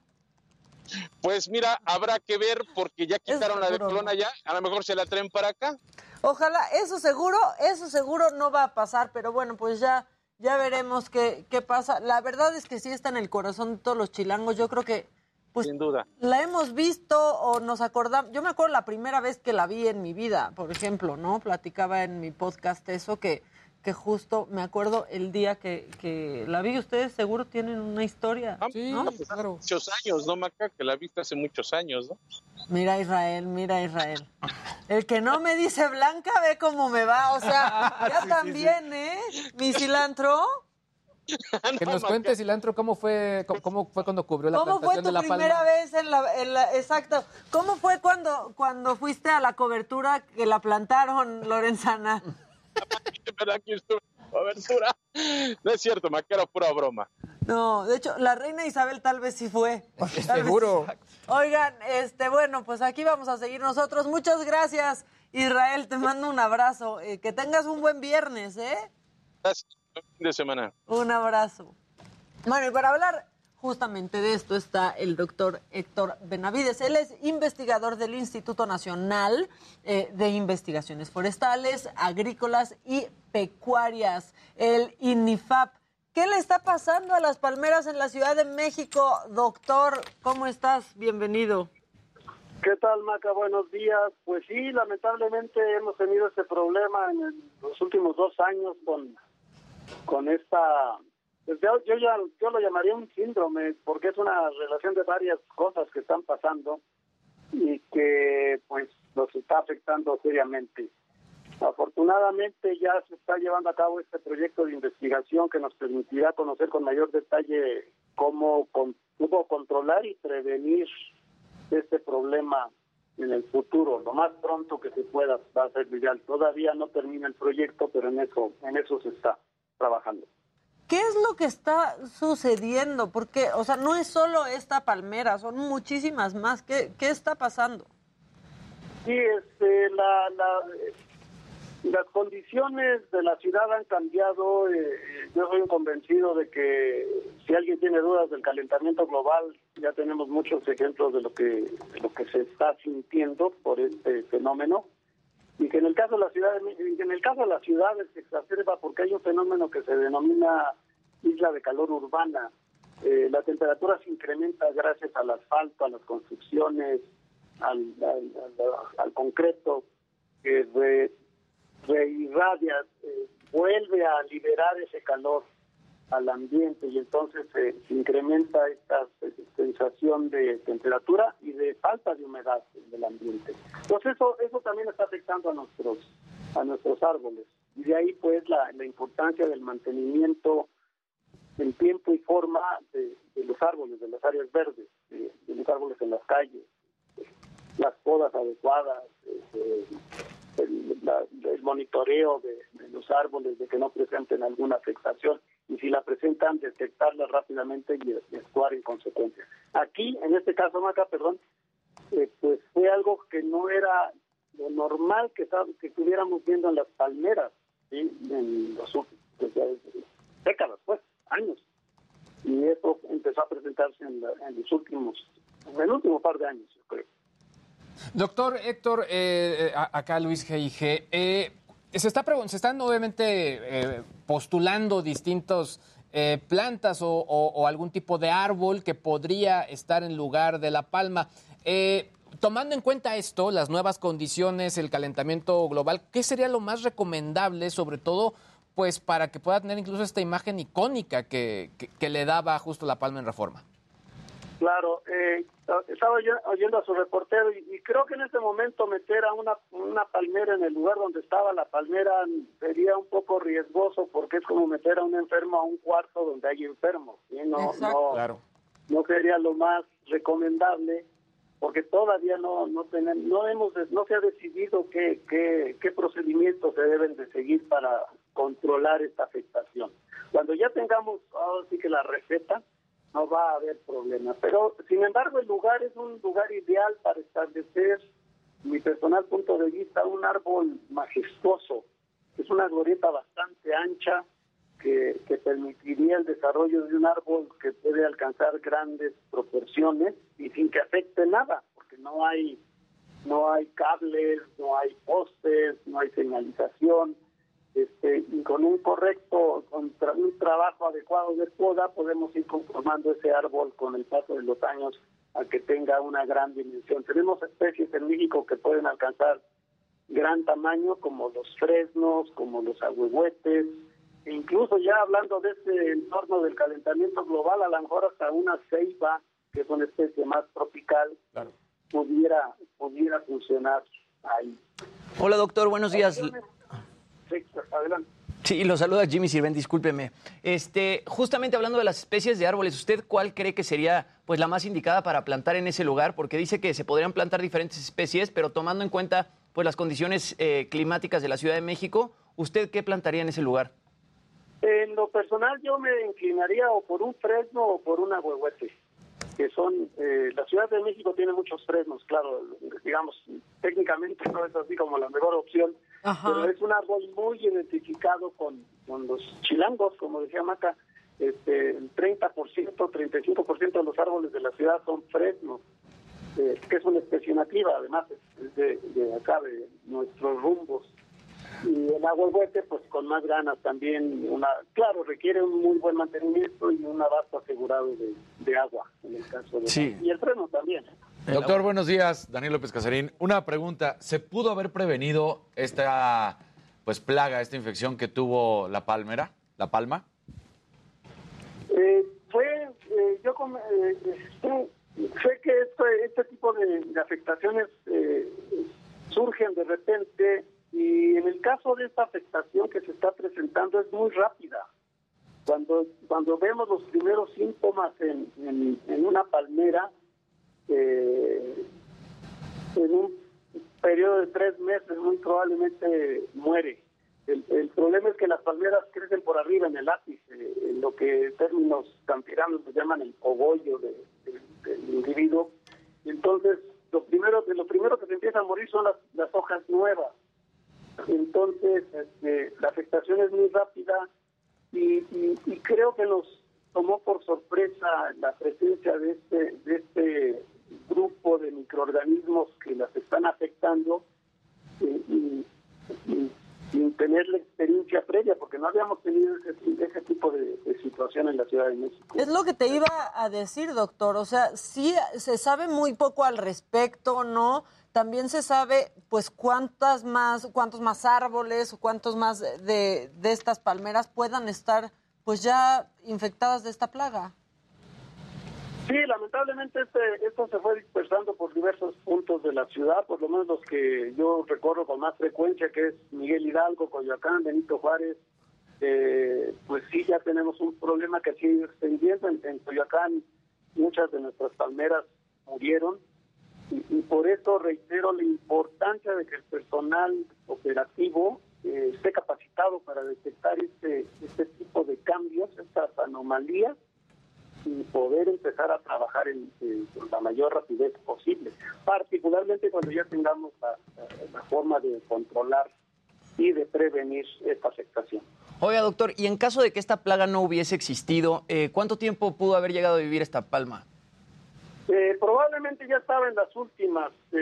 Pues mira, habrá que ver porque ya quitaron la de Colón allá, a lo mejor se la traen para acá. Ojalá, eso seguro, eso seguro no va a pasar, pero bueno, pues ya, ya veremos qué, qué pasa. La verdad es que sí está en el corazón de todos los chilangos. Yo creo que pues Sin duda. la hemos visto o nos acordamos. Yo me acuerdo la primera vez que la vi en mi vida, por ejemplo, ¿no? Platicaba en mi podcast eso que, que justo me acuerdo el día que, que la vi. Ustedes seguro tienen una historia. Sí, ¿no? Muchos años, ¿no, Maca? Que la viste hace muchos años, ¿no? Mira Israel, mira Israel. El que no me dice blanca ve cómo me va. O sea, ya también, ¿eh? Mi cilantro. Que nos cuente, Cilantro, cómo fue, cómo, cómo fue cuando cubrió la ¿Cómo fue plantación tu de La primera Palma. vez en la, en la- Exacto. ¿Cómo fue cuando, cuando fuiste a la cobertura que la plantaron, Lorenzana? Cobertura. No es cierto, Maca, era pura broma. No, de hecho, la reina Isabel tal vez sí fue. Tal vez- Seguro. Oigan, este, bueno, pues aquí vamos a seguir nosotros. Muchas gracias, Israel. Te mando un abrazo. Eh, que tengas un buen viernes, ¿eh? Gracias. Fin de semana. Un abrazo. Bueno, y para hablar justamente de esto está el doctor Héctor Benavides. Él es investigador del Instituto Nacional eh, de Investigaciones Forestales, Agrícolas y Pecuarias, el INIFAP. ¿Qué le está pasando a las palmeras en la Ciudad de México, doctor? ¿Cómo estás? Bienvenido. ¿Qué tal, Maca? Buenos días. Pues sí, lamentablemente hemos tenido este problema en los últimos dos años con, con esta... pues yo, yo, ya, yo lo llamaría un síndrome porque es una relación de varias cosas que están pasando y que pues nos está afectando seriamente. Afortunadamente ya se está llevando a cabo este proyecto de investigación que nos permitirá conocer con mayor detalle cómo, con- cómo controlar y prevenir este problema en el futuro, lo más pronto que se pueda va a ser ideal. Todavía no termina el proyecto, pero en eso, en eso se está trabajando. ¿Qué es lo que está sucediendo? Porque, o sea, no es solo esta palmera, son muchísimas más. ¿Qué, qué está pasando? Sí, este, la, la, las condiciones de la ciudad han cambiado. eh, yo soy un convencido de que si alguien tiene dudas del calentamiento global, ya tenemos muchos ejemplos de lo que, de lo que se está sintiendo por este fenómeno. Y que en el caso de la ciudad, en el caso de las ciudades se exacerba porque hay un fenómeno que se denomina isla de calor urbana. Eh, la temperatura se incrementa gracias al asfalto, a las construcciones, al concreto, que re- reirradia, eh, vuelve a liberar ese calor al ambiente y entonces se incrementa esta sensación de temperatura y de falta de humedad en el ambiente. Entonces eso, eso también está afectando a nuestros, a nuestros árboles. Y de ahí pues la, la importancia del mantenimiento en tiempo y forma de, de los árboles, de las áreas verdes, de, los árboles en las calles, las podas adecuadas, el, la- el monitoreo de, de los árboles, de que no presenten alguna afectación y si la presentan, detectarla rápidamente y, y actuar en consecuencia. Aquí, en este caso, Maca, perdón, eh, pues fue algo que no era lo normal que, que estuviéramos viendo en las palmeras, ¿sí? en los últimos desde décadas, pues, años. Y eso empezó a presentarse en, la- en los últimos, en el último par de años, yo creo. Doctor Héctor, eh, eh, acá Luis G.I.G., eh, se, está se están obviamente eh, postulando distintos eh, plantas o, algún tipo de árbol que podría estar en lugar de la palma. Eh, tomando en cuenta esto, las nuevas condiciones, el calentamiento global, ¿qué sería lo más recomendable, sobre todo, pues para que pueda tener incluso esta imagen icónica que- que le daba justo la palma en reforma? Claro, eh, estaba oy- oyendo a su reportero y, y creo que en este momento meter a una, una palmera en el lugar donde estaba la palmera sería un poco riesgoso porque es como meter a un enfermo a un cuarto donde hay enfermos. ¿sí? No, no, Claro. no sería lo más recomendable porque todavía no no tenemos, no hemos no se ha decidido qué, qué, qué procedimientos se deben de seguir para controlar esta afectación. Cuando ya tengamos ahora sí que la receta, no va a haber problema. Pero, sin embargo, el lugar es un lugar ideal para establecer, mi personal punto de vista, un árbol majestuoso. Es una glorieta bastante ancha que, que permitiría el desarrollo de un árbol que puede alcanzar grandes proporciones y sin que afecte nada, porque no hay no hay cables, no hay postes, no hay señalización. Este, y con un correcto, con tra- un trabajo adecuado de poda, podemos ir conformando ese árbol con el paso de los años a que tenga una gran dimensión. Tenemos especies en México que pueden alcanzar gran tamaño, como los fresnos, como los ahuehuetes, e incluso ya hablando de este entorno del calentamiento global, a lo mejor hasta una ceiba, que es una especie más tropical, pudiera, pudiera funcionar ahí. Hola, doctor, buenos días. Sí, adelante. Sí, lo saluda Jimmy Sirven, discúlpeme. Este, justamente hablando de las especies de árboles, ¿usted cuál cree que sería pues la más indicada para plantar en ese lugar? Porque dice que se podrían plantar diferentes especies, pero tomando en cuenta pues las condiciones eh, climáticas de la Ciudad de México, ¿usted qué plantaría en ese lugar? En lo personal yo me inclinaría o por un fresno o por un ahuehuete, que son, eh, la Ciudad de México tiene muchos fresnos, claro, digamos, técnicamente no es así como la mejor opción, pero es un árbol muy identificado con, con los chilangos, como decía Maca, este, el 30%, 35% de los árboles de la ciudad son fresnos, eh, que es una especie nativa, además, es- de, de acá, de nuestros rumbos y el ahuehuete pues con más ganas también una claro requiere un muy buen mantenimiento y un abasto asegurado de, de agua en el caso de Sí. y el freno también ¿eh? Doctor, buenos días. Daniel López Casarín. Una pregunta. ¿Se pudo haber prevenido esta pues plaga, esta infección que tuvo la palmera, la palma? Eh, fue eh, yo eh, sé que este, este tipo de, de afectaciones eh, surgen de repente y en el caso de esta afectación que se está presentando es muy rápida cuando cuando vemos los primeros síntomas en, en, en una palmera eh, en un periodo de tres meses muy probablemente muere. El, el problema es que las palmeras crecen por arriba en el ápice, en lo que términos campiranos se llaman el cogollo de- de- del individuo. Entonces, lo primero, lo primero que se empieza a morir son las, las hojas nuevas. Entonces, este, la afectación es muy rápida y, y- y creo que nos tomó por sorpresa la presencia de este, de este grupo de microorganismos que las están afectando eh, y, sin tener la experiencia previa, porque no habíamos tenido ese, ese tipo de, de situación en la Ciudad de México. Es lo que te iba a decir, doctor. O sea, sí se sabe muy poco al respecto, ¿no? También se sabe, pues, cuántas más, cuántos más árboles o cuántos más de, de estas palmeras puedan estar, pues, ya infectadas de esta plaga. Sí, lamentablemente este, esto se fue dispersando por diversos puntos de la ciudad, por lo menos los que yo recorro con más frecuencia, que es Miguel Hidalgo, Coyoacán, Benito Juárez. Eh, pues sí, ya tenemos un problema que ido extendiendo. En, en Coyoacán muchas de nuestras palmeras murieron y, y por eso reitero la importancia de que el personal operativo eh, esté capacitado para detectar este, este tipo de cambios, estas anomalías y poder empezar a trabajar en, en- con la mayor rapidez posible, particularmente cuando ya tengamos la, la- forma de controlar y de prevenir esta afectación. Oiga, doctor, y en caso de que esta plaga no hubiese existido, eh, ¿cuánto tiempo pudo haber llegado a vivir esta palma? Eh, probablemente ya estaba en las últimas eh,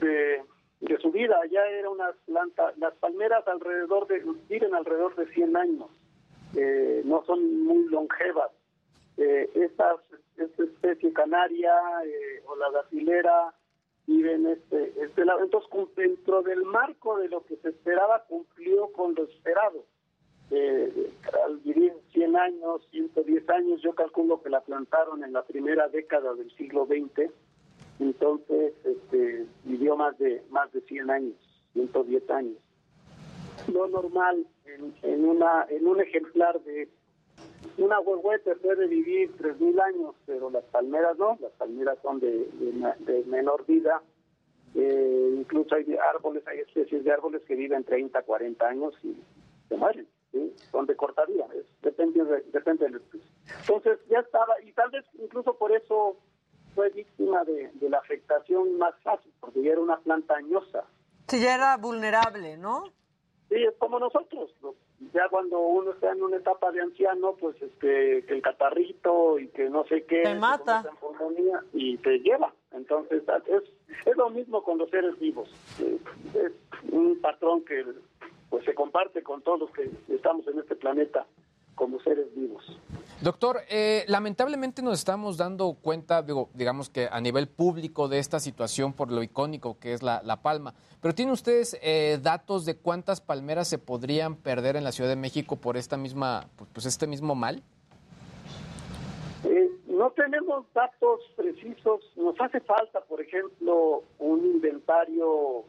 de, de su vida, ya era una planta, las palmeras alrededor de, viven alrededor de 100 años, eh, no son muy longevas. Eh, esta especie canaria eh, o la dacilera viven este, este lado. Entonces, dentro del marco de lo que se esperaba, cumplió con lo esperado. Eh, al vivir 100 años, 110 años, yo calculo que la plantaron en la primera década del siglo XX, entonces este, vivió más de más de 100 años, 110 años. Lo normal en, en una en un ejemplar de una huehuete puede vivir 3.000 años, pero las palmeras no, las palmeras son de, de de menor vida. Eh, incluso hay de árboles, hay especies de árboles que viven 30, 40 años y se mueren. ¿sí? donde cortaría, es- depende, de- depende del. Entonces ya estaba, y tal vez incluso por eso fue víctima de, de la afectación más fácil, porque ya era una planta añosa. Si ya era vulnerable, ¿no? Sí, es como nosotros. ¿no? Ya cuando uno está en una etapa de anciano, pues este, que el catarrito y que no sé qué. Te mata. Y te lleva. Entonces, es, es lo mismo con los seres vivos. Eh, Es un patrón que pues se comparte con todos los que estamos en este planeta como seres vivos. Doctor, eh, lamentablemente nos estamos dando cuenta, digo, digamos que a nivel público de esta situación por lo icónico que es la, palma, pero ¿tienen ustedes eh, datos de cuántas palmeras se podrían perder en la Ciudad de México por esta misma, pues este mismo mal? Eh, no tenemos datos precisos. Nos hace falta, por ejemplo, un inventario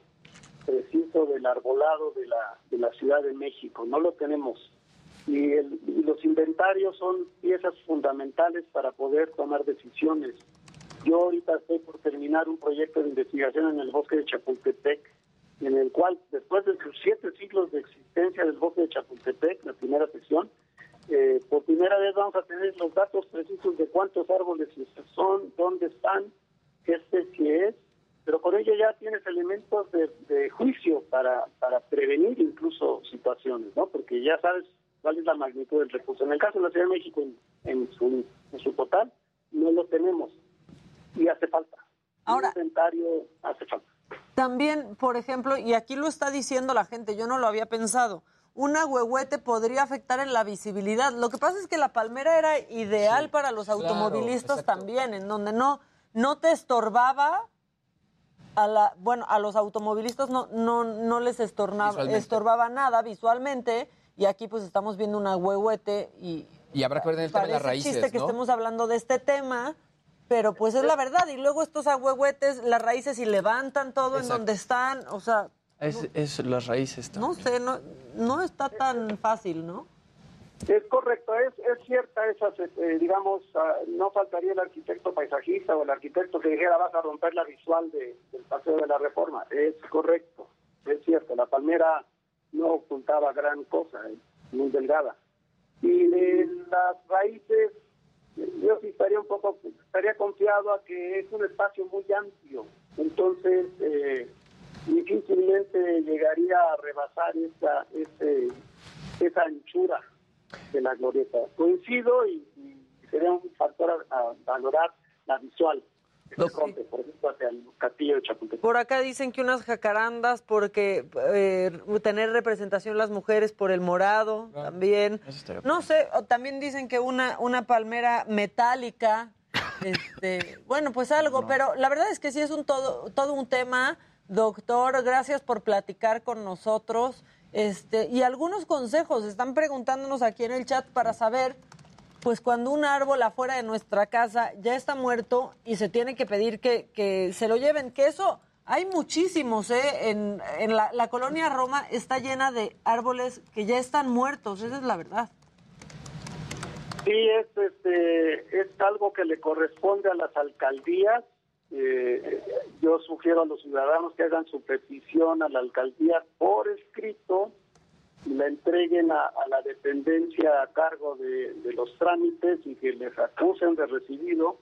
preciso del arbolado de la, de la Ciudad de México. No lo tenemos. Y, el- los inventarios son piezas fundamentales para poder tomar decisiones. Yo ahorita estoy por terminar un proyecto de investigación en el bosque de Chapultepec, en el cual, después de sus siete siglos de existencia del bosque de Chapultepec, la primera sección, eh, por primera vez vamos a tener los datos precisos de cuántos árboles son, dónde están, qué especie es, pero con ello ya tienes elementos de, de juicio para, para prevenir incluso situaciones, ¿no? Porque ya sabes cuál es la magnitud del recurso. En el caso de la Ciudad de México, en, en su, en su total, no lo tenemos y hace falta. Ahora, inventario hace falta. También, por ejemplo, y aquí lo está diciendo la gente, yo no lo había pensado, un agüehuete podría afectar en la visibilidad. Lo que pasa es que la palmera era ideal para los automovilistas también, en donde no, no te estorbaba a la, bueno, a los automovilistas no, no, no les estornaba, Visualmente. estorbaba nada visualmente, y aquí pues estamos viendo un agüehuete y Y habrá que ver en el tema de las Parece raíces, chiste que ¿no? estemos hablando de este tema, pero pues es la verdad. Y luego estos agüehuetes, las raíces y levantan todo en donde están. O sea, Es, es las raíces. no sé, no, no está tan fácil, ¿no? Es correcto, es, es cierta esa, eh, digamos, ah, no faltaría el arquitecto paisajista o el arquitecto que dijera vas a romper la visual de- del paseo de la reforma. Es correcto, es cierto, la palmera no ocultaba gran cosa, es muy delgada. Y de las raíces, eh, yo sí estaría un poco, estaría confiado a que es un espacio muy amplio, entonces eh, difícilmente llegaría a rebasar esa, ese, esa anchura de la glorieta. Coincido y, sería un factor a valorar la visual. Por ejemplo, hacia el castillo de Chapultepec. Por acá dicen que unas jacarandas, porque eh, tener representación las mujeres por el morado también. No sé, o también dicen que una, una palmera metálica, este, bueno, pues algo, pero la verdad es que sí es un todo, todo un tema. Doctor, gracias por platicar con nosotros. Este, y algunos consejos, están preguntándonos aquí en el chat para saber, pues cuando un árbol afuera de nuestra casa ya está muerto y se tiene que pedir que, que se lo lleven, que eso hay muchísimos, ¿eh? En, en la, la colonia Roma está llena de árboles que ya están muertos, esa es la verdad. Sí, es, este, es algo que le corresponde a las alcaldías. Eh, yo sugiero a los ciudadanos que hagan su petición a la alcaldía por escrito la entreguen a, a la dependencia a cargo de, de los trámites y que les acusen de recibido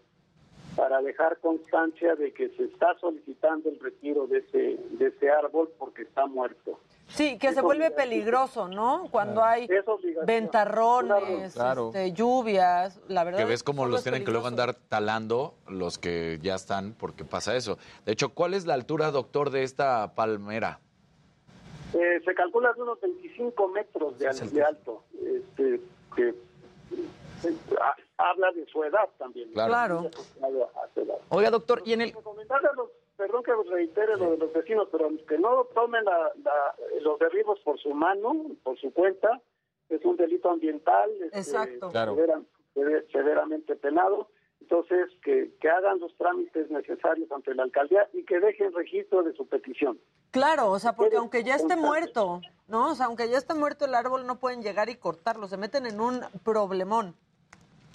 para dejar constancia de que se está solicitando el retiro de ese, de ese árbol porque está muerto. Sí, que se vuelve peligroso, ¿no? Cuando hay ventarrones, Claro. este, lluvias, la verdad. Que ves cómo los tienen que luego andar talando los que ya están porque pasa eso. De hecho, ¿cuál es la altura, doctor, de esta palmera? Eh, se calcula de unos 25 metros de, al- de alto, este, que eh, ha- habla de su edad también. Claro. Oiga, doctor, y en el... Los- perdón que reitere lo de los vecinos, pero que no tomen la- la- los derribos por su mano, por su cuenta, es un delito ambiental, este, Exacto. Claro. severa- sever- severamente penado. Entonces, que, que hagan los trámites necesarios ante la alcaldía y que dejen registro de su petición. Claro, o sea, porque aunque ya esté muerto, ¿no? O sea, aunque ya esté muerto el árbol, no pueden llegar y cortarlo, se meten en un problemón.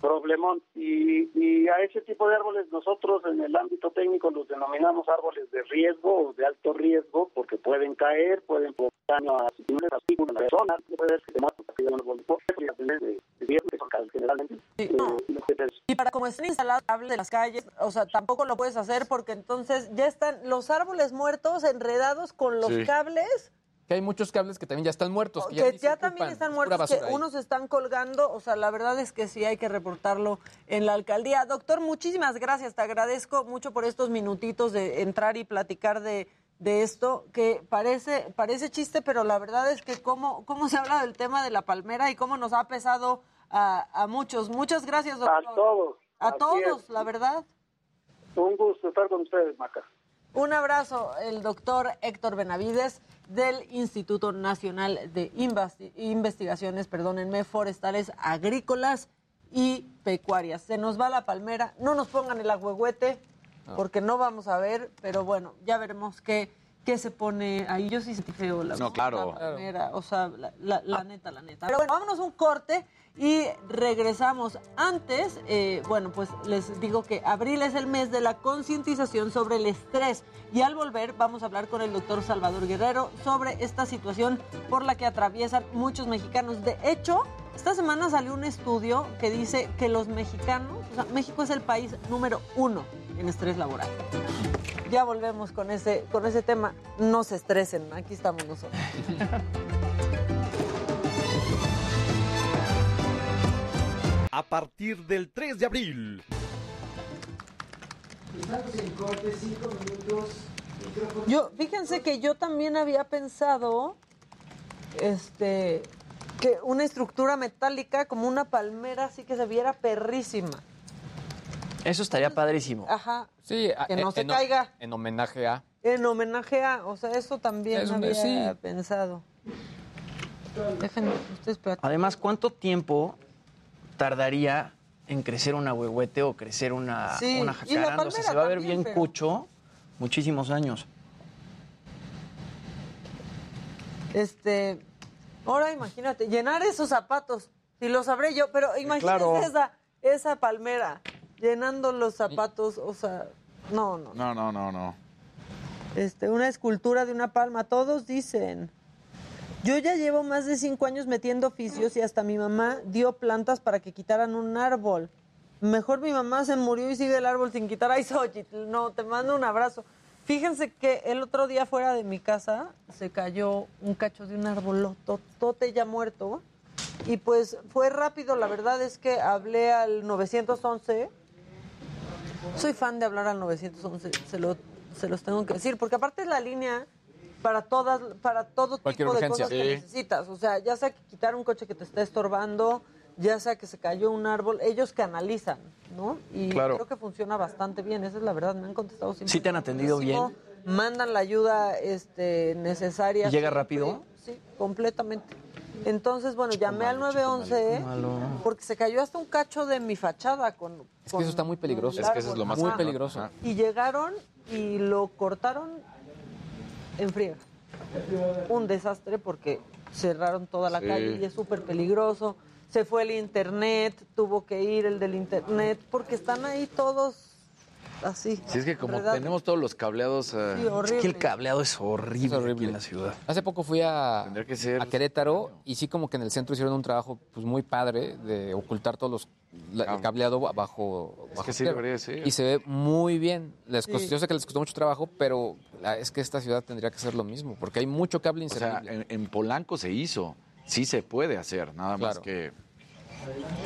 Problemón. Y, y a ese tipo de árboles nosotros en el ámbito técnico los denominamos árboles de riesgo o de alto riesgo porque pueden caer, pueden provocar daño a las personas, puede ser que se no los y las de, de riesgo que son generalmente. eh, Y para como están instalados cables de las calles, o sea, tampoco lo puedes hacer porque entonces ya están los árboles muertos enredados con los Sí. cables Que hay muchos cables que también ya están muertos. Que ya, que ya también están es muertos, que ahí. unos están colgando, o sea, la verdad es que sí hay que reportarlo en la alcaldía. Doctor, muchísimas gracias, te agradezco mucho por estos minutitos de entrar y platicar de, de esto, que parece, parece chiste, pero la verdad es que cómo, cómo se habla del tema de la palmera y cómo nos ha pesado a, a muchos. Muchas gracias, doctor. A todos. A todos, es. la verdad. Un gusto estar con ustedes, Maca. Un abrazo, el doctor Héctor Benavides del Instituto Nacional de Investigaciones, perdónenme, Forestales, Agrícolas y Pecuarias. Se nos va la palmera, no nos pongan el agüehuete porque no vamos a ver, pero bueno, ya veremos qué, qué se pone ahí. Yo sí sentí feo la, No, claro. la palmera, o sea, la, la- la neta, la neta. Pero bueno, vámonos a un corte y regresamos. Antes, eh, bueno, pues les digo que abril es el mes de la concientización sobre el estrés y al volver vamos a hablar con el doctor Salvador Guerrero sobre esta situación por la que atraviesan muchos mexicanos. De hecho, esta semana salió un estudio que dice que los mexicanos, o sea, México es el país número uno en estrés laboral. Ya volvemos con ese, con ese tema. No se estresen, aquí estamos nosotros. A partir del 3 de abril. Yo, fíjense que yo también había pensado, este, que una estructura metálica como una palmera así que se viera perrísima. Eso estaría padrísimo. Ajá. Sí, Que no en- se en- caiga. En homenaje a. En homenaje a, o sea, eso también Es un- había sí. pensado. Déjenme, ustedes. Además, ¿cuánto tiempo tardaría en crecer un ahuehuete o crecer una, Sí, una jacaranda? O sea, se va a ver también, bien pero- cucho muchísimos años. Este, ahora imagínate, llenar esos zapatos, si lo sabré yo, pero imagínate claro. esa, esa palmera llenando los zapatos, o sea, no, no. No, no, no, no. Este, una escultura de una palma, todos dicen. Yo ya llevo más de cinco años metiendo oficios y hasta mi mamá dio plantas para que quitaran un árbol. Mejor mi mamá se murió y sigue el árbol sin quitar. Ay, Xochitl, no, te mando un abrazo. Fíjense que el otro día fuera de mi casa se cayó un cacho de un árbol tote ya muerto. Y pues fue rápido, la verdad es que hablé al 911. Soy fan de hablar al 911, se, lo, se los tengo que decir, porque aparte es la línea para todas, para todo Cualquier tipo de urgencia. cosas que Sí. necesitas. O sea, ya sea que quitar un coche que te está estorbando, ya sea que se cayó un árbol, ellos canalizan, ¿no? Y Claro. creo que funciona bastante bien, esa es la verdad, me han contestado siempre. ¿Sí te han atendido muchísimo, Mandan la ayuda este, necesaria. ¿Y llega siempre, rápido? Sí, completamente. Entonces, bueno, llamé al 911 Malo. porque se cayó hasta un cacho de mi fachada con... Es que eso está muy peligroso. Es que eso es lo más Muy peligroso. Y llegaron y lo cortaron en friega. Un desastre porque cerraron toda la Sí. calle y es súper peligroso. Se fue el internet, tuvo que ir el del internet porque están ahí todos así. Sí, es que como tenemos todos los cableados... eh, Sí, horrible. Es que el cableado es horrible, aquí en la ciudad. Hace poco fui a, que ser- a Querétaro y sí como que en el centro hicieron un trabajo pues muy padre de ocultar todos los la- el cableado ba- bajo, bajo que sí debería ser. Y se ve muy bien. Les costó- Sí. Yo sé que les costó mucho trabajo, pero la- es que esta ciudad tendría que hacer lo mismo, porque hay mucho cable O sea, inservible. en, en Polanco se hizo. Sí se puede hacer, nada más que...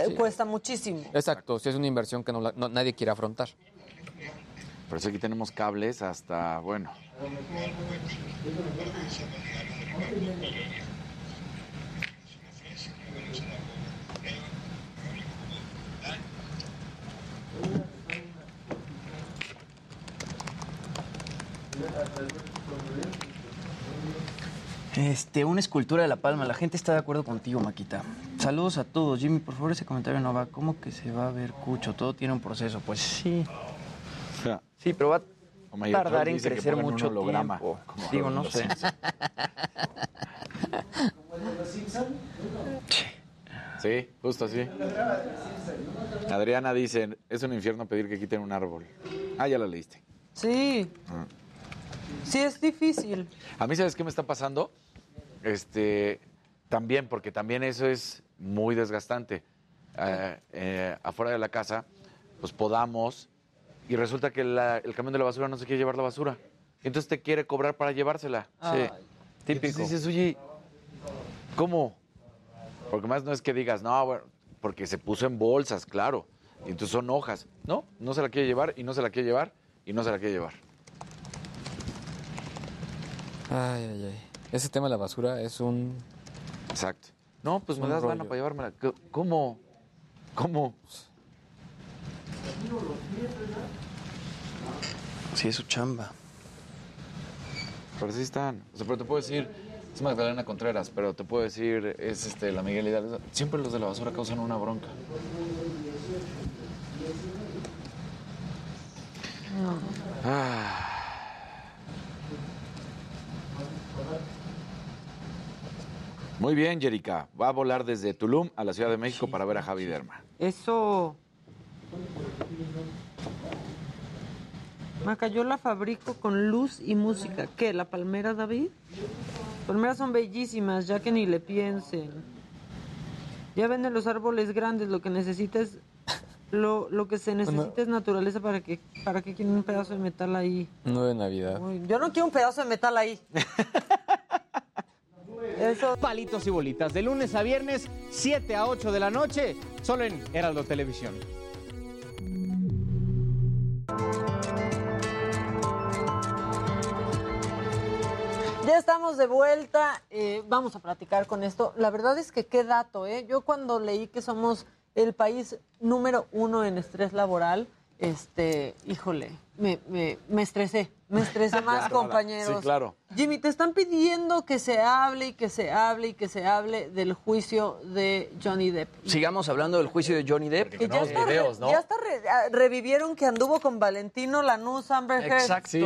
Eh, Cuesta muchísimo. Exacto, si es una inversión que no la- no- nadie quiere afrontar. Por eso aquí tenemos cables hasta, bueno... Este, una escultura de la palma. La gente está de acuerdo contigo, Maquita. Saludos a todos. Jimmy, por favor, ese comentario no va. ¿Cómo que se va a ver cucho? Todo tiene un proceso. Pues sí. Sí, pero va a tardar en crecer mucho tiempo. Digo, no sé. Simpson. Sí, justo así. Adriana dice, es un infierno pedir que quiten un árbol. Ah, ya la leíste. Sí. Ah. Sí, es difícil. A mí, ¿sabes qué me está pasando? Este, también, porque también eso es muy desgastante. Eh, eh, afuera de la casa, pues podamos, y resulta que la- el camión de la basura no se quiere llevar la basura. Entonces te quiere cobrar para llevársela. Ay, típico. dices, oye, ¿cómo? Porque más no es que digas, no, bueno, porque se puso en bolsas, claro. Y entonces son hojas. No, no se la quiere llevar, y no se la quiere llevar, y no se la quiere llevar. Ay, ay, ay. Ese tema de la basura es un... Exacto. No, pues me das lana para llevármela. ¿Qué- ¿Cómo? ¿Cómo? Sí, es su chamba. Pero sí están. O sea, pero te puedo decir, es Magdalena Contreras, pero te puedo decir, es este, la Miguel Hidalgo. Siempre los de la basura causan una bronca. Ah. Muy bien, Jerica. Va a volar desde Tulum a la Ciudad de México para ver a Javi Derma. Eso. Maca, yo la fabrico con luz y música. ¿Qué? ¿La palmera, David? Palmeras son bellísimas, ya que ni le piensen. Ya venden los árboles grandes, lo que necesita es. Lo, lo que se necesita es naturaleza para que para que quieren un pedazo de metal ahí. No de Navidad. Uy, yo no quiero un pedazo de metal ahí. Eso. Palitos y bolitas, de lunes a viernes, 7 a 8 de la noche, solo en Heraldo Televisión. Ya estamos de vuelta, eh, vamos a platicar con esto. La verdad es que qué dato, ¿eh? Yo cuando leí que somos el país número uno en estrés laboral, este, híjole, me, me, me estresé, me estresé más, Claro, compañeros. Sí, claro. Jimmy, te están pidiendo que se hable y que se hable y que se hable del juicio de Johnny Depp. Sigamos hablando del juicio de Johnny Depp. Que ya hasta, re- ya hasta re- ah, revivieron que anduvo con Valentino Lanús, Amber Heard. Exacto.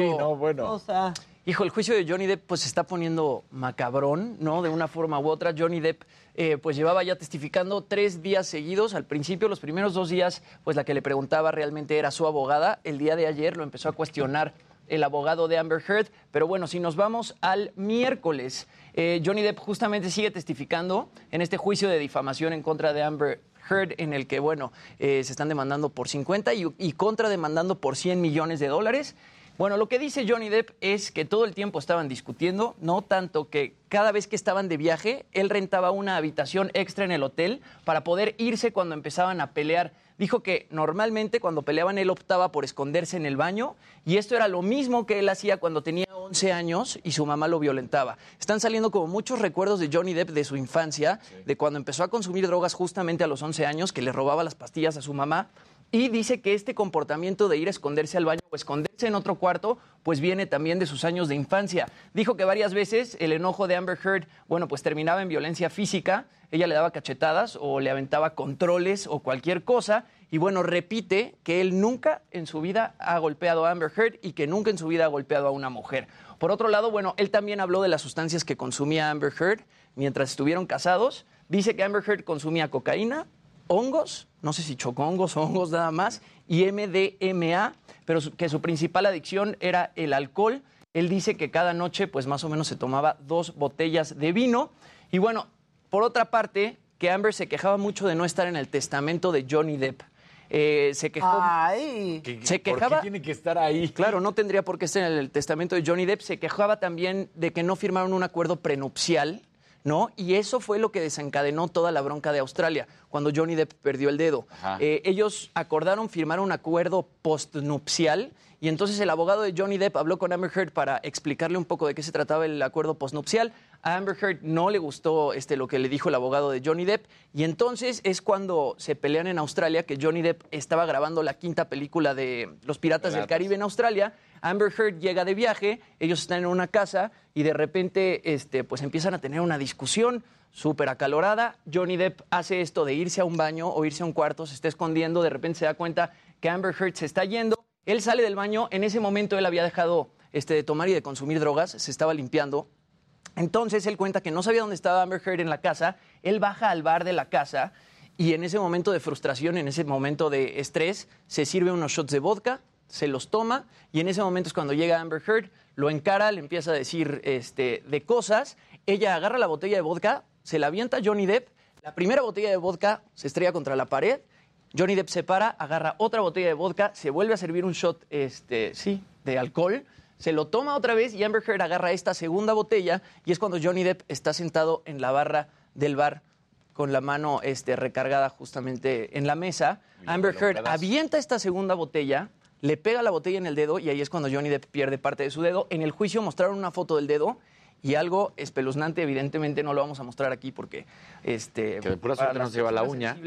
O sea, Hijo, el juicio de Johnny Depp pues se está poniendo macabrón, ¿no? De una forma u otra. Johnny Depp eh, pues llevaba ya testificando tres días seguidos. Al principio, los primeros dos días, pues la que le preguntaba realmente era su abogada. El día de ayer lo empezó a cuestionar el abogado de Amber Heard. Pero bueno, si nos vamos al miércoles, eh, Johnny Depp justamente sigue testificando en este juicio de difamación en contra de Amber Heard, en el que, bueno, eh, se están demandando por 50 y, y contrademandando por 100 millones de dólares. Bueno, lo que dice Johnny Depp es que todo el tiempo estaban discutiendo, no tanto que cada vez que estaban de viaje, él rentaba una habitación extra en el hotel para poder irse cuando empezaban a pelear. Dijo que normalmente cuando peleaban él optaba por esconderse en el baño y esto era lo mismo que él hacía cuando tenía 11 años y su mamá lo violentaba. Están saliendo como muchos recuerdos de Johnny Depp de su infancia, de cuando empezó a consumir drogas justamente a los 11 años, que le robaba las pastillas a su mamá. Y dice que este comportamiento de ir a esconderse al baño o esconderse en otro cuarto, pues viene también de sus años de infancia. Dijo que varias veces el enojo de Amber Heard, bueno, pues terminaba en violencia física. Ella le daba cachetadas o le aventaba controles o cualquier cosa. Y bueno, repite que él nunca en su vida ha golpeado a Amber Heard y que nunca en su vida ha golpeado a una mujer. Por otro lado, bueno, él también habló de las sustancias que consumía Amber Heard mientras estuvieron casados. Dice que Amber Heard consumía cocaína, hongos, no sé si chocongos o hongos nada más, y MDMA, pero su- que su principal adicción era el alcohol. Él dice que cada noche, pues más o menos se tomaba dos botellas de vino. Y bueno, por otra parte, que Amber se quejaba mucho de no estar en el testamento de Johnny Depp. Eh, se quejó. Ay. Se ¿Por qué quejaba. tiene que estar ahí? Claro, no tendría por qué estar en el testamento de Johnny Depp. Se quejaba también de que no firmaron un acuerdo prenupcial, ¿no? Y eso fue lo que desencadenó toda la bronca de Australia, cuando Johnny Depp perdió el dedo. Eh, ellos acordaron firmar un acuerdo postnupcial. Y entonces el abogado de Johnny Depp habló con Amber Heard para explicarle un poco de qué se trataba el acuerdo postnupcial. A Amber Heard no le gustó este, lo que le dijo el abogado de Johnny Depp. Y entonces es cuando se pelean en Australia, que Johnny Depp estaba grabando la quinta película de Los Piratas del. Caribe en Australia. Amber Heard llega de viaje, ellos están en una casa y de repente este, pues empiezan a tener una discusión súper acalorada. Johnny Depp hace esto de irse a un baño o irse a un cuarto, se está escondiendo, de repente se da cuenta que Amber Heard se está yendo. Él sale del baño, en ese momento él había dejado este, de tomar y de consumir drogas, se estaba limpiando. Entonces él cuenta que no sabía dónde estaba Amber Heard en la casa él baja al bar de la casa y en ese momento de frustración, en ese momento de estrés, se sirve unos shots de vodka, se los toma y en ese momento es cuando llega Amber Heard, lo encara, le empieza a decir este, de cosas, ella agarra la botella de vodka, se la avienta a Johnny Depp, la primera botella de vodka se estrella contra la pared, Johnny Depp se para, agarra otra botella de vodka, se vuelve a servir un shot, este, sí, de alcohol, se lo toma otra vez y Amber Heard agarra esta segunda botella y es cuando Johnny Depp está sentado en la barra del bar con la mano este, recargada justamente en la mesa. Amber Heard avienta esta segunda botella, le pega la botella en el dedo y ahí es cuando Johnny Depp pierde parte de su dedo. En el juicio mostraron una foto del dedo y algo espeluznante, evidentemente no lo vamos a mostrar aquí porque... Este, Que de pura suerte no se lleva la uña,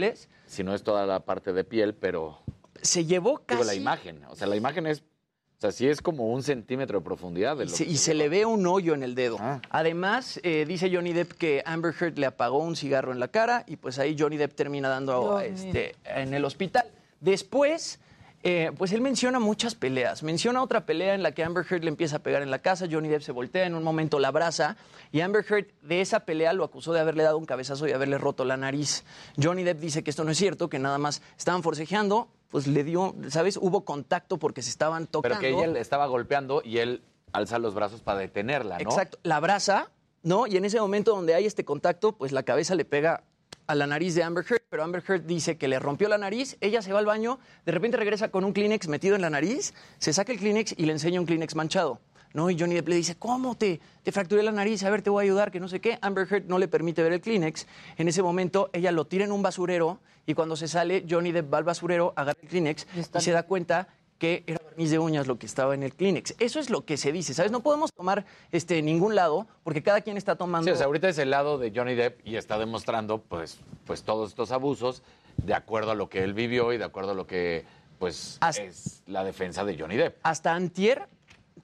si no es toda la parte de piel, pero Se llevó casi... digo, la imagen. O sea, la imagen es, o sea, sí es como un centímetro de profundidad. De Y lo se, que y se le ve un hoyo en el dedo. Además, eh, dice Johnny Depp que Amber Heard le apagó un cigarro en la cara y pues ahí Johnny Depp termina dando este, en el hospital. Después, eh, pues él menciona muchas peleas. Menciona otra pelea en la que Amber Heard le empieza a pegar en la casa, Johnny Depp se voltea, en un momento la abraza y Amber Heard de esa pelea lo acusó de haberle dado un cabezazo y haberle roto la nariz. Johnny Depp dice que esto no es cierto, que nada más estaban forcejeando, pues le dio, ¿sabes? Hubo contacto porque se estaban tocando. Pero que ella le estaba golpeando y él alza los brazos para detenerla, ¿no? Exacto, la abraza, ¿no? Y en ese momento donde hay este contacto, pues la cabeza le pega a la nariz de Amber Heard, pero Amber Heard dice que le rompió la nariz, ella se va al baño, de repente regresa con un Kleenex metido en la nariz, se saca el Kleenex y le enseña un Kleenex manchado. ¿No? Y Johnny Depp le dice, ¿cómo te, te fracturé la nariz? A ver, te voy a ayudar, que no sé qué. Amber Heard no le permite ver el Kleenex. En ese momento, ella lo tira en un basurero y cuando se sale, Johnny Depp va al basurero, agarra el Kleenex y se da cuenta que era barniz de uñas lo que estaba en el Kleenex. Eso es lo que se dice, ¿sabes? No podemos tomar este, ningún lado porque cada quien está tomando... Sí, o sea, ahorita es el lado de Johnny Depp y está demostrando, pues, pues todos estos abusos de acuerdo a lo que él vivió y de acuerdo a lo que, pues, es la defensa de Johnny Depp. Hasta antier,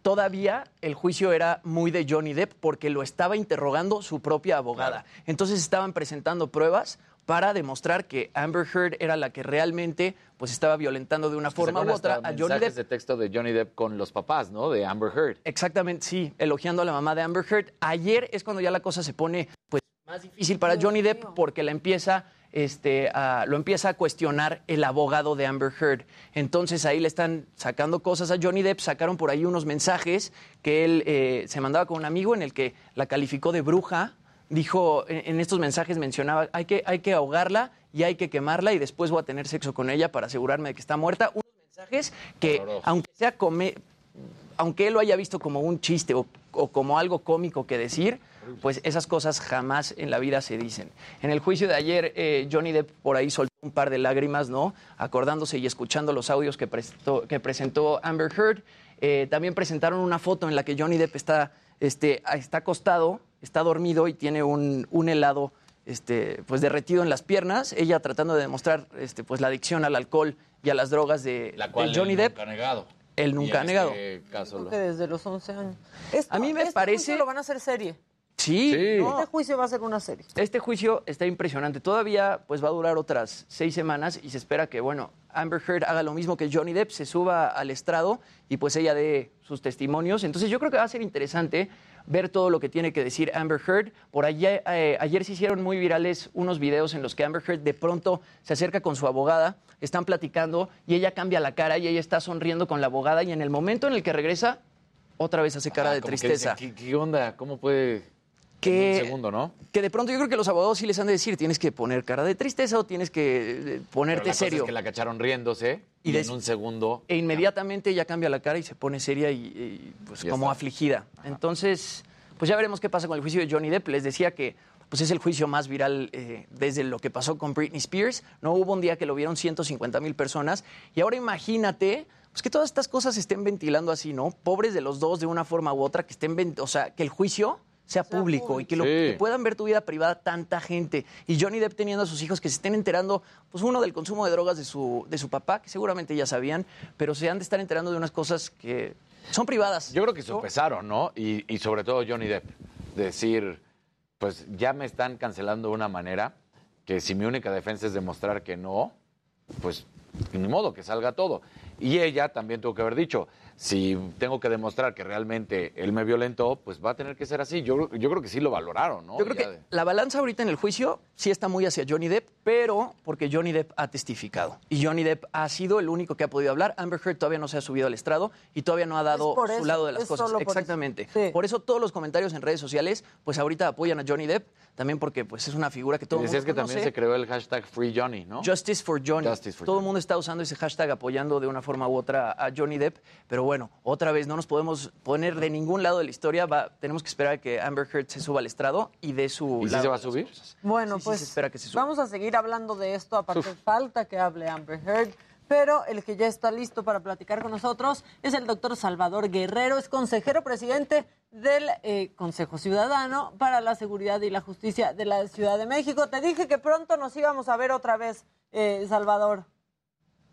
todavía el juicio era muy de Johnny Depp porque lo estaba interrogando su propia abogada. Entonces estaban presentando pruebas para demostrar que Amber Heard era la que realmente pues estaba violentando de una forma u otra a Johnny mensajes Depp. de texto de Johnny Depp con los papás, ¿no? De Amber Heard. Exactamente, sí, elogiando a la mamá de Amber Heard. Ayer es cuando ya la cosa se pone pues más difícil para Johnny Depp porque la empieza este, a- lo empieza a cuestionar el abogado de Amber Heard. Entonces ahí le están sacando cosas a Johnny Depp, sacaron por ahí unos mensajes que él eh, se mandaba con un amigo en el que la calificó de bruja. Dijo, en, estos mensajes mencionaba, hay que, hay que ahogarla y hay que quemarla y después voy a tener sexo con ella para asegurarme de que está muerta. Unos mensajes que, aunque sea come, aunque él lo haya visto como un chiste o, o como algo cómico que decir, pues esas cosas jamás en la vida se dicen. En el juicio de ayer, eh, Johnny Depp por ahí soltó un par de lágrimas, ¿no? Acordándose y escuchando los audios que, prestó- que presentó Amber Heard. Eh, también presentaron una foto en la que Johnny Depp está, este, está acostado, está dormido y tiene un, un helado este, pues derretido en las piernas. Ella tratando de demostrar este, pues, la adicción al alcohol y a las drogas de, La cual de Johnny él Depp. nunca ha negado. Él Y nunca ha negado. este caso lo- Que desde los 11 años. Esto- A mí me este parece- lo van a hacer serie. Sí, no. Este juicio va a ser una serie. Este juicio está impresionante. Todavía pues va a durar otras seis semanas y se espera que, bueno, Amber Heard haga lo mismo que Johnny Depp, se suba al estrado y pues ella dé sus testimonios. Entonces yo creo que va a ser interesante ver todo lo que tiene que decir Amber Heard. Por allá, eh, ayer se hicieron muy virales unos videos en los que Amber Heard de pronto se acerca con su abogada, están platicando y ella cambia la cara y ella está sonriendo con la abogada y en el momento en el que regresa, otra vez hace cara Ah, de que tristeza. dicen, ¿qué, qué onda? ¿Cómo puede...? Que- segundo, ¿no? que de pronto yo creo que los abogados sí les han de decir, tienes que poner cara de tristeza o tienes que eh, Pero ponerte cosa serio. es que la cacharon riéndose y, Y des- en un segundo... E inmediatamente ella cambia la cara y se pone seria y, y, pues Ya como está. afligida. Entonces, pues ya veremos qué pasa con el juicio de Johnny Depp. Les decía que pues es el juicio más viral eh, desde lo que pasó con Britney Spears. No hubo un día que lo vieron 150 mil personas. Y ahora imagínate pues que todas estas cosas se estén ventilando así, ¿no? Pobres de los dos de una forma u otra, que estén, o sea, que el juicio sea público y que, lo, que puedan ver tu vida privada tanta gente. Y Johnny Depp teniendo a sus hijos que se estén enterando, pues uno del consumo de drogas de su, de su papá, que seguramente ya sabían, pero se han de estar enterando de unas cosas que son privadas. Yo creo que sopesaron, ¿no? Y, y sobre todo Johnny Depp. Decir, pues ya me están cancelando de una manera que si mi única defensa es demostrar que no, pues ni modo, que salga todo. Y ella también tuvo que haber dicho, si tengo que demostrar que realmente él me violentó, pues va a tener que ser así. Yo, yo creo que sí lo valoraron, ¿no? Yo creo Ya que de- la balanza ahorita en el juicio sí está muy hacia Johnny Depp, pero porque Johnny Depp ha testificado. Y Johnny Depp ha sido el único que ha podido hablar. Amber Heard todavía no se ha subido al estrado y todavía no ha dado Es por su eso, lado de las es cosas. solo por eso. Exactamente. Sí. Por eso todos los comentarios en redes sociales, pues ahorita apoyan a Johnny Depp, también porque pues es una figura que todo el decías mundo que también se creó el hashtag Free Johnny, ¿no? Justice for Johnny. Justice for Todo el mundo está usando ese hashtag apoyando de una forma u otra a Johnny Depp, pero bueno, otra vez no nos podemos poner de ningún lado de la historia, va, tenemos que esperar a que Amber Heard se suba al estrado y dé su ¿Y lado se va a de subir? Bueno, Sí, sí, pues se espera que se suba. vamos a seguir hablando de esto, aparte falta que hable Amber Heard, pero el que ya está listo para platicar con nosotros es el doctor Salvador Guerrero, es consejero presidente del eh, Consejo Ciudadano para la Seguridad y la Justicia de la Ciudad de México. Te dije que pronto nos íbamos a ver otra vez, eh, Salvador.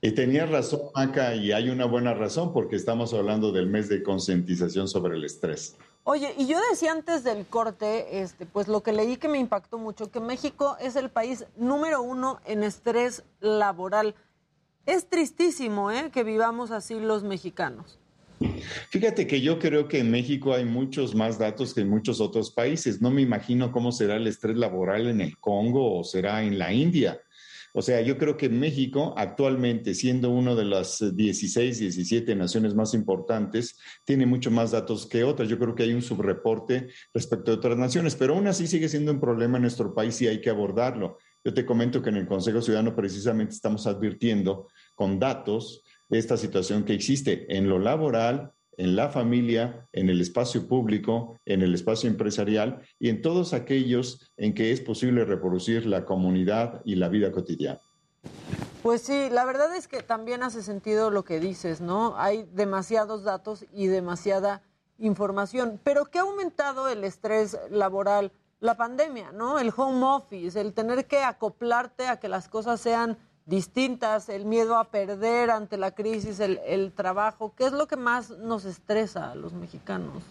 Y tenía razón, Maca, y hay una buena razón porque estamos hablando del mes de concientización sobre el estrés. Oye, y yo decía antes del corte, este, pues lo que leí que me impactó mucho, que México es el país número uno en estrés laboral. Es tristísimo, ¿eh? Que vivamos así los mexicanos. Fíjate que yo creo que en México hay muchos más datos que en muchos otros países. No me imagino cómo será el estrés laboral en el Congo o será en la India. O sea, yo creo que México actualmente, siendo una de las eh, 16, 17 naciones más importantes, tiene mucho más datos que otras. Yo creo que hay un subreporte respecto a otras naciones, pero aún así sigue siendo un problema en nuestro país y hay que abordarlo. Yo te comento que en el Consejo Ciudadano precisamente estamos advirtiendo con datos esta situación que existe en lo laboral, en la familia, en el espacio público, en el espacio empresarial y en todos aquellos en que es posible reproducir la comunidad y la vida cotidiana. Pues sí, la verdad es que también hace sentido lo que dices, ¿no? Hay demasiados datos y demasiada información. Pero ¿qué ha aumentado el estrés laboral? La pandemia, ¿no? El home office, el tener que acoplarte a que las cosas sean distintas, el miedo a perder ante la crisis, el, trabajo. ¿Qué es lo que más nos estresa a los mexicanos,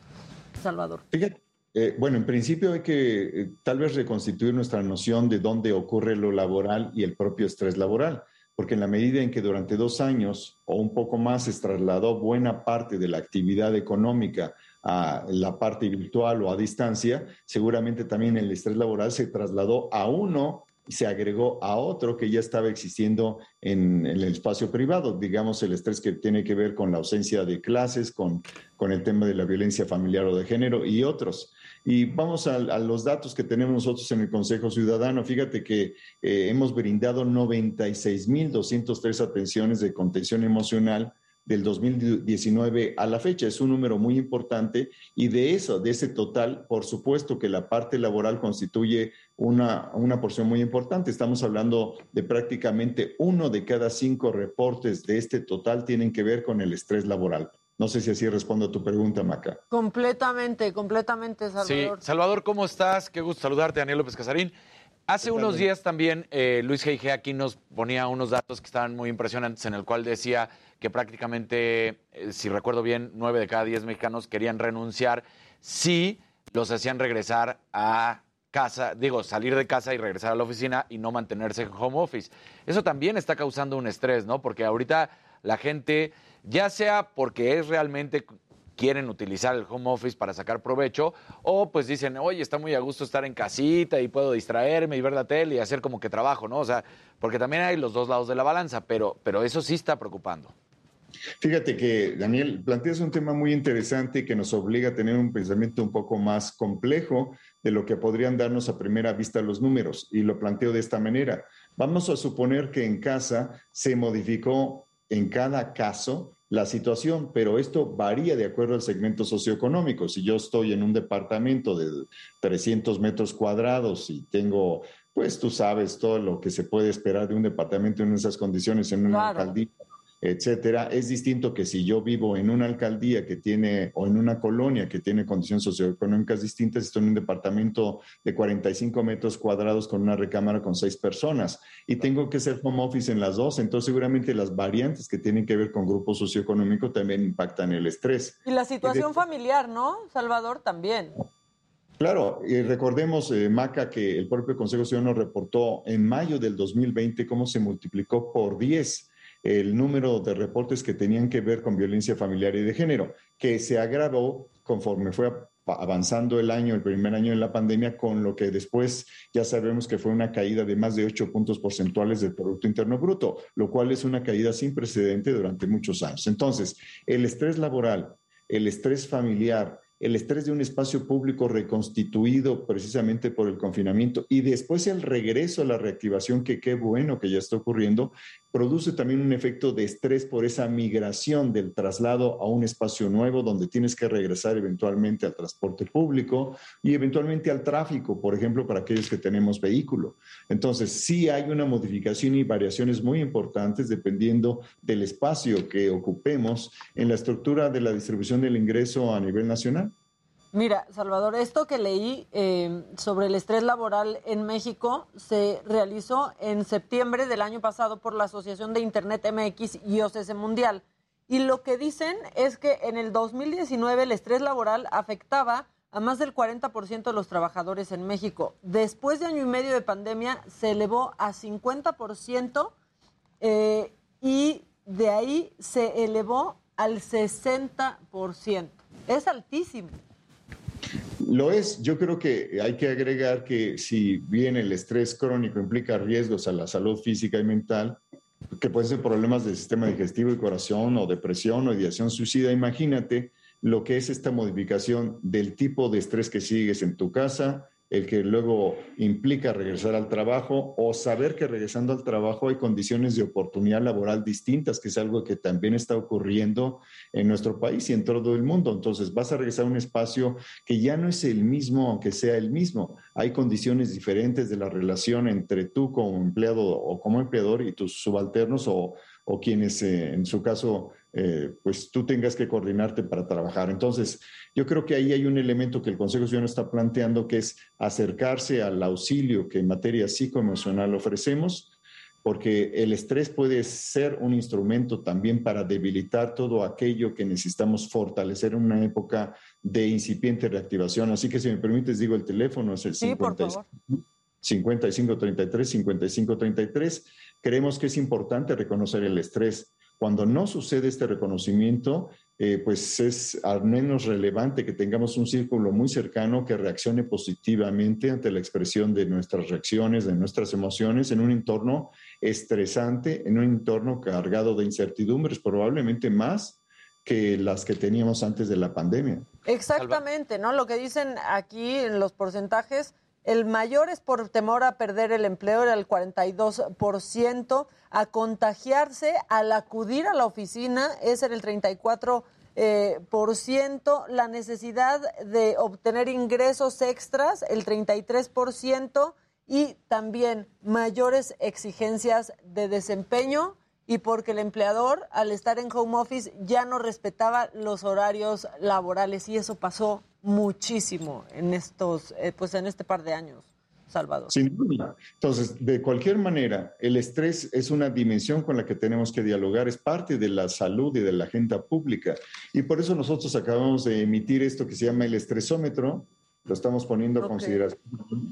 Salvador? Fíjate, eh, bueno, en principio hay que eh, tal vez reconstituir nuestra noción de dónde ocurre lo laboral y el propio estrés laboral, porque en la medida en que durante dos años o un poco más se trasladó buena parte de la actividad económica a la parte virtual o a distancia, seguramente también el estrés laboral se trasladó a uno se agregó a otro que ya estaba existiendo en, el espacio privado, digamos el estrés que tiene que ver con la ausencia de clases, con, con el tema de la violencia familiar o de género y otros. Y vamos a, a los datos que tenemos nosotros en el Consejo Ciudadano. Fíjate que eh, hemos brindado 96.203 atenciones de contención emocional del 2019 a la fecha. Es un número muy importante y de eso, de ese total, por supuesto que la parte laboral constituye una, una porción muy importante. Estamos hablando de prácticamente uno de cada cinco reportes de este total tienen que ver con el estrés laboral. No sé si así respondo a tu pregunta, Maca. Completamente, completamente, Sí, Salvador. Salvador, ¿cómo estás? Qué gusto saludarte, Daniel López Casarín. Hace unos días también eh, Luis G.G. aquí nos ponía unos datos que estaban muy impresionantes, en el cual decía que prácticamente, eh, si recuerdo bien, nueve de cada diez mexicanos querían renunciar si los hacían regresar a casa, digo, salir de casa y regresar a la oficina y no mantenerse en home office. Eso también está causando un estrés, ¿no? Porque ahorita la gente, ya sea porque es realmente quieren utilizar el home office para sacar provecho, o pues dicen, oye, está muy a gusto estar en casita y puedo distraerme y ver la tele y hacer como que trabajo, ¿no? O sea, porque también hay los dos lados de la balanza, pero, pero eso sí está preocupando. Fíjate que, Daniel, planteas un tema muy interesante que nos obliga a tener un pensamiento un poco más complejo de lo que podrían darnos a primera vista los números. Y lo planteo de esta manera. Vamos a suponer que en casa se modificó en cada caso la situación, pero esto varía de acuerdo al segmento socioeconómico. Si yo estoy en un departamento de 300 metros cuadrados y tengo, pues tú sabes todo lo que se puede esperar de un departamento en esas condiciones en una Claro. alcaldía, etcétera, es distinto que si yo vivo en una alcaldía que tiene o en una colonia que tiene condiciones socioeconómicas distintas, estoy en un departamento de 45 metros cuadrados con una recámara con seis personas y tengo que hacer home office en las dos, entonces seguramente las variantes que tienen que ver con grupo socioeconómico también impactan el estrés. Y la situación familiar, ¿no, Salvador? También. Claro, y recordemos, eh, Maca, que el propio Consejo Ciudadano reportó en mayo del 2020 cómo se multiplicó por 10 el número de reportes que tenían que ver con violencia familiar y de género, que se agravó conforme fue avanzando el año, el primer año de la pandemia, con lo que después ya sabemos que fue una caída de más de 8 puntos porcentuales del Producto Interno Bruto, lo cual es una caída sin precedente durante muchos años. Entonces, el estrés laboral, el estrés familiar, el estrés de un espacio público reconstituido precisamente por el confinamiento y después el regreso a la reactivación, que qué bueno que ya está ocurriendo, produce también un efecto de estrés por esa migración del traslado a un espacio nuevo donde tienes que regresar eventualmente al transporte público y eventualmente al tráfico, por ejemplo, para aquellos que tenemos vehículo. Entonces, sí hay una modificación y variaciones muy importantes dependiendo del espacio que ocupemos en la estructura de la distribución del ingreso a nivel nacional. Mira, Salvador, esto que leí eh, sobre el estrés laboral en México se realizó en septiembre del año pasado por la Asociación de Internet MX y OCS Mundial. Y lo que dicen es que en el 2019 el estrés laboral afectaba a más del 40% de los trabajadores en México. Después de año y medio de pandemia se elevó a 50% eh, y de ahí se elevó al 60%. Es altísimo. Lo es. Yo creo que hay que agregar que si bien el estrés crónico implica riesgos a la salud física y mental, que pueden ser problemas del sistema digestivo y corazón o depresión o ideación suicida, imagínate lo que es esta modificación del tipo de estrés que sigues en tu casa, el que luego implica regresar al trabajo o saber que regresando al trabajo hay condiciones de oportunidad laboral distintas, que es algo que también está ocurriendo en nuestro país y en todo el mundo. Entonces vas a regresar a un espacio que ya no es el mismo, aunque sea el mismo. Hay condiciones diferentes de la relación entre tú como empleado o como empleador y tus subalternos o, o quienes eh, en su caso eh, pues tú tengas que coordinarte para trabajar. Entonces, yo creo que ahí hay un elemento que el Consejo Ciudadano está planteando, que es acercarse al auxilio que en materia psicoemocional ofrecemos, porque el estrés puede ser un instrumento también para debilitar todo aquello que necesitamos fortalecer en una época de incipiente reactivación. Así que si me permites, digo el teléfono, es el sí, 55, 5533, 5533. Creemos que es importante reconocer el estrés cuando no sucede este reconocimiento, eh, pues es al menos relevante que tengamos un círculo muy cercano que reaccione positivamente ante la expresión de nuestras reacciones, de nuestras emociones, en un entorno estresante, en un entorno cargado de incertidumbres, probablemente más que las que teníamos antes de la pandemia. Exactamente, ¿no? Lo que dicen aquí en los porcentajes el mayor es por temor a perder el empleo, era el 42%. A contagiarse al acudir a la oficina, ese era el 34%. Eh, por ciento, la necesidad de obtener ingresos extras, el 33%, y también mayores exigencias de desempeño y porque el empleador, al estar en home office, ya no respetaba los horarios laborales y eso pasó muchísimo en estos, eh, pues en este par de años. Salvador. Sin duda. Entonces, de cualquier manera, el estrés es una dimensión con la que tenemos que dialogar, es parte de la salud y de la agenda pública. Y por eso nosotros acabamos de emitir esto que se llama el estresómetro, lo estamos poniendo a consideración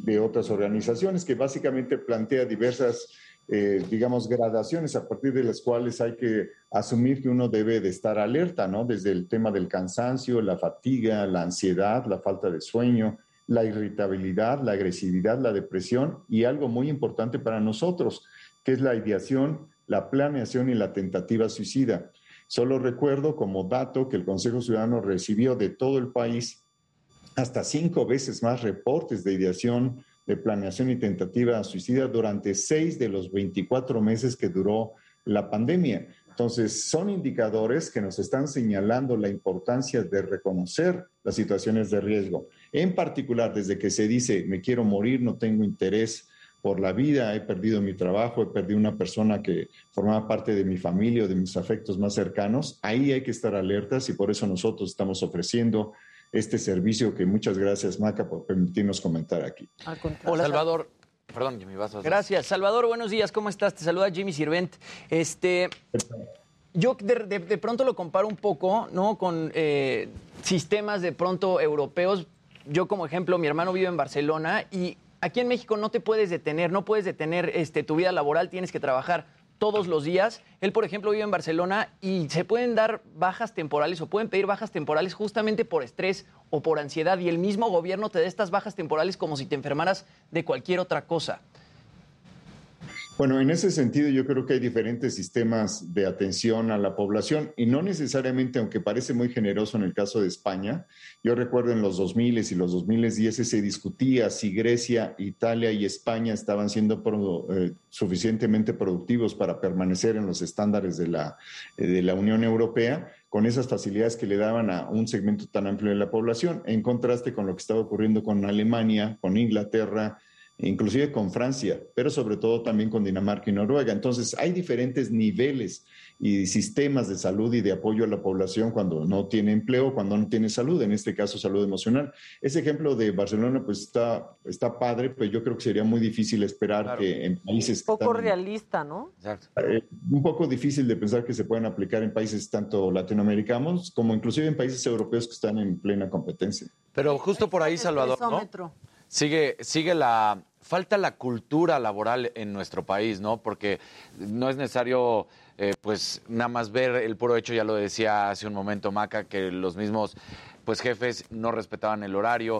de otras organizaciones, que básicamente plantea diversas eh, digamos, gradaciones a partir de las cuales hay que asumir que uno debe de estar alerta, ¿no? Desde el tema del cansancio, la fatiga, la ansiedad, la falta de sueño, la irritabilidad, la agresividad, la depresión y algo muy importante para nosotros, que es la ideación, la planeación y la tentativa suicida. Solo recuerdo como dato que el Consejo Ciudadano recibió de todo el país hasta cinco veces más reportes de ideación de planeación y tentativa suicida durante seis de los 24 meses que duró la pandemia. Entonces, son indicadores que nos están señalando la importancia de reconocer las situaciones de riesgo. En particular, desde que se dice, me quiero morir, no tengo interés por la vida, he perdido mi trabajo, he perdido una persona que formaba parte de mi familia o de mis afectos más cercanos, ahí hay que estar alertas y por eso nosotros estamos ofreciendo este servicio que muchas gracias, Maca, por permitirnos comentar aquí. Hola, Salvador. Perdón, Jimmy, vas a... Gracias. Salvador, buenos días, ¿cómo estás? Te saluda Jimmy Sirvent. Este, yo de, pronto lo comparo un poco, ¿no? Con eh, sistemas de pronto europeos. Yo, como ejemplo, mi hermano vive en Barcelona y aquí en México no te puedes detener, no puedes detener este, tu vida laboral, tienes que trabajar todos los días. Él, por ejemplo, vive en Barcelona y se pueden dar bajas temporales o pueden pedir bajas temporales justamente por estrés o por ansiedad y el mismo gobierno te da estas bajas temporales como si te enfermaras de cualquier otra cosa. Bueno, en ese sentido yo creo que hay diferentes sistemas de atención a la población y no necesariamente, aunque parece muy generoso en el caso de España, yo recuerdo en los 2000 y los 2010 se discutía si Grecia, Italia y España estaban siendo eh, suficientemente productivos para permanecer en los estándares eh, de la Unión Europea con esas facilidades que le daban a un segmento tan amplio de la población, en contraste con lo que estaba ocurriendo con Alemania, con Inglaterra, inclusive con Francia, pero sobre todo también con Dinamarca y Noruega. Entonces, hay diferentes niveles y sistemas de salud y de apoyo a la población cuando no tiene empleo, cuando no tiene salud, en este caso salud emocional. Ese ejemplo de Barcelona pues está, está padre, pero yo creo que sería muy difícil esperar que en países... Un poco realista, ¿no? Exacto. Eh, un poco difícil de pensar que se puedan aplicar en países tanto latinoamericanos como inclusive en países europeos que están en plena competencia. Pero justo por ahí, Salvador, ¿no? Sigue, sigue la. Falta la cultura laboral en nuestro país, ¿no? Porque no es necesario, eh, pues, nada más ver el puro hecho, ya lo decía hace un momento Maca, que los mismos pues jefes no respetaban el horario,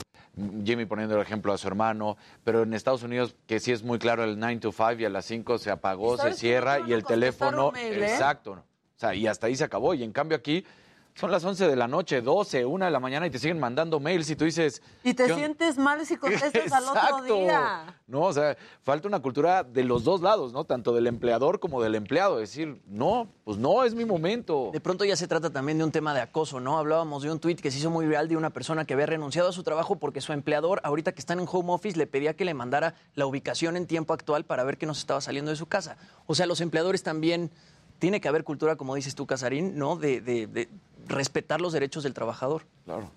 Jimmy poniendo el ejemplo a su hermano, pero en Estados Unidos que sí es muy claro el 9 to 5 y a las 5 se apagó, se cierra y el teléfono, ¿eh? exacto, o sea, y hasta ahí se acabó y en cambio aquí son las 11 de la noche, 12, 1 de la mañana y te siguen mandando mails y tú dices... Y te sientes mal si contestas al otro día. No, o sea, falta una cultura de los dos lados, ¿no? Tanto del empleador como del empleado. Decir, no, pues no, es mi momento. De pronto ya se trata también de un tema de acoso, ¿no? Hablábamos de un tuit que se hizo muy viral de una persona que había renunciado a su trabajo porque su empleador, ahorita que están en home office, le pedía que le mandara la ubicación en tiempo actual para ver qué nos estaba saliendo de su casa. O sea, los empleadores también... Tiene que haber cultura, como dices tú, Casarín, ¿no? de, de, de respetar los derechos del trabajador. Claro.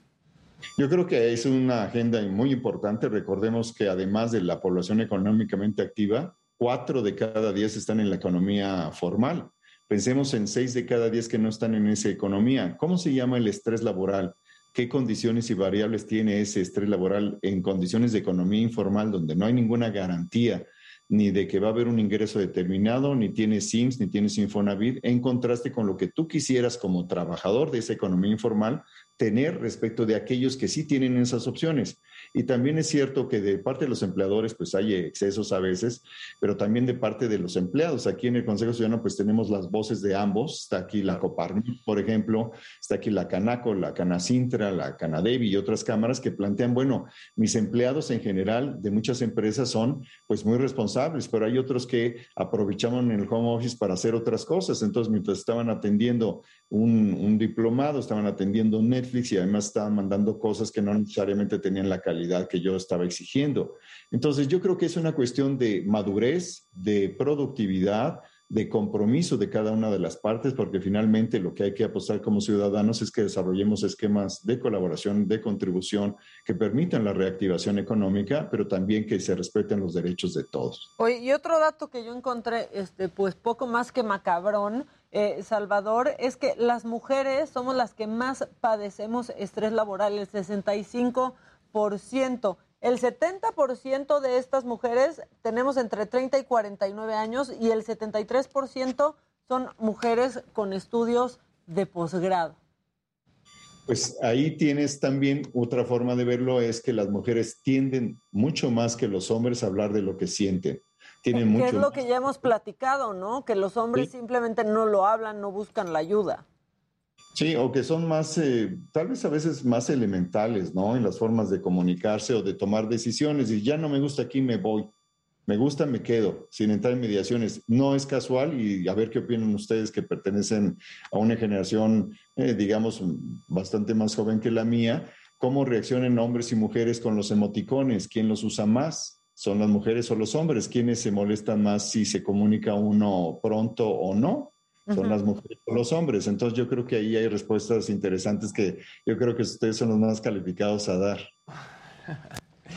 Yo creo que es una agenda muy importante. Recordemos que además de la población económicamente activa, cuatro de cada diez están en la economía formal. Pensemos en seis de cada diez que no están en esa economía. ¿Cómo se llama el estrés laboral? ¿Qué condiciones y variables tiene ese estrés laboral en condiciones de economía informal donde no hay ninguna garantía ni de que va a haber un ingreso determinado, ni tienes SIMS, ni tienes Infonavit, en contraste con lo que tú quisieras como trabajador de esa economía informal tener respecto de aquellos que sí tienen esas opciones. Y también es cierto que de parte de los empleadores pues hay excesos a veces, pero también de parte de los empleados. Aquí en el Consejo Ciudadano pues tenemos las voces de ambos. Está aquí la Coparnit, por ejemplo, está aquí la Canaco, la Canacintra, la Canadevi y otras cámaras que plantean, bueno, mis empleados en general de muchas empresas son pues muy responsables, pero hay otros que aprovechaban el home office para hacer otras cosas. Entonces, mientras estaban atendiendo un, diplomado, estaban atendiendo Netflix y además estaban mandando cosas que no necesariamente tenían la calidad que yo estaba exigiendo. Entonces, yo creo que es una cuestión de madurez, de productividad, de compromiso de cada una de las partes, porque finalmente lo que hay que apostar como ciudadanos es que desarrollemos esquemas de colaboración, de contribución, que permitan la reactivación económica, pero también que se respeten los derechos de todos. Oye, y otro dato que yo encontré, este, pues poco más que macabrón, eh, Salvador, es que las mujeres somos las que más padecemos estrés laboral, el 65%. El 70% de estas mujeres tenemos entre 30 y 49 años y el 73% son mujeres con estudios de posgrado. Pues ahí tienes también otra forma de verlo, es que las mujeres tienden mucho más que los hombres a hablar de lo que sienten. Tienen que mucho es lo que ya hemos platicado, ¿no? Que los hombres simplemente no lo hablan, no buscan la ayuda. Sí, o que son más, eh, tal vez a veces más elementales, ¿no? En las formas de comunicarse o de tomar decisiones. Y ya no me gusta aquí, me voy. Me gusta, me quedo, sin entrar en mediaciones. No es casual y a ver qué opinan ustedes que pertenecen a una generación, eh, digamos, bastante más joven que la mía. ¿Cómo reaccionan hombres y mujeres con los emoticones? ¿Quién los usa más? ¿Son las mujeres o los hombres? ¿Quiénes se molestan más si se comunica uno pronto o no? son las mujeres o los hombres. Entonces yo creo que ahí hay respuestas interesantes que yo creo que ustedes son los más calificados a dar.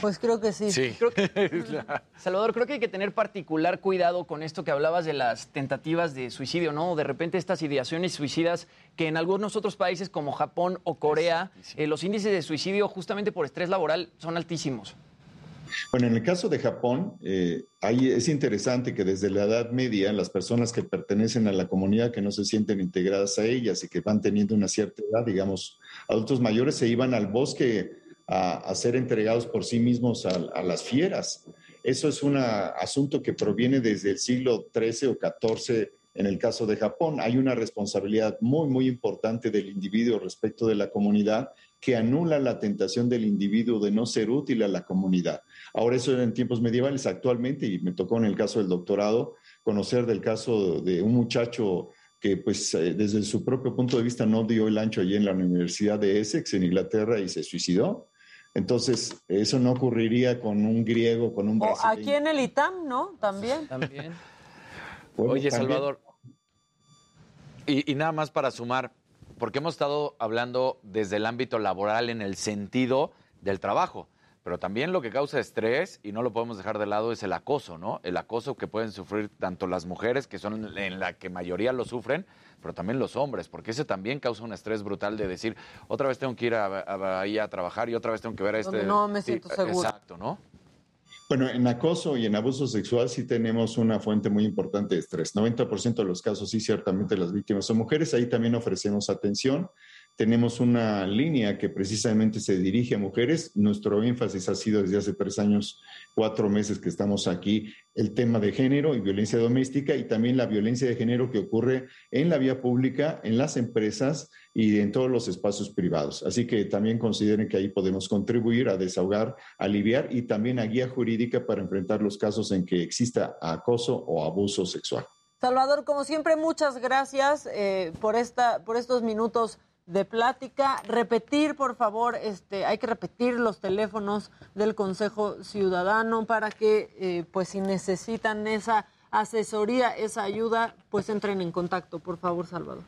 Pues creo que sí. Creo que- Salvador, creo que hay que tener particular cuidado con esto que hablabas de las tentativas de suicidio, ¿no? De repente estas ideaciones suicidas que en algunos otros países como Japón o Corea, eh, los índices de suicidio justamente por estrés laboral son altísimos. Bueno, en el caso de Japón, eh, ahí es interesante que desde la Edad Media las personas que pertenecen a la comunidad, que no se sienten integradas a ellas y que van teniendo una cierta edad, digamos, adultos mayores, se iban al bosque a, ser entregados por sí mismos a, a las fieras. Eso es un asunto que proviene desde el siglo XIII o XIV en el caso de Japón. Hay una responsabilidad muy, muy importante del individuo respecto de la comunidad que anula la tentación del individuo de no ser útil a la comunidad. Ahora eso era en tiempos medievales, actualmente, y me tocó en el caso del doctorado, conocer del caso de un muchacho que pues eh, desde su propio punto de vista no dio el ancho allí en la Universidad de Essex, en Inglaterra, y se suicidó. Entonces, eso no ocurriría con un griego, con un O brasileño. aquí en el ITAM, ¿no? También. También. Bueno, Oye, también- Salvador, y, y nada más para sumar, porque hemos estado hablando desde el ámbito laboral en el sentido del trabajo, pero también lo que causa estrés, y no lo podemos dejar de lado, es el acoso, ¿no? El acoso que pueden sufrir tanto las mujeres, que son en la que mayoría lo sufren, pero también los hombres, porque ese también causa un estrés brutal de decir, otra vez tengo que ir a, a- ahí a trabajar y otra vez tengo que ver a este... No me Sí, siento seguro. Exacto, ¿no? Bueno, en acoso y en abuso sexual sí tenemos una fuente muy importante de estrés. 90% de los casos sí, ciertamente las víctimas son mujeres. Ahí también ofrecemos atención. Tenemos una línea que precisamente se dirige a mujeres. Nuestro énfasis ha sido desde hace tres años, cuatro meses que estamos aquí, el tema de género y violencia doméstica y también la violencia de género que ocurre en la vía pública, en las empresas y en todos los espacios privados. Así que también consideren que ahí podemos contribuir a desahogar, aliviar y también a guía jurídica para enfrentar los casos en que exista acoso o abuso sexual. Salvador, como siempre, muchas gracias eh, por, esta, por estos minutos de plática. Repetir, por favor, este, hay que repetir los teléfonos del Consejo Ciudadano para que, eh, pues, si necesitan esa asesoría, esa ayuda, pues entren en contacto, por favor, Salvador.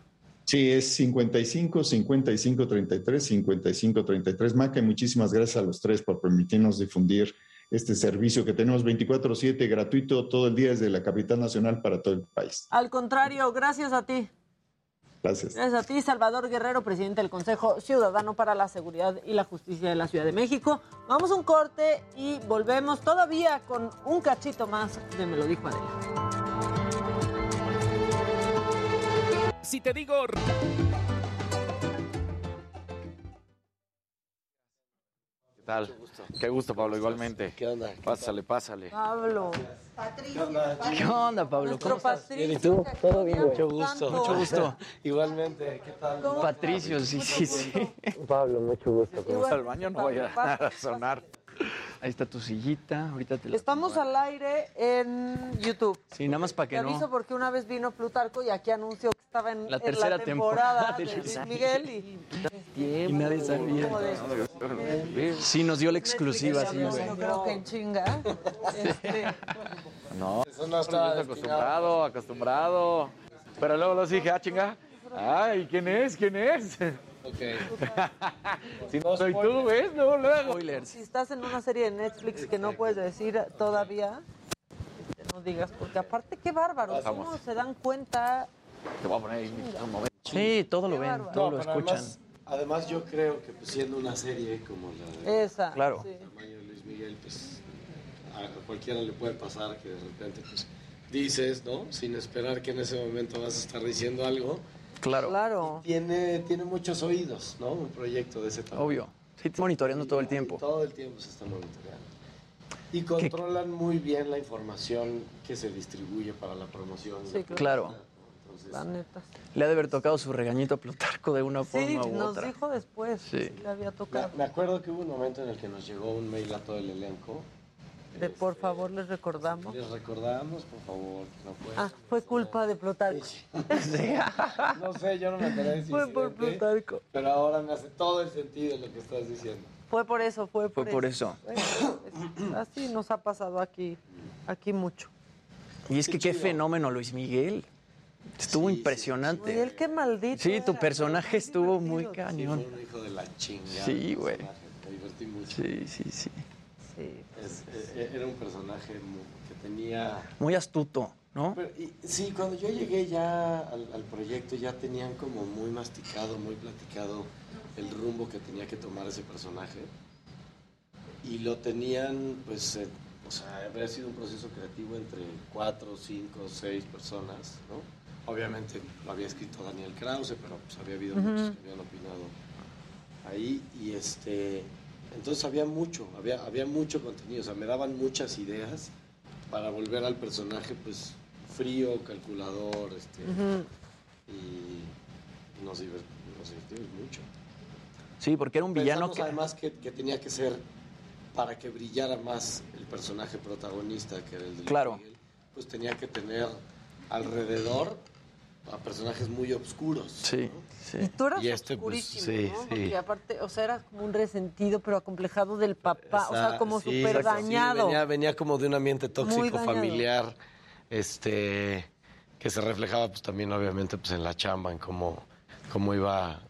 Sí, es 55 55 33 55 33. Maca, muchísimas gracias a los tres por permitirnos difundir este servicio que tenemos 24/7 gratuito todo el día desde la capital nacional para todo el país. Al contrario, gracias a ti. Gracias. Gracias a ti, Salvador Guerrero, presidente del Consejo Ciudadano para la Seguridad y la Justicia de la Ciudad de México. Vamos a un corte y volvemos todavía con un cachito más de Me lo dijo Adela. Si te digo... ¿Qué tal? Qué gusto, Pablo, igualmente. ¿Qué onda? Pásale, pásale. Pablo. ¿Qué onda, Pablo? ¿Cómo estás? Bien, ¿y tú? Todo bien, Mucho gusto. Mucho gusto. Igualmente, ¿qué tal? Patricio, sí, sí, sí. Pablo, mucho gusto. Vamos al baño, no vaya a sonar. Ahí está tu sillita, ahorita te la... Estamos al aire en YouTube. Sí, nada más para Te que no... aviso porque una vez vino Plutarco y aquí anunció que estaba en La en tercera la temporada temporada de Luis Miguel y... Y nadie sabía. ¿Cómo de- Sí, nos dio la exclusiva, sí, güey. Yo creo que en chinga. Este, No, Eso no estaba acostumbrado, acostumbrado. Pero luego los dije, ah, chinga. Ay, ¿quién es? ¿Quién es? Ok. si no soy tú, ¿ves? Luego, luego. si estás en una serie de Netflix que no puedes decir todavía, no digas, porque aparte qué bárbaro, Vamos. ¿cómo se dan cuenta? Te voy a poner ahí un momento. Sí, todo lo ven, todo lo escuchan. Además, además yo creo que pues, siendo una serie como la de Esa. Claro. sí. tamaño de Luis Miguel, pues a cualquiera le puede pasar que de repente pues dices, ¿no? Sin esperar que en ese momento vas a estar diciendo algo. Claro. Claro. Tiene, tiene muchos oídos, ¿no? Un proyecto de ese tamaño. Obvio. Sí, monitoreando todo el tiempo. Todo el tiempo se está monitoreando. Y controlan muy bien la información que se distribuye para la promoción. Sí, Claro. Entonces, La neta. Le ha de haber tocado su regañito a Plutarco de una Sí, forma u nos otra. dijo después. Sí. Sí. le había tocado. me, me acuerdo que hubo un momento en el que nos llegó un mail a todo el elenco. De por favor, les recordamos. Les recordamos, por favor, no puede. Ah, fue culpa de Plutarco. No sé, yo no me enteré si Fue por Plutarco. Pero ahora me hace todo el sentido lo que estás diciendo. Fue por eso, fue por Fue por eso. Así nos ha pasado aquí, aquí mucho. Y es que qué fenómeno, Luis Miguel. Estuvo impresionante. Miguel, qué maldito. Sí, tu era. personaje estuvo muy Sí, cañón. fue un hijo de la chingada. Sí, güey. personaje, Me divertí mucho. Sí, sí, sí. Sí. Es- eh, era un personaje que tenía... Muy astuto, ¿no? Pero, y- sí, cuando yo llegué ya al, al proyecto ya tenían como muy masticado, muy platicado el rumbo que tenía que tomar ese personaje. Y, lo tenían, pues, eh, o sea, habría sido un proceso creativo entre cuatro, cinco, seis personas, ¿no? Obviamente lo había escrito Daniel Krause, pero pues había habido muchos que habían opinado ahí y este, entonces había mucho, había, había mucho contenido, o sea, me daban muchas ideas para volver al personaje, pues, frío, calculador, este, Ujú. y nos, divert- nos divertimos mucho. Sí, porque era un villano Pensamos que... además que, que tenía que ser para que brillara más el personaje protagonista que era el de Luis Claro. Miguel, pues tenía que tener alrededor a personajes muy oscuros. Sí, sí. Y tú eras Y este, pues, oscurísimo, sí, ¿no? sí. Porque aparte, o sea, eras como un resentido, pero acomplejado del papá, o sea, como súper dañado. venía, venía como de un ambiente tóxico, familiar, este, que se reflejaba pues también obviamente pues en la chamba, en cómo, cómo iba,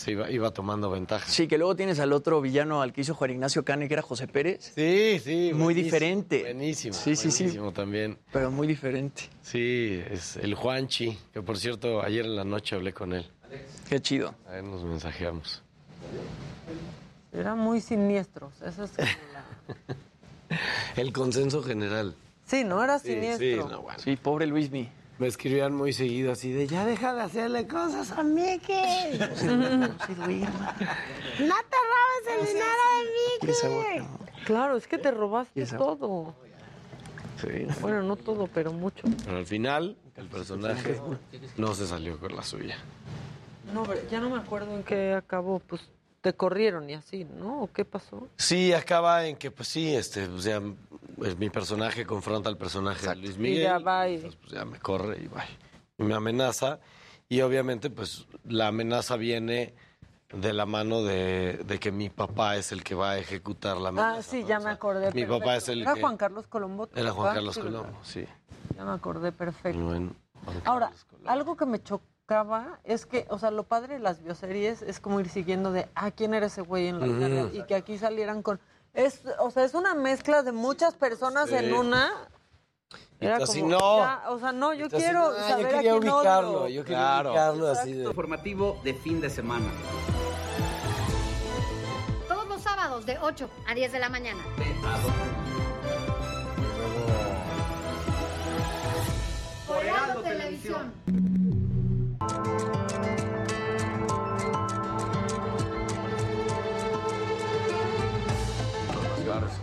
se iba, iba tomando ventaja. Sí, que luego tienes al otro villano al que hizo Juan Ignacio Cane, que era José Pérez. Sí, sí. Muy buenísimo, diferente. Buenísimo. Sí, sí, sí. buenísimo también. Pero muy diferente. Sí, es el Juanchi, que por cierto ayer en la noche hablé con él. Qué chido. Ahí nos mensajeamos. Eran muy siniestros, eso es la... El consenso general. Sí, ¿no? Era Sí, siniestro. sí, no, bueno. Sí, pobre Luismi. Me escribían muy seguido así de ya deja de hacerle cosas a Mickey. No te robes el dinero de Mickey. Claro, es que te robaste todo. Sí. Bueno, no todo, pero mucho. Pero al final el personaje no se salió con la suya. No, pero ya no me acuerdo en qué acabó, pues te corrieron y así, ¿no? ¿O qué pasó? Sí, acaba en que pues sí, este, o sea, pues, mi personaje confronta al personaje de Luis Miguel. Y ya va y- Entonces, pues, ya me corre y va. Y me amenaza. Y obviamente, pues, la amenaza viene de la mano de, de que mi papá es el que va a ejecutar la amenaza. Ah, sí, ya me acordé. mi papá es el Era que- Juan Carlos Colombo. Era Juan? Carlos. Colombo, sí. Ya me acordé, perfecto. Bueno, Ahora, algo que me es que, o sea, lo padre de las bioseries es como ir siguiendo de, ah, ¿quién era ese güey en la vida real? Y que aquí salieran con... Es, o sea, es una mezcla de muchas personas Sí. en una. Era así, como, no. ya, o sea, no, yo Entonces, quiero ah, yo saber a quería quién ubicarlo, odio. yo quería Claro. ubicarlo así de- Informativo de fin de semana. Todos los sábados de 8 a 10 de la mañana. Por Televisión.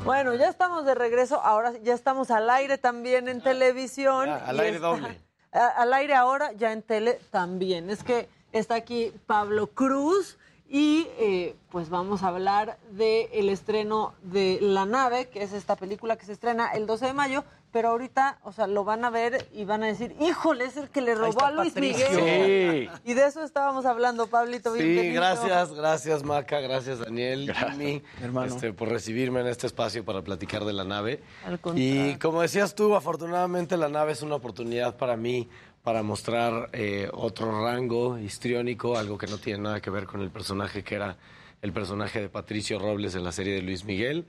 Bueno, ya estamos de regreso, ahora ya estamos al aire también en televisión. Ya, al y aire está- doble. a- al aire ahora, ya en tele también. Es que está aquí Pablo Cruz y eh, pues vamos a hablar del el estreno de La Nave, que es esta película que se estrena el 12 de mayo, pero ahorita, o sea, lo van a ver y van a decir, híjole, es el que le robó a Luis Patricio. Miguel. Sí. Y de eso estábamos hablando, Pablito. Sí, bienvenido. gracias, gracias Maca, gracias Daniel, Jimmy, hermano. este, por recibirme en este espacio para platicar de la nave. Al. Y como decías tú, afortunadamente la nave es una oportunidad para mí para mostrar eh, otro rango histriónico, algo que no tiene nada que ver con el personaje que era el personaje de Patricio Robles en la serie de Luis Miguel,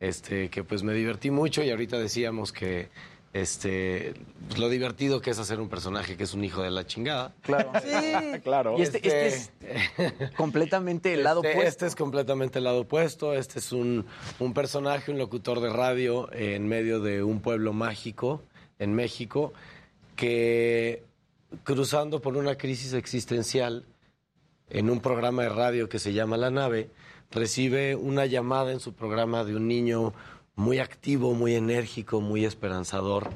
este, que pues me divertí mucho y ahorita decíamos que este, pues, lo divertido que es hacer un personaje que es un hijo de la chingada. Claro. Sí. claro. Y este, este es completamente el lado Este- opuesto. Este es completamente el lado opuesto. Este es un, un personaje, un locutor de radio en medio de un pueblo mágico en México que cruzando por una crisis existencial en un programa de radio que se llama La Nave, recibe una llamada en su programa de un niño muy activo, muy enérgico, muy esperanzador,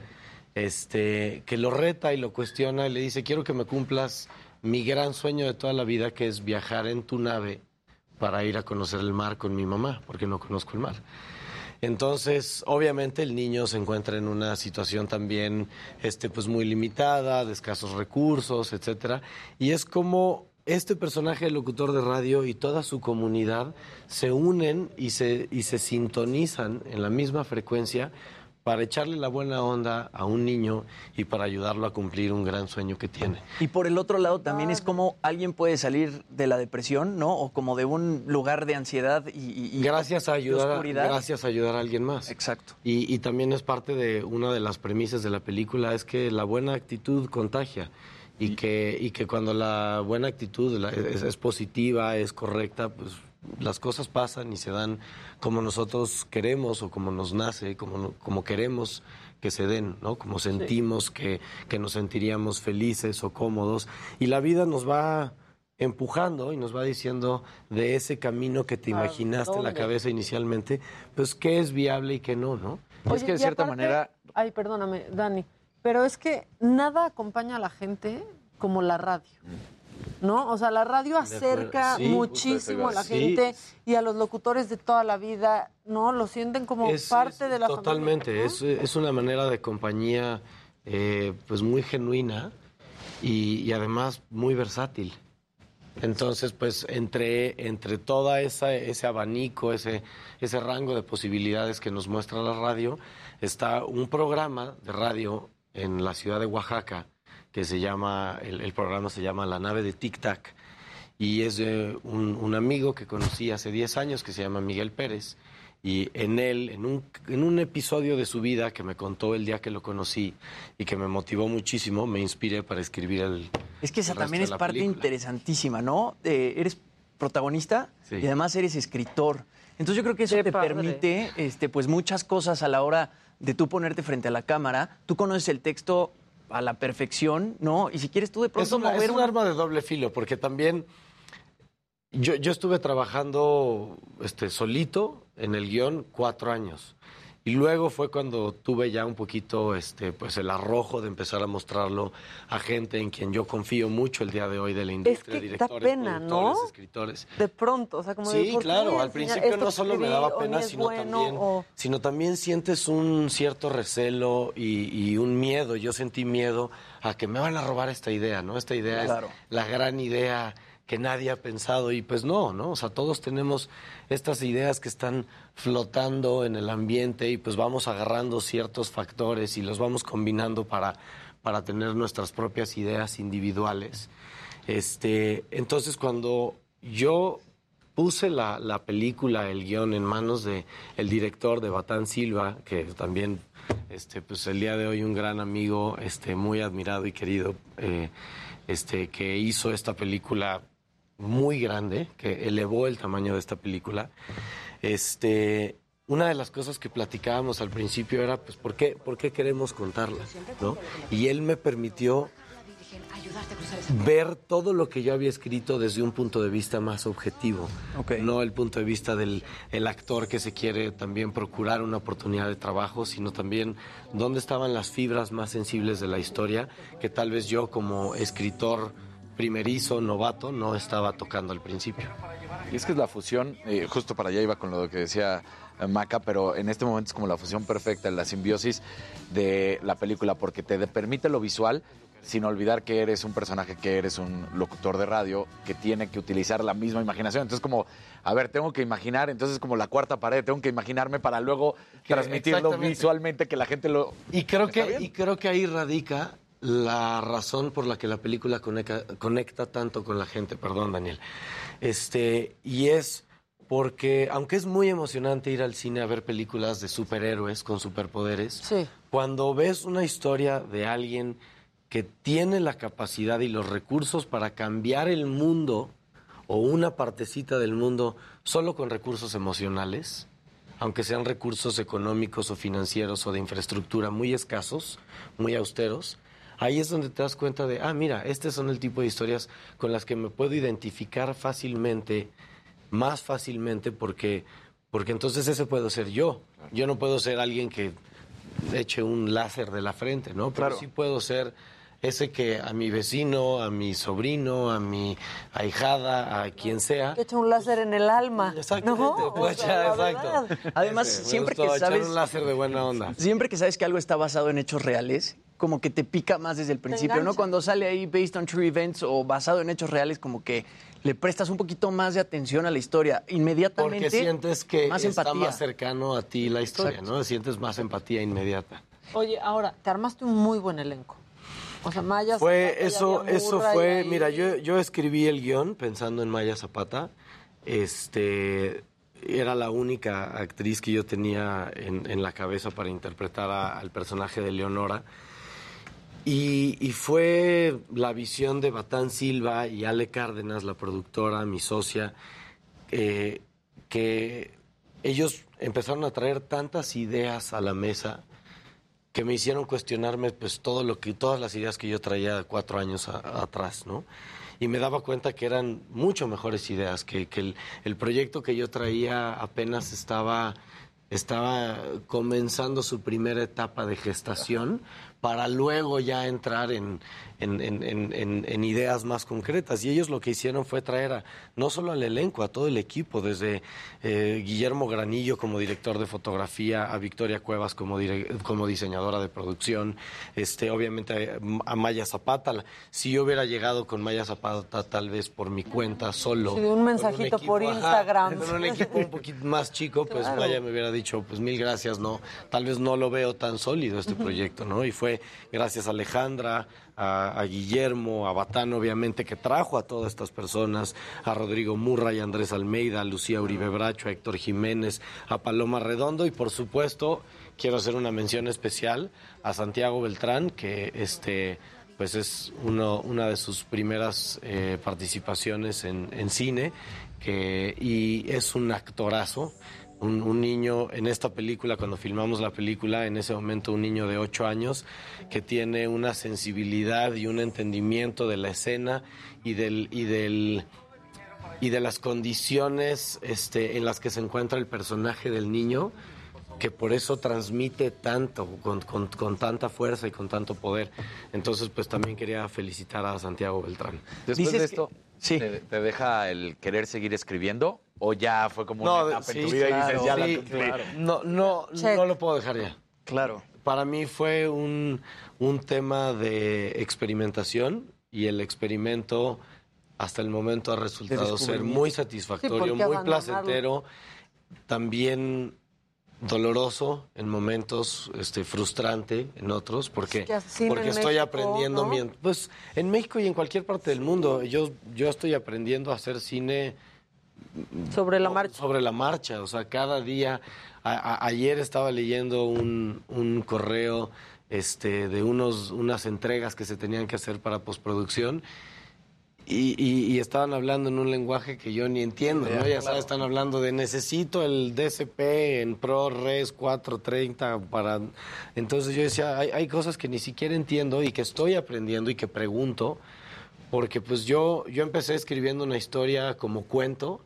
este, que lo reta y lo cuestiona y le dice, quiero que me cumplas mi gran sueño de toda la vida, que es viajar en tu nave para ir a conocer el mar con mi mamá, porque no conozco el mar. Entonces, obviamente el niño se encuentra en una situación también este, pues muy limitada, de escasos recursos, etcétera, y es como este personaje el locutor de radio y toda su comunidad se unen y se, y se sintonizan en la misma frecuencia para echarle la buena onda a un niño y para ayudarlo a cumplir un gran sueño que tiene. Y por el otro lado también es como alguien puede salir de la depresión, ¿no? O como de un lugar de ansiedad y, gracias a de ayudar a, oscuridad. gracias a ayudar a alguien más exacto y, y también es parte de una de las premisas de la película es que la buena actitud contagia y que y que cuando la buena actitud la- es, es positiva es correcta pues las cosas pasan y se dan como nosotros queremos o como nos nace, como, no- como queremos que se den, ¿no? Como sentimos que, que nos sentiríamos felices o cómodos. Y la vida nos va empujando y nos va diciendo de ese camino que te ¿A imaginaste en la cabeza inicialmente, pues qué es viable y qué no, ¿no? Oye, y aparte- Ay, perdóname, Dani. Pero es que nada acompaña a la gente como la radio. ¿No? O sea, la radio acerca Sí, muchísimo a la sí. gente y a los locutores de toda la vida, ¿no? Lo sienten como Es- parte es- de la Totalmente, es, es una manera de compañía eh, pues muy genuina y, y además muy versátil. Entonces, pues entre, entre toda esa, ese abanico, ese, ese rango de posibilidades que nos muestra la radio, está un programa de radio en la ciudad de Oaxaca que se llama, el, el programa se llama La nave de Tic Tac y es de un, un amigo que conocí hace 10 años que se llama Miguel Pérez. Y en él, en un, en un episodio de su vida que me contó el día que lo conocí y que me motivó muchísimo, me inspiré para escribir el. Es que esa el también es parte película. interesantísima, ¿no? Eh, eres protagonista Sí. y además eres escritor. Entonces yo creo que eso te padre. permite este, pues muchas cosas a la hora de tú ponerte frente a la cámara. Tú conoces el texto a la perfección, ¿no? Y si quieres tú de pronto Es, una- es mover un una- arma de doble filo, porque también yo, yo estuve trabajando este, solito en el guion cuatro años. Y luego fue cuando tuve ya un poquito este, pues el arrojo de empezar a mostrarlo a gente en quien yo confío mucho el día de hoy de la industria, que da directores, pena, productores, ¿no? escritores. De pronto, o sea, como de, Sí, ¿por qué voy claro, al principio no solo me daba pena, es sino, bueno, también, o- sino también sientes un cierto recelo y, y un miedo. Yo sentí miedo a que me van a robar esta idea, ¿no? Esta idea Claro. es la gran idea que nadie ha pensado y pues no, ¿no? O sea, todos tenemos estas ideas que están flotando en el ambiente y pues vamos agarrando ciertos factores y los vamos combinando para, para tener nuestras propias ideas individuales. Este, entonces cuando yo puse la, la película, el guion en manos de el director de Batán Silva, que también este, pues el día de hoy un gran amigo, este, muy admirado y querido, eh, este, que hizo esta película muy grande, que elevó el tamaño de esta película. Este, una de las cosas que platicábamos al principio era, pues, ¿por qué, por qué queremos contarla? ¿no? Y él me permitió ver todo lo que yo había escrito desde un punto de vista más objetivo, no el punto de vista del el actor que se quiere también procurar una oportunidad de trabajo, sino también dónde estaban las fibras más sensibles de la historia que tal vez yo como escritor primerizo, novato, no estaba tocando al principio. Y es que es la fusión, eh, justo para allá iba con lo que decía eh, Maca, pero en este momento es como la fusión perfecta, la simbiosis de la película, porque te permite lo visual sin olvidar que eres un personaje, que eres un locutor de radio, que tiene que utilizar la misma imaginación. Entonces como, a ver, tengo que imaginar, entonces como la cuarta pared, tengo que imaginarme para luego transmitirlo visualmente, que la gente lo... Y creo, que, y creo que ahí radica la razón por la que la película conecta, conecta tanto con la gente, perdón Daniel. Este, y es porque, aunque es muy emocionante ir al cine a ver películas de superhéroes con superpoderes, cuando ves una historia de alguien que tiene la capacidad y los recursos para cambiar el mundo o una partecita del mundo solo con recursos emocionales, aunque sean recursos económicos o financieros o de infraestructura muy escasos, muy austeros, ahí es donde te das cuenta de, ah, mira, este son el tipo de historias con las que me puedo identificar fácilmente, más fácilmente, porque, porque entonces ese puedo ser yo. Yo no puedo ser alguien que eche un láser de la frente, ¿no? Pero Claro. sí puedo ser ese que a mi vecino, a mi sobrino, a mi ahijada, a quien sea, Te echa un láser en el alma. Exactamente, ¿no? O sea, la exacto. Además, Ese, siempre gustó que echar sabes un láser de buena onda. Siempre que sabes que algo está basado en hechos reales, como que te pica más desde el principio, ¿no? Cuando sale ahí based on true events o basado en hechos reales, como que le prestas un poquito más de atención a la historia. Inmediatamente. Porque sientes que más está empatía. más cercano a ti la historia, Exacto. ¿no? Sientes más empatía inmediata. Oye, ahora, te armaste un muy buen elenco. O sea, Maya Fue Zapata, eso, eso fue, ahí. mira, yo, yo escribí el guion pensando en Maya Zapata. Este era la única actriz que yo tenía en, en la cabeza para interpretar a- al personaje de Leonora. Y, fue la visión de Batán Silva y Ale Cárdenas, la productora, mi socia, eh, que ellos empezaron a traer tantas ideas a la mesa que me hicieron cuestionarme pues todo lo que todas las ideas que yo traía cuatro años atrás, ¿no? Y me daba cuenta que eran mucho mejores ideas, que, que el, el proyecto que yo traía apenas estaba, estaba comenzando su primera etapa de gestación para luego ya entrar en, en, en- en- ideas más concretas. Y ellos lo que hicieron fue traer a, no solo al elenco, a todo el equipo, desde eh, Guillermo Granillo como director de fotografía, a Victoria Cuevas como, dire- como diseñadora de producción, este, obviamente a, a Maya Zapata. Si yo hubiera llegado con Maya Zapata tal vez por mi cuenta solo. Sí, de un mensajito equipo, por ajá, Instagram. con un equipo un poquito más chico, pues Claro. Maya me hubiera dicho, pues mil gracias, no, tal vez no lo veo tan sólido este proyecto, ¿no? Y fue gracias a Alejandra, a, Guillermo, a Batán, obviamente, que trajo a todas estas personas, a Rodrigo Murray, a Andrés Almeida, a Lucía Uribe Bracho, a Héctor Jiménez, a Paloma Redondo y por supuesto quiero hacer una mención especial a Santiago Beltrán, que este pues es uno, una de sus primeras eh, participaciones en, en cine que, y es un actorazo. Un, un niño en esta película, cuando filmamos la película, en ese momento un niño de 8 años que tiene una sensibilidad y un entendimiento de la escena y del, y del, y de las condiciones este, en las que se encuentra el personaje del niño, que por eso transmite tanto, con, con- con tanta fuerza y con tanto poder. Entonces, pues también quería felicitar a Santiago Beltrán. Después de esto, ¿te, te deja el querer seguir escribiendo? ¿O ya fue como una etapa en tu vida y dices, ya la sí, cumplí? claro. No, no, no lo puedo dejar ya. Claro. Para mí fue un, un tema de experimentación y el experimento hasta el momento ha resultado ser muy Sí, satisfactorio, ¿por qué muy placentero, también doloroso en momentos, este, frustrante en otros, porque, porque estoy México, aprendiendo, ¿no? pues en México y en cualquier parte del mundo, yo, yo estoy aprendiendo a hacer cine sobre la marcha. Sobre la marcha, o sea, cada día. a- a- ayer estaba leyendo un, un correo este, de unos, unas entregas que se tenían que hacer para postproducción. Y, y- y estaban hablando en un lenguaje que yo ni entiendo, ¿no? Ya, sabes, están hablando de necesito el DCP en ProRes 430 para... Entonces yo decía, hay, hay cosas que ni siquiera entiendo y que estoy aprendiendo y que pregunto, porque pues yo, yo empecé escribiendo una historia como cuento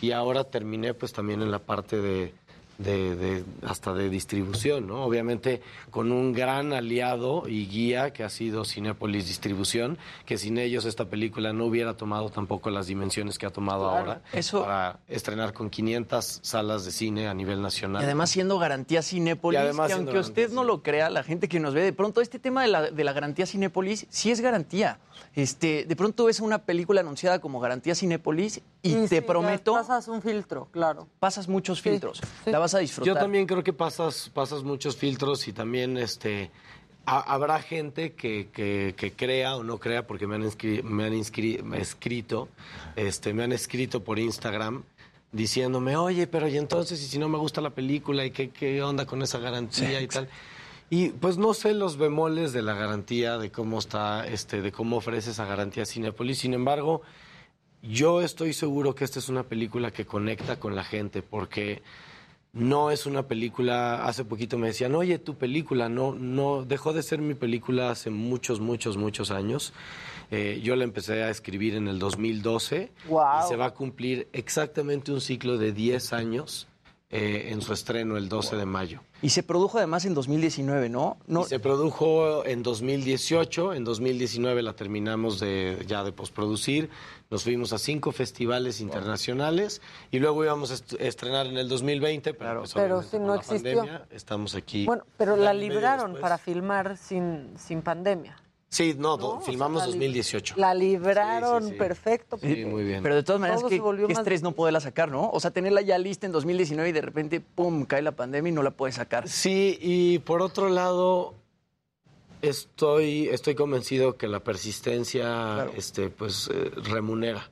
y ahora terminé pues también en la parte de, de- de- hasta de distribución, ¿no? Obviamente con un gran aliado y guía que ha sido Cinépolis Distribución, que sin ellos esta película no hubiera tomado tampoco las dimensiones que ha tomado Claro. ahora Eso- para estrenar con 500 salas de cine a nivel nacional. Y además siendo garantía además que aunque usted no lo crea, la gente que nos ve, de pronto este tema de la, de la garantía Cinépolis sí es garantía. Este, de pronto ves una película anunciada como garantía Cinépolis y, te sí, prometo, Pasas un filtro, claro. pasas muchos filtros. La vas a disfrutar. Yo también creo que pasas, pasas muchos filtros y también este ha- habrá gente que, que- que crea o no crea, porque me han, inscri- me han inscri- me escrito, este, me han escrito por Instagram diciéndome, oye, pero y entonces, y si no me gusta la película, y qué, qué onda con esa garantía y tal. Y pues no sé los bemoles de la garantía, de cómo está, este, de cómo ofrece esa garantía Cinepolis. Sin embargo, yo estoy seguro que esta es una película que conecta con la gente, porque no es una película. Hace poquito me decían, oye, tu película no, no dejó de ser mi película hace muchos, muchos, muchos años. Eh, yo la empecé a escribir en el 2012 Guau. y se va a cumplir exactamente un ciclo de 10 años eh, en su estreno el 12 de mayo. Y se produjo además en 2019, ¿no? no Y se produjo en 2018, en 2019 la terminamos de, ya de postproducir, nos fuimos a cinco festivales internacionales y luego íbamos a est- estrenar en el 2020, pero, pues, Pero con no la existió. pandemia estamos aquí. Bueno, pero la libraron para filmar sin, sin pandemia. Sí, no, filmamos o sea, la lib- 2018. La libraron Sí, sí, sí. perfecto. Sí, muy bien. Pero de todas maneras, Todo qué, se volvió qué más estrés no poderla sacar, ¿no? O sea, tenerla ya lista en 2019 y de repente, ¡pum!, cae la pandemia y no la puedes sacar. Sí, y por otro lado, estoy, estoy convencido que la persistencia este, pues, eh, remunera.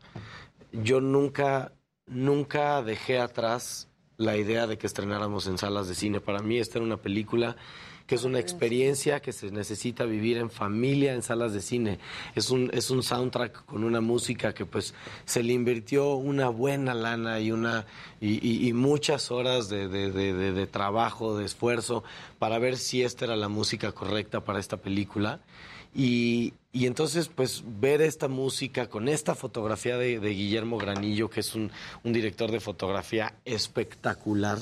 Yo nunca, nunca dejé atrás la idea de que estrenáramos en salas de cine. Para mí esta era una película que es una experiencia que se necesita vivir en familia en salas de cine. Es un, es un soundtrack con una música que pues se le invirtió una buena lana y, una, y, y- y muchas horas de, de- de- de- de trabajo, de esfuerzo, para ver si esta era la música correcta para esta película. Y, y entonces, pues, ver esta música con esta fotografía de, de Guillermo Granillo, que es un, un director de fotografía espectacular,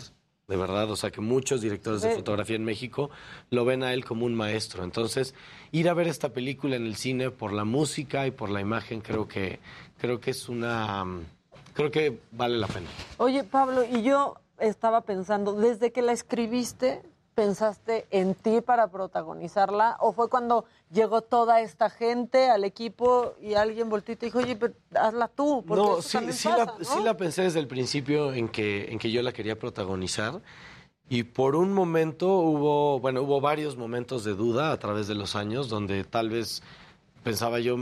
de verdad, o sea que muchos directores de Sí. fotografía en México lo ven a él como un maestro. Entonces, ir a ver esta película en el cine por la música y por la imagen, creo que, creo que es una... mm, Creo que vale la pena. Oye, Pablo, y yo estaba pensando, desde que la escribiste, ¿pensaste en ti para protagonizarla? ¿O fue cuando llegó toda esta gente al equipo y alguien volteó y te dijo, oye, pero hazla tú? Porque No, sí, sí, pasa, la, ¿no? sí la pensé desde el principio en que, en que yo la quería protagonizar. Y por un momento hubo, bueno, hubo varios momentos de duda a través de los años donde tal vez pensaba yo,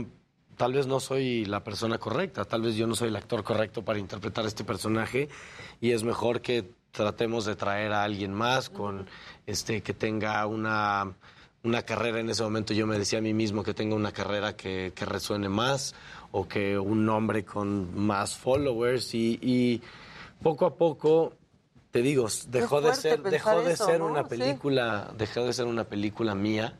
tal vez no soy la persona correcta, tal vez yo no soy el actor correcto para interpretar este personaje y es mejor que tratemos de traer a alguien más con este que tenga una una carrera en ese momento yo me decía a mí mismo que tenga una carrera que, que resuene más o que un nombre con más followers y, y poco a poco te digo dejó de ser dejó de eso, ser ¿no? una Sí. película dejó de ser una película mía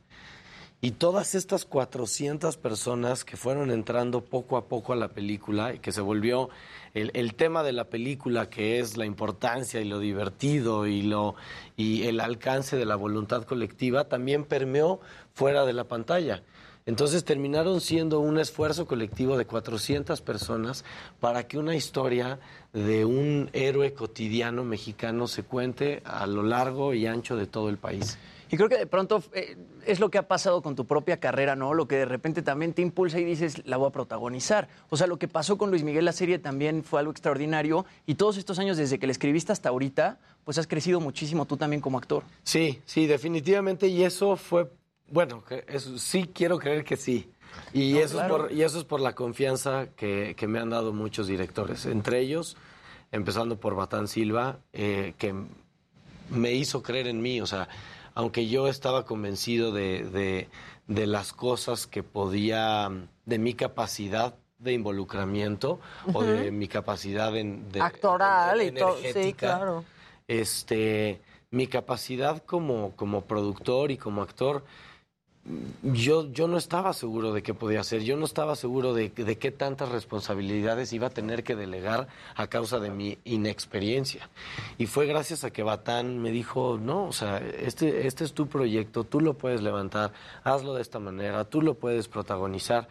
y todas estas 400 personas que fueron entrando poco a poco a la película y que se volvió el, el tema de la película, que es la importancia y lo divertido y, lo, y el alcance de la voluntad colectiva, también permeó fuera de la pantalla. Entonces terminaron siendo un esfuerzo colectivo de 400 personas para que una historia de un héroe cotidiano mexicano se cuente a lo largo y ancho de todo el país. Y creo que de pronto eh, es lo que ha pasado con tu propia carrera, ¿no? Lo que de repente también te impulsa y dices, la voy a protagonizar. O sea, lo que pasó con Luis Miguel la serie también fue algo extraordinario. Y todos estos años, desde que le escribiste hasta ahorita, pues has crecido muchísimo tú también como actor. Sí, sí, definitivamente. Y eso fue, bueno, eso, sí quiero creer que sí. Y, No, eso claro. es por, y eso es por la confianza que, que me han dado muchos directores. Entre ellos, empezando por Batán Silva, eh, que me hizo creer en mí. O sea, aunque yo estaba convencido de, de- de las cosas que podía, de mi capacidad de involucramiento o de mi capacidad en, de, Actoral y todo. Sí, claro. este, mi capacidad como, como productor y como actor, yo, yo no estaba seguro de qué podía hacer, yo no estaba seguro de, de qué tantas responsabilidades iba a tener que delegar a causa de mi inexperiencia. Y fue gracias a que Batán me dijo, no, o sea, este, este es tu proyecto, tú lo puedes levantar, hazlo de esta manera, tú lo puedes protagonizar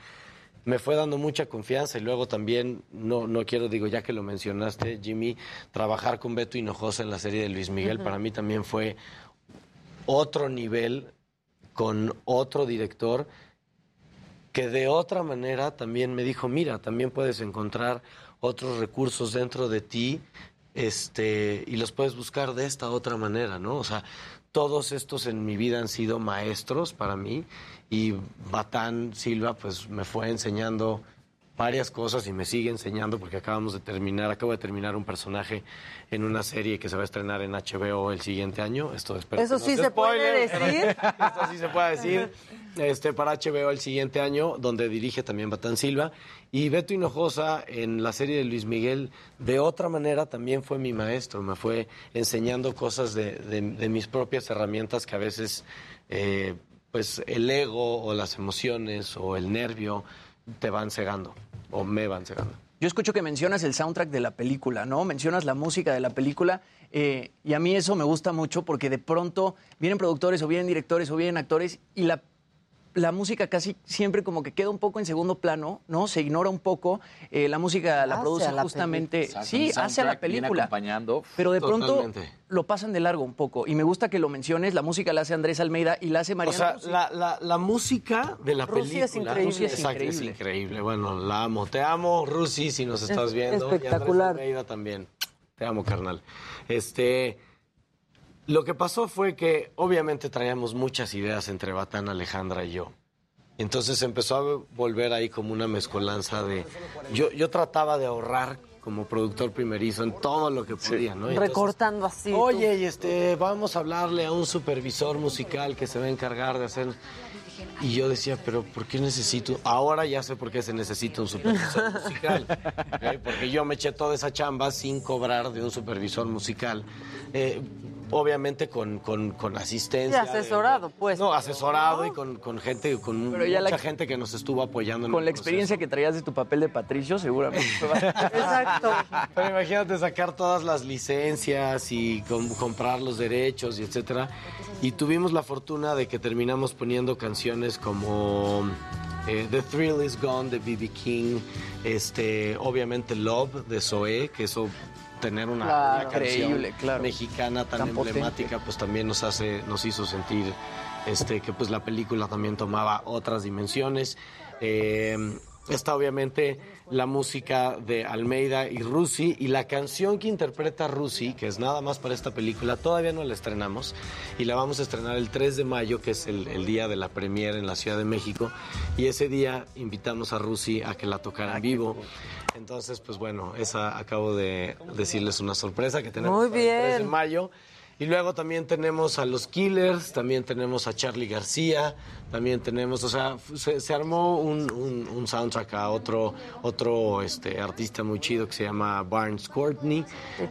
me fue dando mucha confianza y luego también, no, no quiero, digo, ya que lo mencionaste, Jimmy, trabajar con Beto Hinojosa en la serie de Luis Miguel para mí también fue otro nivel con otro director que de otra manera también me dijo, mira, también puedes encontrar otros recursos dentro de ti este, y los puedes buscar de esta otra manera, ¿no? O sea, todos estos en mi vida han sido maestros para mí y Batán Silva pues me fue enseñando varias cosas y me sigue enseñando porque acabamos de terminar, acabo de terminar un personaje en una serie que se va a estrenar en HBO el siguiente año. Esto espero Eso que no sí se puede decir. Esto sí se puede decir. Este, para HBO el siguiente año, donde dirige también Batán Silva. Y Beto Hinojosa en la serie de Luis Miguel, de otra manera también fue mi maestro. Me fue enseñando cosas de, de- de mis propias herramientas que a veces, eh, pues, el ego o las emociones o el nervio te van cegando o me van cegando. Yo escucho que mencionas el soundtrack de la película, ¿no? Mencionas la música de la película eh, y a mí eso me gusta mucho porque de pronto vienen productores o vienen directores o vienen actores y la, la música casi siempre como que queda un poco en segundo plano, ¿no? Se ignora un poco. eh, la música la Hace produce la justamente, sí, Hace la película. acompañando. Pero de pronto Totalmente. lo pasan de largo un poco y me gusta que lo menciones. La música la hace Andrés Almeida y la hace O Mariana. sea, la, la- la música de la Rusia es película. increíble. Rusia es Exacto, increíble. es increíble. Bueno, la amo. Te amo, Rusi, si nos estás Es viendo. Y espectacular. Andrés Almeida también. Te amo, carnal. Este. Lo que pasó fue que obviamente traíamos muchas ideas entre Batán, Alejandra y yo. Entonces empezó a volver ahí como una mezcolanza de... Yo, yo trataba de ahorrar como productor primerizo en todo lo que podía, ¿no? Y entonces, Recortando así. tú. Oye, y este, vamos a hablarle a un supervisor musical que se va a encargar de hacer. Y yo decía, pero ¿por qué necesito? Ahora ya sé por qué se necesita un supervisor musical. ¿ok? Porque yo me eché toda esa chamba sin cobrar de un supervisor musical. Eh, obviamente con, con, con Y asistencia. de- asesorado, pues. no, asesorado y con, con gente, con Pero ya la- mucha gente que nos estuvo apoyando. en Con el la experiencia que traías de tu papel de Patricio, seguramente. Exacto. Pero imagínate sacar todas las licencias y com- comprar los derechos y etcétera. Y tuvimos la fortuna de que terminamos poniendo canciones como eh, The Thrill Is Gone de B.B. King, este, obviamente Love de Zoé, que eso tener una, Claro. una canción Increíble, claro. mexicana tan, Tan potente. emblemática, pues también nos hace, nos hizo sentir este, que pues la película también tomaba otras dimensiones. Eh, está obviamente la música de Almeida y Rusi y la canción que interpreta Rusi, que es nada más para esta película, todavía no la estrenamos y la vamos a estrenar el 3 de mayo, que es el, el día de la premiere en la Ciudad de México y ese día invitamos a Rusi a que la tocara en vivo. Entonces, pues bueno, esa acabo de decirles una sorpresa que tenemos Muy para el 3 de mayo. Y luego también tenemos a los Killers, también tenemos a Charlie García, también tenemos, o sea, se, se armó un, un- un soundtrack a otro, otro este, artista muy chido que se llama Barnes Courtney.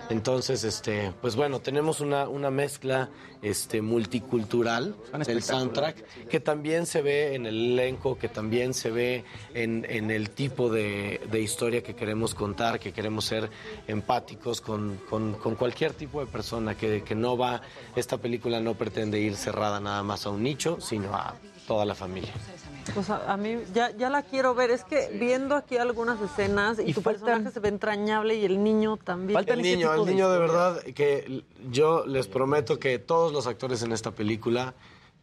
Entonces, este, pues bueno, tenemos una, una mezcla este, multicultural del soundtrack que también se ve en el elenco, que también se ve en, en el tipo de, de historia que queremos contar, que queremos ser empáticos con, con- con cualquier tipo de persona, que, que no va, esta película no pretende ir cerrada nada más a un nicho, sino a toda la familia. Pues a, a mí ya, ya la quiero ver. Es que viendo aquí algunas escenas y, Y tu faltan- personaje se ve entrañable y el niño también. el niño, el niño de verdad, que yo les prometo que todos los actores en esta película,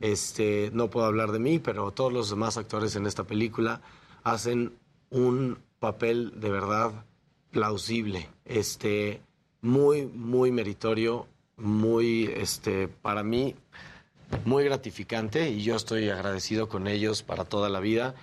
este, no puedo hablar de mí, pero todos los demás actores en esta película hacen un papel de verdad plausible, este, muy, muy meritorio, muy, este, para mí, muy gratificante y yo estoy agradecido con ellos para toda la vida.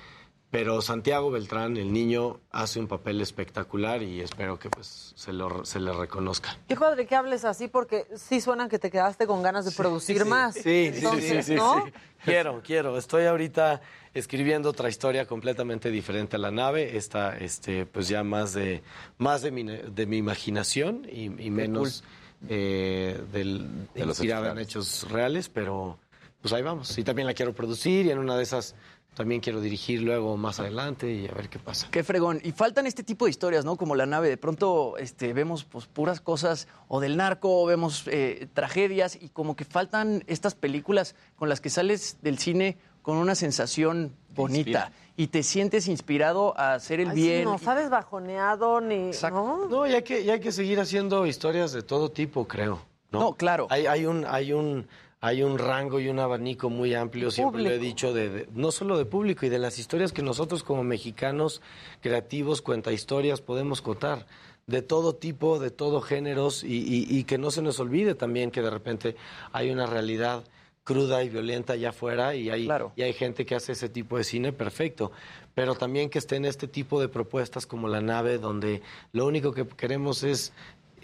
Pero Santiago Beltrán, el niño, hace un papel espectacular y espero que pues se, lo, se le reconozca. Qué padre que hables así porque sí suenan que te quedaste con ganas de producir más. Sí, sí, sí, Entonces, sí, sí, ¿no? sí. Quiero, quiero. Estoy ahorita escribiendo otra historia completamente diferente a la nave. Esta, este, pues ya más de, más de mi, de mi imaginación y, y menos eh, del, De los inspirada hechos en hechos reales, pero pues ahí vamos. Y también la quiero producir y en una de esas también quiero dirigir luego más adelante y a ver qué pasa. Qué fregón. Y faltan este tipo de historias, ¿no? Como la nave. De pronto este, vemos pues, puras cosas o del narco, o vemos eh, tragedias y como que faltan estas películas con las que sales del cine con una sensación bonita y te sientes inspirado a hacer el Ay, sí, bien. no sabes bajoneado ni. ¿no? No, y hay que, y hay que seguir haciendo historias de todo tipo, creo. No, No, claro. Hay, hay un, hay un, hay un rango y un abanico muy amplio, siempre lo he dicho, de, de- no solo de público y de las historias que nosotros como mexicanos creativos, cuenta historias, podemos contar. De todo tipo, de todo géneros, y, y- y que no se nos olvide también que de repente hay una realidad cruda y violenta allá afuera y hay, y hay gente que hace ese tipo de cine perfecto, pero también que esté en este tipo de propuestas como La Nave, donde lo único que queremos es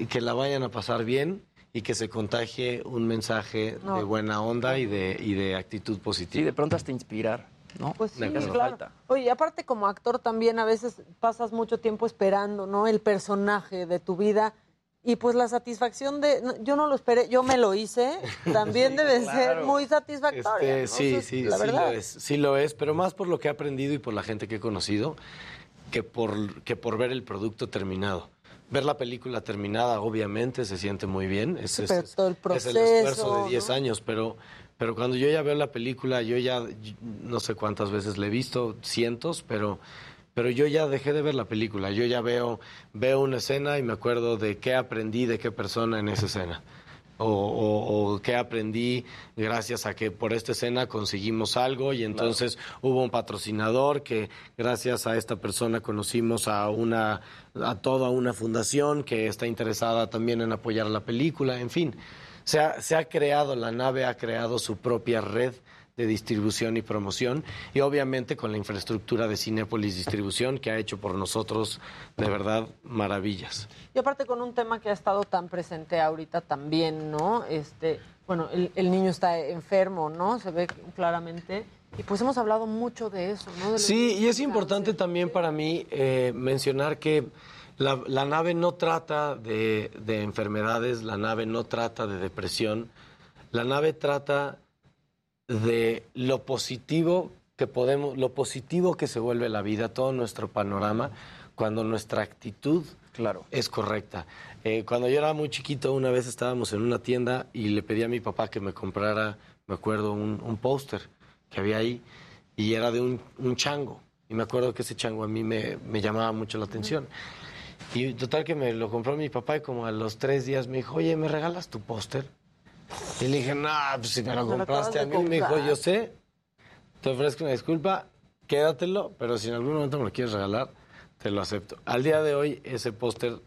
que la vayan a pasar bien y que se contagie un mensaje No. de buena onda y de, y de actitud positiva. Sí, de pronto hasta inspirar, ¿no? Pues sí, claro. Oye, y aparte como actor también a veces pasas mucho tiempo esperando, ¿no? El personaje de tu vida. Y pues la satisfacción de, no, yo no lo esperé, yo me lo hice, también debe ser muy satisfactoria. Este, ¿no? sí, sí, la sí verdad. lo es, sí lo es, pero más por lo que he aprendido y por la gente que he conocido que por, que por ver el producto terminado. Ver la película terminada, obviamente, se siente muy bien. Es, Sí, es- todo el es el esfuerzo proceso, de 10 ¿no? años, pero, pero cuando yo ya veo la película, yo ya no sé cuántas veces la he visto, cientos, pero, pero yo ya dejé de ver la película. Yo ya veo, veo una escena y me acuerdo de qué aprendí de qué persona en esa escena o, o, o qué aprendí gracias a que por esta escena conseguimos algo y entonces hubo un patrocinador que gracias a esta persona conocimos a una a toda una fundación que está interesada también en apoyar la película, en fin. Se ha, se ha creado, la nave ha creado su propia red de distribución y promoción y obviamente con la infraestructura de Cinépolis Distribución que ha hecho por nosotros de verdad maravillas. Y aparte con un tema que ha estado tan presente ahorita también, ¿no? Este, bueno, el, el niño está enfermo, ¿no? Se ve claramente. Y pues hemos hablado mucho de eso, ¿no? De Sí, y es importante también para mí eh, mencionar que la, la nave no trata de, de enfermedades, la nave no trata de depresión, la nave trata de lo positivo que podemos, lo positivo que se vuelve la vida, todo nuestro panorama, cuando nuestra actitud claro. es correcta. Eh, cuando yo era muy chiquito, una vez estábamos en una tienda y le pedí a mi papá que me comprara, me acuerdo, un, un póster que había ahí y era de un, un chango. Y me acuerdo que ese chango a mí me, me llamaba mucho la atención. Y total que me lo compró mi papá y como a los tres días me dijo, oye, ¿me regalas tu póster? Y le dije, no, pues si me lo compraste a mí. Me dijo, yo sé, te ofrezco una disculpa, quédatelo, pero si en algún momento me lo quieres regalar, te lo acepto. Al día de hoy, ese póster,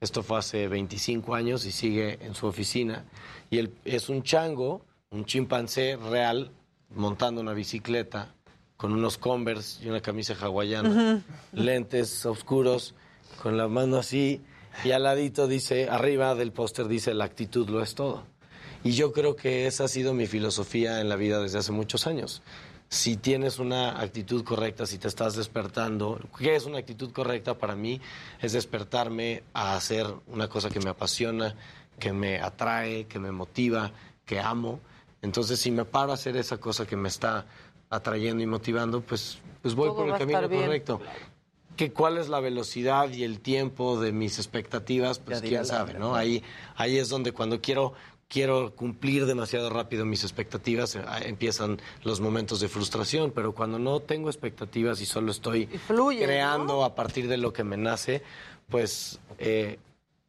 esto fue hace 25 años y sigue en su oficina, y él es un chango, un chimpancé real, montando una bicicleta, con unos Converse y una camisa hawaiana, lentes oscuros, con la mano así, y al ladito dice, arriba del póster dice, la actitud lo es todo. Y yo creo que esa ha sido mi filosofía en la vida desde hace muchos años. Si tienes una actitud correcta, si te estás despertando, ¿qué es una actitud correcta para mí? Es despertarme a hacer una cosa que me apasiona, que me atrae, que me motiva, que amo. Entonces, si me paro a hacer esa cosa que me está atrayendo y motivando, pues, pues voy Todo por el camino correcto. Que cuál es la velocidad y el tiempo de mis expectativas, pues Ya quién sabe, ¿no? Ahí, ahí es donde cuando quiero quiero cumplir demasiado rápido mis expectativas, eh, empiezan los momentos de frustración, pero cuando no tengo expectativas y solo estoy fluye, creando a partir de lo que me nace, pues eh,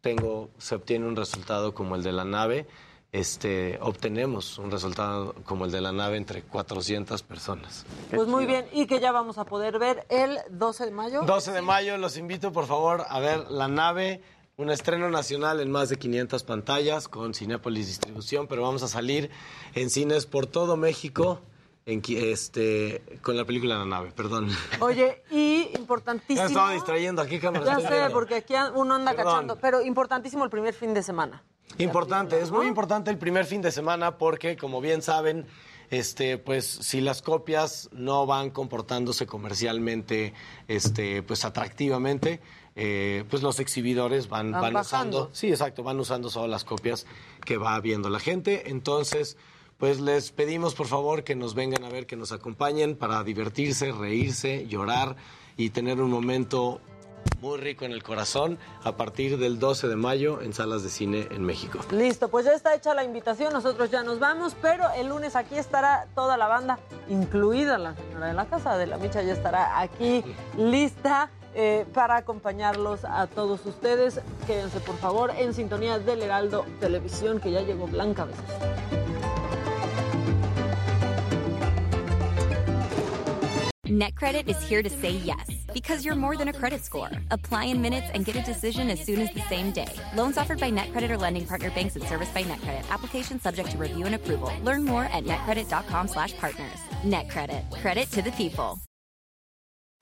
tengo, se obtiene un resultado como el de la nave, este, obtenemos un resultado como el de la nave entre 400 personas. Pues muy bien, y que ya vamos a poder ver el 12 de mayo. 12 de mayo, los invito por favor a ver La Nave, un estreno nacional en más de 500 pantallas con Cinépolis Distribución, pero vamos a salir en cines por todo México en, este, con la película La Nave, perdón. Oye, y Me importantísimo. estaba distrayendo aquí, cámara. Ya sé, porque aquí uno anda Perdón. cachando, pero importantísimo el primer fin de semana. Importante, es muy importante el primer fin de semana porque, como bien saben, este, pues si las copias no van comportándose comercialmente, este, pues atractivamente, eh, pues los exhibidores van, Van van usando, sí, exacto, van usando solo las copias que va viendo la gente. Entonces, pues les pedimos por favor que nos vengan a ver, que nos acompañen para divertirse, reírse, llorar y tener un momento muy rico en el corazón a partir del 12 de mayo en salas de cine en México. Listo, pues ya está hecha la invitación, nosotros ya nos vamos, pero el lunes aquí estará toda la banda, incluida la señora de la casa, de la Micha, ya estará aquí lista eh, para acompañarlos a todos ustedes. Quédense por favor en sintonía del Heraldo Televisión, que ya llegó Blanca. NetCredit is here to say yes because you're more than a credit score. Apply in minutes and get a decision as soon as the same day. Loans offered by NetCredit or lending partner banks and serviced by NetCredit. Application subject to review and approval. Learn more at netcredit.com/partners. NetCredit. Credit to the people.